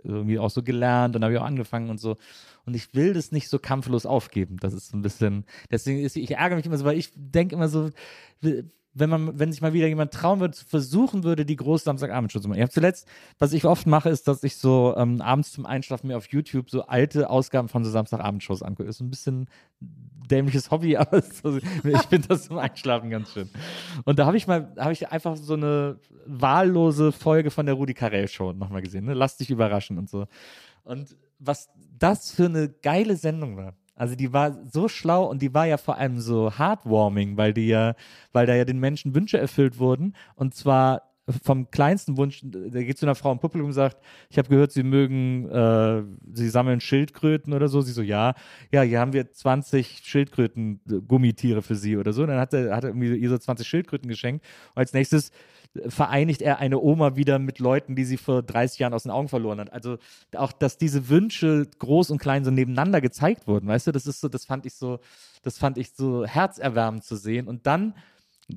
Irgendwie auch so gelernt und habe ich auch angefangen und so. Und ich will das nicht so kampflos aufgeben. Das ist so ein bisschen, deswegen ist, ich ärgere mich immer so, weil ich denke immer so, wenn man, wenn sich mal wieder jemand trauen würde, zu versuchen würde, die große Samstagabendshow zu machen. Ich habe zuletzt, was ich oft mache, ist, dass ich so ähm, abends zum Einschlafen mir auf YouTube so alte Ausgaben von so Samstagabendshows angucke. Ist ein bisschen dämliches Hobby, aber so, ich finde das zum Einschlafen ganz schön. Und da habe ich mal, habe ich einfach so eine wahllose Folge von der Rudi Carell Show nochmal gesehen, ne? Lass dich überraschen und so. Und was das für eine geile Sendung war. Also die war so schlau und die war ja vor allem so heartwarming, weil die ja, weil da ja den Menschen Wünsche erfüllt wurden. Und zwar vom kleinsten Wunsch, der geht zu einer Frau im Publikum und sagt, ich habe gehört, sie mögen, äh, sie sammeln Schildkröten oder so. Sie so, ja, ja, hier haben wir 20 Schildkröten-Gummitiere für sie oder so. Und dann hat er, hat er irgendwie ihr so 20 Schildkröten geschenkt. Und als nächstes vereinigt er eine Oma wieder mit Leuten, die sie vor 30 Jahren aus den Augen verloren hat. Also auch, dass diese Wünsche groß und klein so nebeneinander gezeigt wurden, weißt du, das ist so, das fand ich so, das fand ich so herzerwärmend zu sehen. Und dann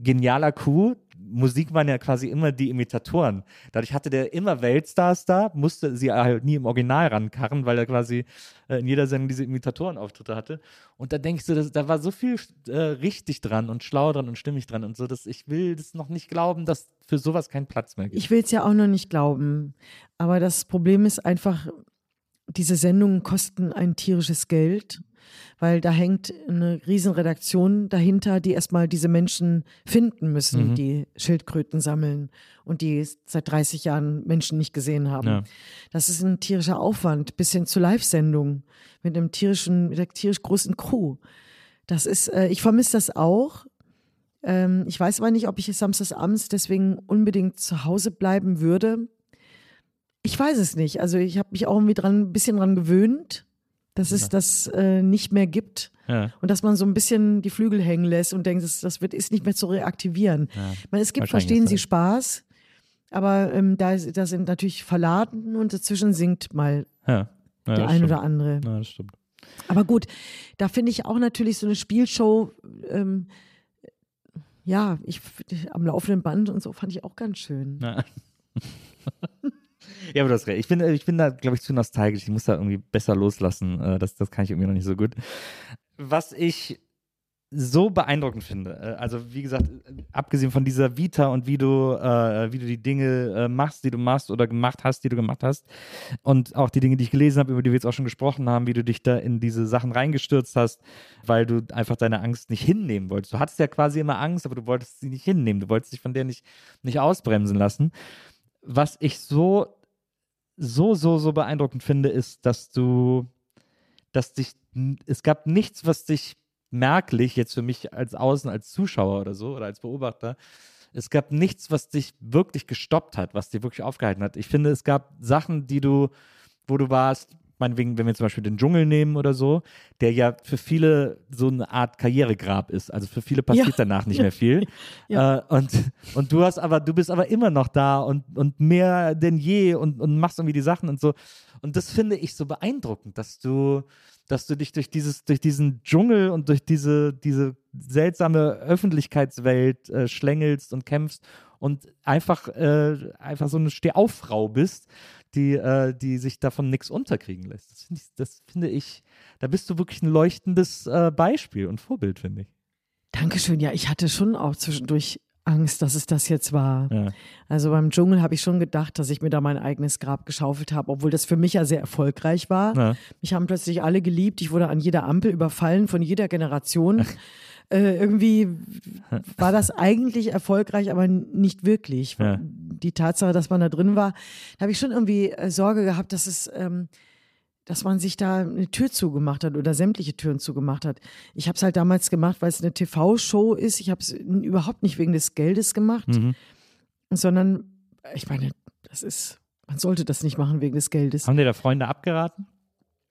genialer Coup. Musik waren ja quasi immer die Imitatoren. Dadurch hatte der immer Weltstars da, musste sie halt nie im Original rankarren, weil er quasi äh, in jeder Sendung diese Imitatorenauftritte hatte. Und da denkst du, das, da war so viel äh, richtig dran und schlau dran und stimmig dran und so, dass ich will das noch nicht glauben, dass für sowas kein Platz mehr gibt. Ich will es ja auch noch nicht glauben. Aber das Problem ist einfach, diese Sendungen kosten ein tierisches Geld, weil da hängt eine Riesenredaktion dahinter, die erstmal diese Menschen finden müssen, Mhm. die Schildkröten sammeln und die seit 30 Jahren Menschen nicht gesehen haben. Ja. Das ist ein tierischer Aufwand, bis hin zu Live-Sendungen mit einem tierischen, mit einer tierisch großen Crew. Das ist, äh, ich vermisse das auch. Ähm, ich weiß aber nicht, ob ich samstagsabends deswegen unbedingt zu Hause bleiben würde. Ich weiß es nicht. Also ich habe mich auch irgendwie dran, ein bisschen dran gewöhnt, dass es das äh, nicht mehr gibt Ja. und dass man so ein bisschen die Flügel hängen lässt und denkt, das, das wird, ist nicht mehr zu reaktivieren. Ich meine, es gibt, verstehen Sie, Spaß, aber ähm, da, da sind natürlich Verladen und dazwischen singt mal Ja. Ja, der ein stimmt. oder andere. Ja, das stimmt. Aber gut, da finde ich auch natürlich so eine Spielshow, ähm, ja, ich, am laufenden Band und so fand ich auch ganz schön. Ja. aber du hast recht. Ich bin, ich bin da, glaube ich, zu nostalgisch. Ich muss da irgendwie besser loslassen. Äh, Das, das kann ich irgendwie noch nicht so gut. Was ich so beeindruckend finde, äh, also wie gesagt, äh, abgesehen von dieser Vita und wie du, äh, wie du die Dinge äh, machst, die du machst oder gemacht hast, die du gemacht hast und auch die Dinge, die ich gelesen habe, über die wir jetzt auch schon gesprochen haben, wie du dich da in diese Sachen reingestürzt hast, weil du einfach deine Angst nicht hinnehmen wolltest. Du hattest ja quasi immer Angst, aber du wolltest sie nicht hinnehmen. Du wolltest dich von der nicht, nicht ausbremsen lassen. Was ich so, so, so, so beeindruckend finde, ist, dass du, dass dich, es gab nichts, was dich merklich jetzt für mich als Außen, als Zuschauer oder so oder als Beobachter, es gab nichts, was dich wirklich gestoppt hat, was dir wirklich aufgehalten hat. Ich finde, es gab Sachen, die du, wo du warst, meinetwegen, wenn wir zum Beispiel den Dschungel nehmen oder so, der ja für viele so eine Art Karrieregrab ist. Also für viele passiert Ja. danach nicht mehr viel. Ja. Äh, und, und du hast aber, du bist aber immer noch da und, und mehr denn je und, und machst irgendwie die Sachen und so. Und das finde ich so beeindruckend, dass du, dass du dich durch dieses, durch diesen Dschungel und durch diese, diese seltsame Öffentlichkeitswelt äh, schlängelst und kämpfst und einfach, äh, einfach so eine Stehauffrau bist, die, äh, die sich davon nichts unterkriegen lässt. Das finde ich, das finde ich, da bist du wirklich ein leuchtendes äh, Beispiel und Vorbild, finde ich. Dankeschön. Ja, ich hatte schon auch zwischendurch Angst, dass es das jetzt war. Ja. Also beim Dschungel habe ich schon gedacht, dass ich mir da mein eigenes Grab geschaufelt habe, obwohl das für mich ja sehr erfolgreich war. Ja. Mich haben plötzlich alle geliebt. Ich wurde an jeder Ampel überfallen von jeder Generation. äh, irgendwie war das eigentlich erfolgreich, aber nicht wirklich. Ja. Die Tatsache, dass man da drin war, da habe ich schon irgendwie äh, Sorge gehabt, dass es ähm, dass man sich da eine Tür zugemacht hat oder sämtliche Türen zugemacht hat. Ich habe es halt damals gemacht, weil es eine TV-Show ist. Ich habe es überhaupt nicht wegen des Geldes gemacht, Mhm. sondern ich meine, das ist, man sollte das nicht machen wegen des Geldes. Haben dir da Freunde abgeraten?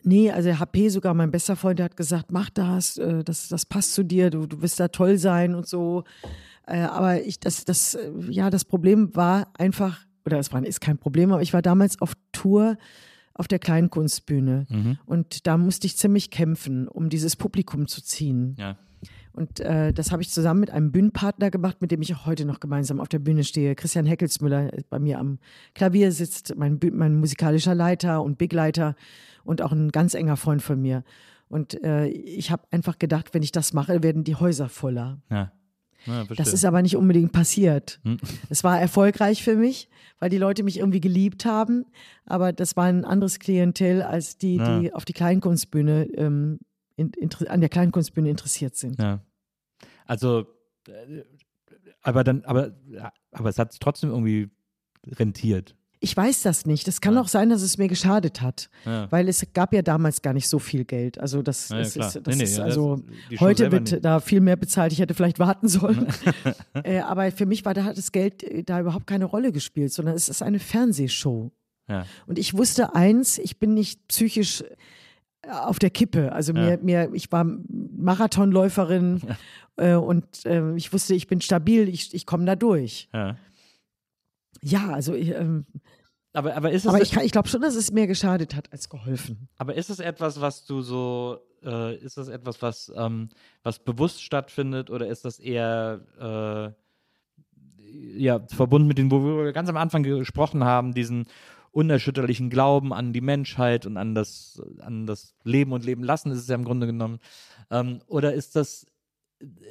Nee, also HP sogar, mein bester Freund, der hat gesagt, mach das, äh, das, das passt zu dir, du, du wirst da toll sein und so. Äh, aber ich, das, das, äh, ja, das Problem war einfach, oder es war, ist kein Problem, aber ich war damals auf Tour auf der Kleinkunstbühne Mhm. und da musste ich ziemlich kämpfen, um dieses Publikum zu ziehen. Ja. Und äh, das habe ich zusammen mit einem Bühnenpartner gemacht, mit dem ich auch heute noch gemeinsam auf der Bühne stehe. Christian Heckelsmüller äh, bei mir am Klavier sitzt, mein, mein musikalischer Leiter und Bigleiter und auch ein ganz enger Freund von mir. Und äh, ich habe einfach gedacht, wenn ich das mache, werden die Häuser voller. Ja. ja. Das ist aber nicht unbedingt passiert. Hm. Es war erfolgreich für mich, weil die Leute mich irgendwie geliebt haben. Aber das war ein anderes Klientel als die, Ja. die auf die Kleinkunstbühne ähm, in, an der Kleinkunstbühne interessiert sind. Ja. Also, äh, aber dann, aber, aber es hat trotzdem irgendwie rentiert. Ich weiß das nicht. Es kann Ja. auch sein, dass es mir geschadet hat, Ja. weil es gab ja damals gar nicht so viel Geld. Also das, Ja, das ist, Nee, das nee, ist ja, also das- heute wird nicht. da viel mehr bezahlt. Ich hätte vielleicht warten sollen. äh, aber für mich war da hat das Geld äh, da überhaupt keine Rolle gespielt, sondern es ist eine Fernsehshow. Und ich wusste eins, ich bin nicht psychisch auf der Kippe. Also mir, Ja. mir, ich war Marathonläuferin äh, und äh, ich wusste, ich bin stabil, ich, ich komme da durch. ja. Ja, also ich, ähm, Aber, aber ist es, aber ich, kann- ich glaube schon, dass es mir geschadet hat als geholfen. aber ist es etwas, was du so, äh, ist das etwas, was, ähm, was bewusst stattfindet oder ist das eher, äh, ja, verbunden mit dem, wo wir ganz am Anfang gesprochen haben, diesen unerschütterlichen Glauben an die Menschheit und an das, an das Leben und Leben lassen, ist es ja im Grunde genommen. Ähm, oder ist das,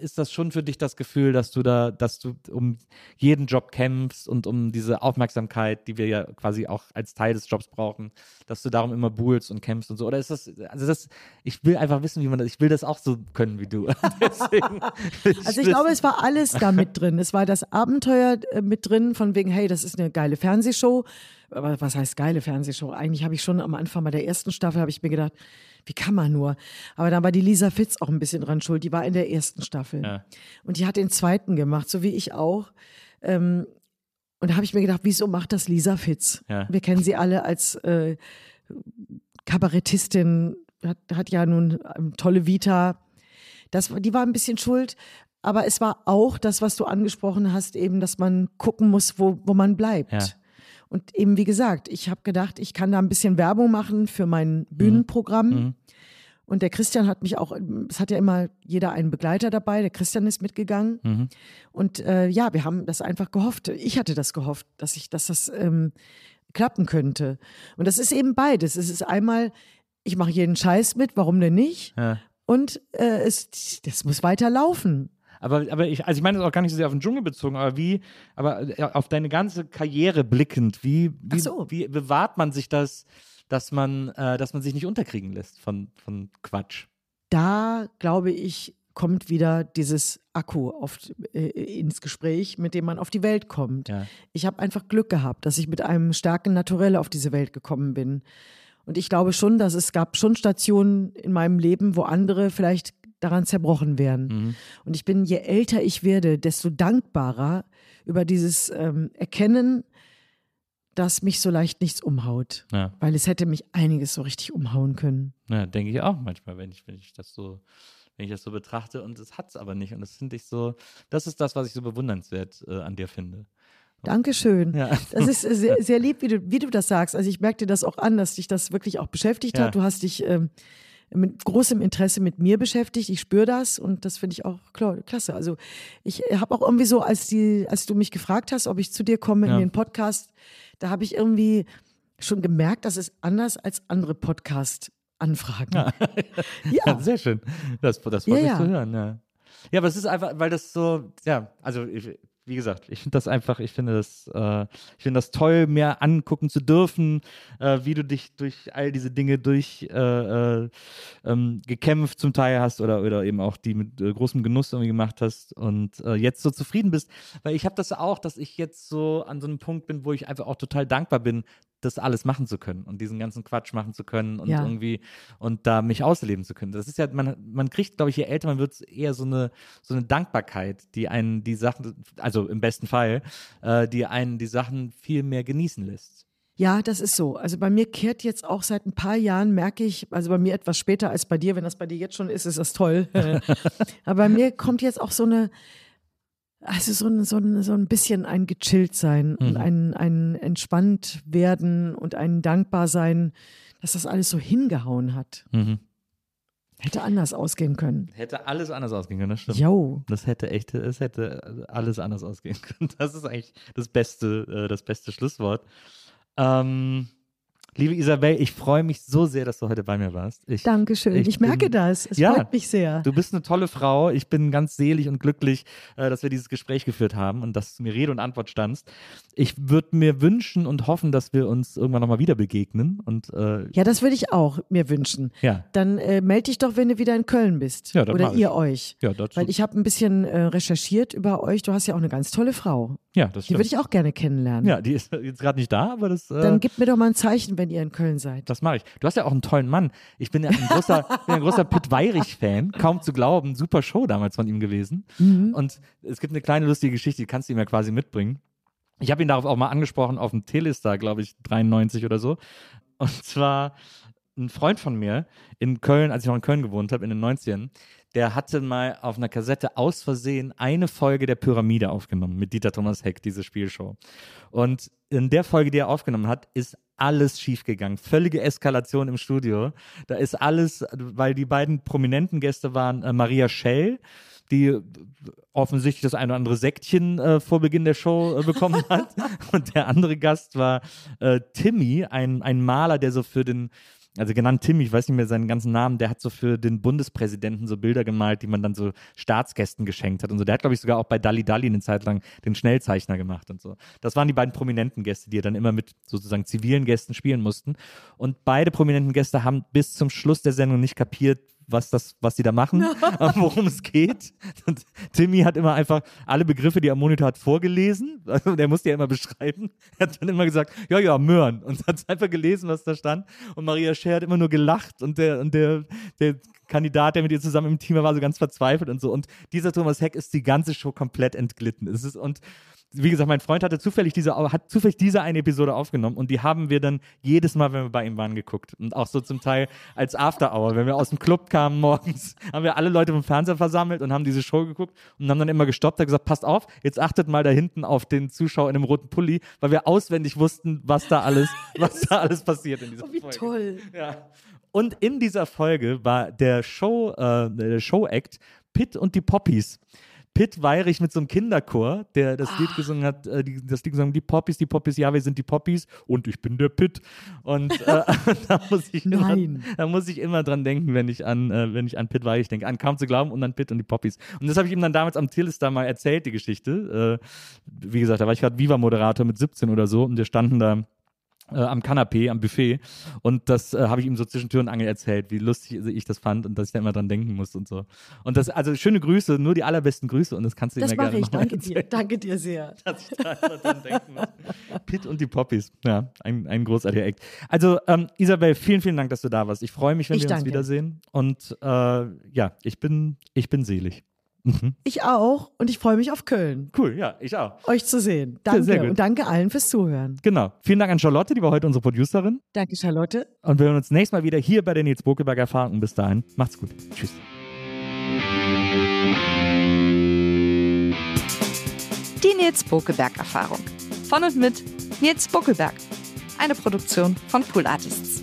ist das schon für dich das Gefühl, dass du da, dass du um jeden Job kämpfst und um diese Aufmerksamkeit, die wir ja quasi auch als Teil des Jobs brauchen, dass du darum immer buhlst und kämpfst und so? Oder ist das, also das, ich will einfach wissen, wie man das, ich will das auch so können wie du. Deswegen Also ich glaube, es war alles da mit drin. Es war das Abenteuer äh, mit drin, von wegen, hey, das ist eine geile Fernsehshow. Aber was heißt geile Fernsehshow? Eigentlich habe ich schon am Anfang bei der ersten Staffel, habe ich mir gedacht, wie kann man nur? Aber dann war die Lisa Fitz auch ein bisschen dran schuld. Die war in der ersten Staffel. Ja. Und die hat den zweiten gemacht, so wie ich auch. Ähm, und da habe ich mir gedacht, wieso macht das Lisa Fitz? Ja. Wir kennen sie alle als äh, Kabarettistin, hat, hat ja nun ähm, tolle Vita. Das, die war ein bisschen schuld, aber es war auch das, was du angesprochen hast, eben, dass man gucken muss, wo, wo man bleibt. Ja. Und eben, wie gesagt, ich habe gedacht, ich kann da ein bisschen Werbung machen für mein Bühnenprogramm. Mhm. Und der Christian hat mich auch, es hat ja immer jeder einen Begleiter dabei, der Christian ist mitgegangen. Mhm. Und äh, ja, wir haben das einfach gehofft. Ich hatte das gehofft, dass ich, dass das ähm, klappen könnte. Und das ist eben beides. Es ist einmal, ich mache jeden Scheiß mit, warum denn nicht? Ja. Und äh, es, das muss weiter laufen. Aber, aber ich, also ich meine das auch gar nicht so sehr auf den Dschungel bezogen, aber wie, aber äh, auf deine ganze Karriere blickend, wie, wie, so. wie bewahrt man sich das, dass man, äh, dass man sich nicht unterkriegen lässt von, von Quatsch? Da glaube ich, kommt wieder dieses Akku auf, äh, ins Gespräch, mit dem man auf die Welt kommt. Ja. Ich habe einfach Glück gehabt, dass ich mit einem starken Naturell auf diese Welt gekommen bin. Und ich glaube schon, dass es gab schon Stationen in meinem Leben, wo andere vielleicht daran zerbrochen wären. Mhm. Und ich bin, je älter ich werde, desto dankbarer über dieses ähm, Erkennen, dass mich so leicht nichts umhaut. Ja. Weil es hätte mich einiges so richtig umhauen können. Ja, denke ich auch manchmal, wenn ich, wenn ich das so, wenn ich das so betrachte und es hat es aber nicht. Und das finde ich so, das ist das, was ich so bewundernswert äh, an dir finde. Dankeschön. Ja. Das ist sehr, sehr lieb, wie du, wie du das sagst. Also ich merke dir das auch an, dass dich das wirklich auch beschäftigt Ja. hat. Du hast dich ähm, mit großem Interesse mit mir beschäftigt. Ich spüre das und das finde ich auch klar, klasse. Also ich habe auch irgendwie so, als die, als du mich gefragt hast, ob ich zu dir komme Ja. in den Podcast, da habe ich irgendwie schon gemerkt, dass es anders als andere Podcast-Anfragen. Ja. Ja, sehr schön. Das, das freut Ja, mich zu hören, ja. Ja, aber es ist einfach, weil das so, ja, also ich, wie gesagt, ich finde das einfach, ich finde das, äh, ich finde das toll, mir angucken zu dürfen, äh, wie du dich durch all diese Dinge durch äh, äh, ähm, gekämpft zum Teil hast oder, oder eben auch die mit äh, großem Genuss irgendwie gemacht hast und äh, jetzt so zufrieden bist. Weil ich habe das auch, dass ich jetzt so an so einem Punkt bin, wo ich einfach auch total dankbar bin, das alles machen zu können und diesen ganzen Quatsch machen zu können und Ja. irgendwie und da mich ausleben zu können. Das ist ja, man, man kriegt, glaube ich, je älter man wird, eher so eine, so eine Dankbarkeit, die einen die Sachen, also im besten Fall, äh, die einen die Sachen viel mehr genießen lässt. Ja, das ist so. Also bei mir kehrt jetzt auch seit ein paar Jahren, merke ich, also bei mir etwas später als bei dir, wenn das bei dir jetzt schon ist, ist das toll. Aber bei mir kommt jetzt auch so eine, also so ein, so ein, so ein bisschen ein gechillt sein und ein, ein entspannt werden und ein dankbar sein, dass das alles so hingehauen hat. Mhm. Hätte anders ausgehen können. Hätte alles anders ausgehen können, das stimmt. Jo. Das hätte echt, es hätte alles anders ausgehen können. Das ist eigentlich das beste, äh, das beste Schlusswort. Ähm, liebe Isabel, ich freue mich so sehr, dass du heute bei mir warst. Ich, Dankeschön. Ich, merke bin- das. Es Ja. freut mich sehr. Du bist eine tolle Frau. Ich bin ganz selig und glücklich, äh, dass wir dieses Gespräch geführt haben und dass du mir Rede und Antwort standst. Ich würde mir wünschen und hoffen, dass wir uns irgendwann nochmal wieder begegnen. Und äh, Ja, das würde ich auch mir wünschen. ja, Dann äh, melde dich doch, wenn du wieder in Köln bist. Ja, Oder ich. ihr euch. ja, das, Weil ich habe ein bisschen äh, recherchiert über euch. Du hast ja auch eine ganz tolle Frau. ja, das Die würde stimmt. ich auch gerne kennenlernen. Ja, die ist jetzt gerade nicht da, aber das. Äh, Dann gib mir doch mal ein Zeichen, wenn ihr in Köln seid. Das mache ich. Du hast ja auch einen tollen Mann. Ich bin ja ein großer, bin ein großer Pitt Weirich-Fan. Kaum zu glauben. Super Show damals von ihm gewesen. Und es gibt eine kleine lustige Geschichte, die kannst du ihm ja quasi mitbringen. Ich habe ihn darauf auch mal angesprochen auf dem Telestar, glaube ich, 93 oder so. Und zwar ein Freund von mir in Köln, als ich noch in Köln gewohnt habe, in den 90ern, der hatte mal auf einer Kassette aus Versehen eine Folge der Pyramide aufgenommen mit Dieter Thomas Heck, diese Spielshow. Und in der Folge, die er aufgenommen hat, ist alles schiefgegangen. Völlige Eskalation im Studio. Da ist alles, weil die beiden prominenten Gäste waren äh, Maria Schell, die offensichtlich das eine oder andere Säckchen äh, vor Beginn der Show äh, bekommen hat. Und der andere Gast war äh, Timmy, ein, ein Maler, der so für den also genannt Timmy, ich weiß nicht mehr seinen ganzen Namen, der hat so für den Bundespräsidenten so Bilder gemalt, die man dann so Staatsgästen geschenkt hat und so. Der hat, glaube ich, sogar auch bei Dalli Dalli eine Zeit lang den Schnellzeichner gemacht und so. Das waren die beiden prominenten Gäste, die dann immer mit sozusagen zivilen Gästen spielen mussten. Und beide prominenten Gäste haben bis zum Schluss der Sendung nicht kapiert, was das, was die da machen, äh, worum es geht. Und Timmy hat immer einfach alle Begriffe, die er am Monitor hat, vorgelesen. Also der musste ja immer beschreiben. Er hat dann immer gesagt, ja, ja, Möhren. Und hat einfach gelesen, was da stand. Und Maria Scher hat immer nur gelacht und der, und der, der Kandidat, der mit ihr zusammen im Team war, war so ganz verzweifelt und so. Und dieser Thomas Heck ist die ganze Show komplett entglitten. Es ist, und wie gesagt, mein Freund hatte zufällig diese, hat zufällig diese eine Episode aufgenommen und die haben wir dann jedes Mal, wenn wir bei ihm waren, geguckt. Und auch so zum Teil als After Hour, wenn wir aus dem Club kamen morgens, haben wir alle Leute vom Fernseher versammelt und haben diese Show geguckt und haben dann immer gestoppt, haben gesagt, passt auf, jetzt achtet mal da hinten auf den Zuschauer in einem roten Pulli, weil wir auswendig wussten, was da alles, was da alles passiert in dieser Oh, wie Folge. toll. Ja. Und in dieser Folge war der Show, äh, der Show-Act Pitt und die Poppies. Pitt Weirich mit so einem Kinderchor, der das Lied gesungen hat, äh, die, das Lied gesungen, die Poppies, die Poppies, ja, wir sind die Poppies und ich bin der Pitt. Und äh, da, muss ich. Immer, da muss ich immer dran denken, wenn ich an, äh, wenn ich an Pitt Weirich denke, an Kaum zu glauben und an Pitt und die Poppies. Und das habe ich ihm dann damals am Tillestar mal erzählt, die Geschichte. Äh, wie gesagt, da war ich gerade Viva-Moderator mit 17 oder so und wir standen da äh, am Kanapee, am Buffet. Und das äh, habe ich ihm so zwischen Tür und Angel erzählt, wie lustig ich das fand und dass ich da immer dran denken muss und so. Und das, also schöne Grüße, nur die allerbesten Grüße und das kannst du Das ihm ja gerne ich. Danke erzählen, dir. Danke dir sehr. Dass ich da immer dran denken muss. Pitt und die Poppies. Ja, ein, ein großartiger Act. Also, ähm, Isabel, vielen, vielen Dank, dass du da warst. Ich freue mich, wenn Ich wir uns danke. wiedersehen. Und äh, ja, ich bin, ich bin selig. Mhm. Ich auch und ich freue mich auf Köln, Cool, ja, ich auch. euch zu sehen. Danke sehr gut. und danke allen fürs Zuhören. Genau. Vielen Dank an Charlotte, die war heute unsere Producerin. Danke, Charlotte. Und wir hören uns nächstes Mal wieder hier bei der Nils Bokelberg Erfahrung. Bis dahin, macht's gut. Tschüss. Die Nils Bokelberg Erfahrung. Von und mit Nils Bokelberg. Eine Produktion von Pool Artists.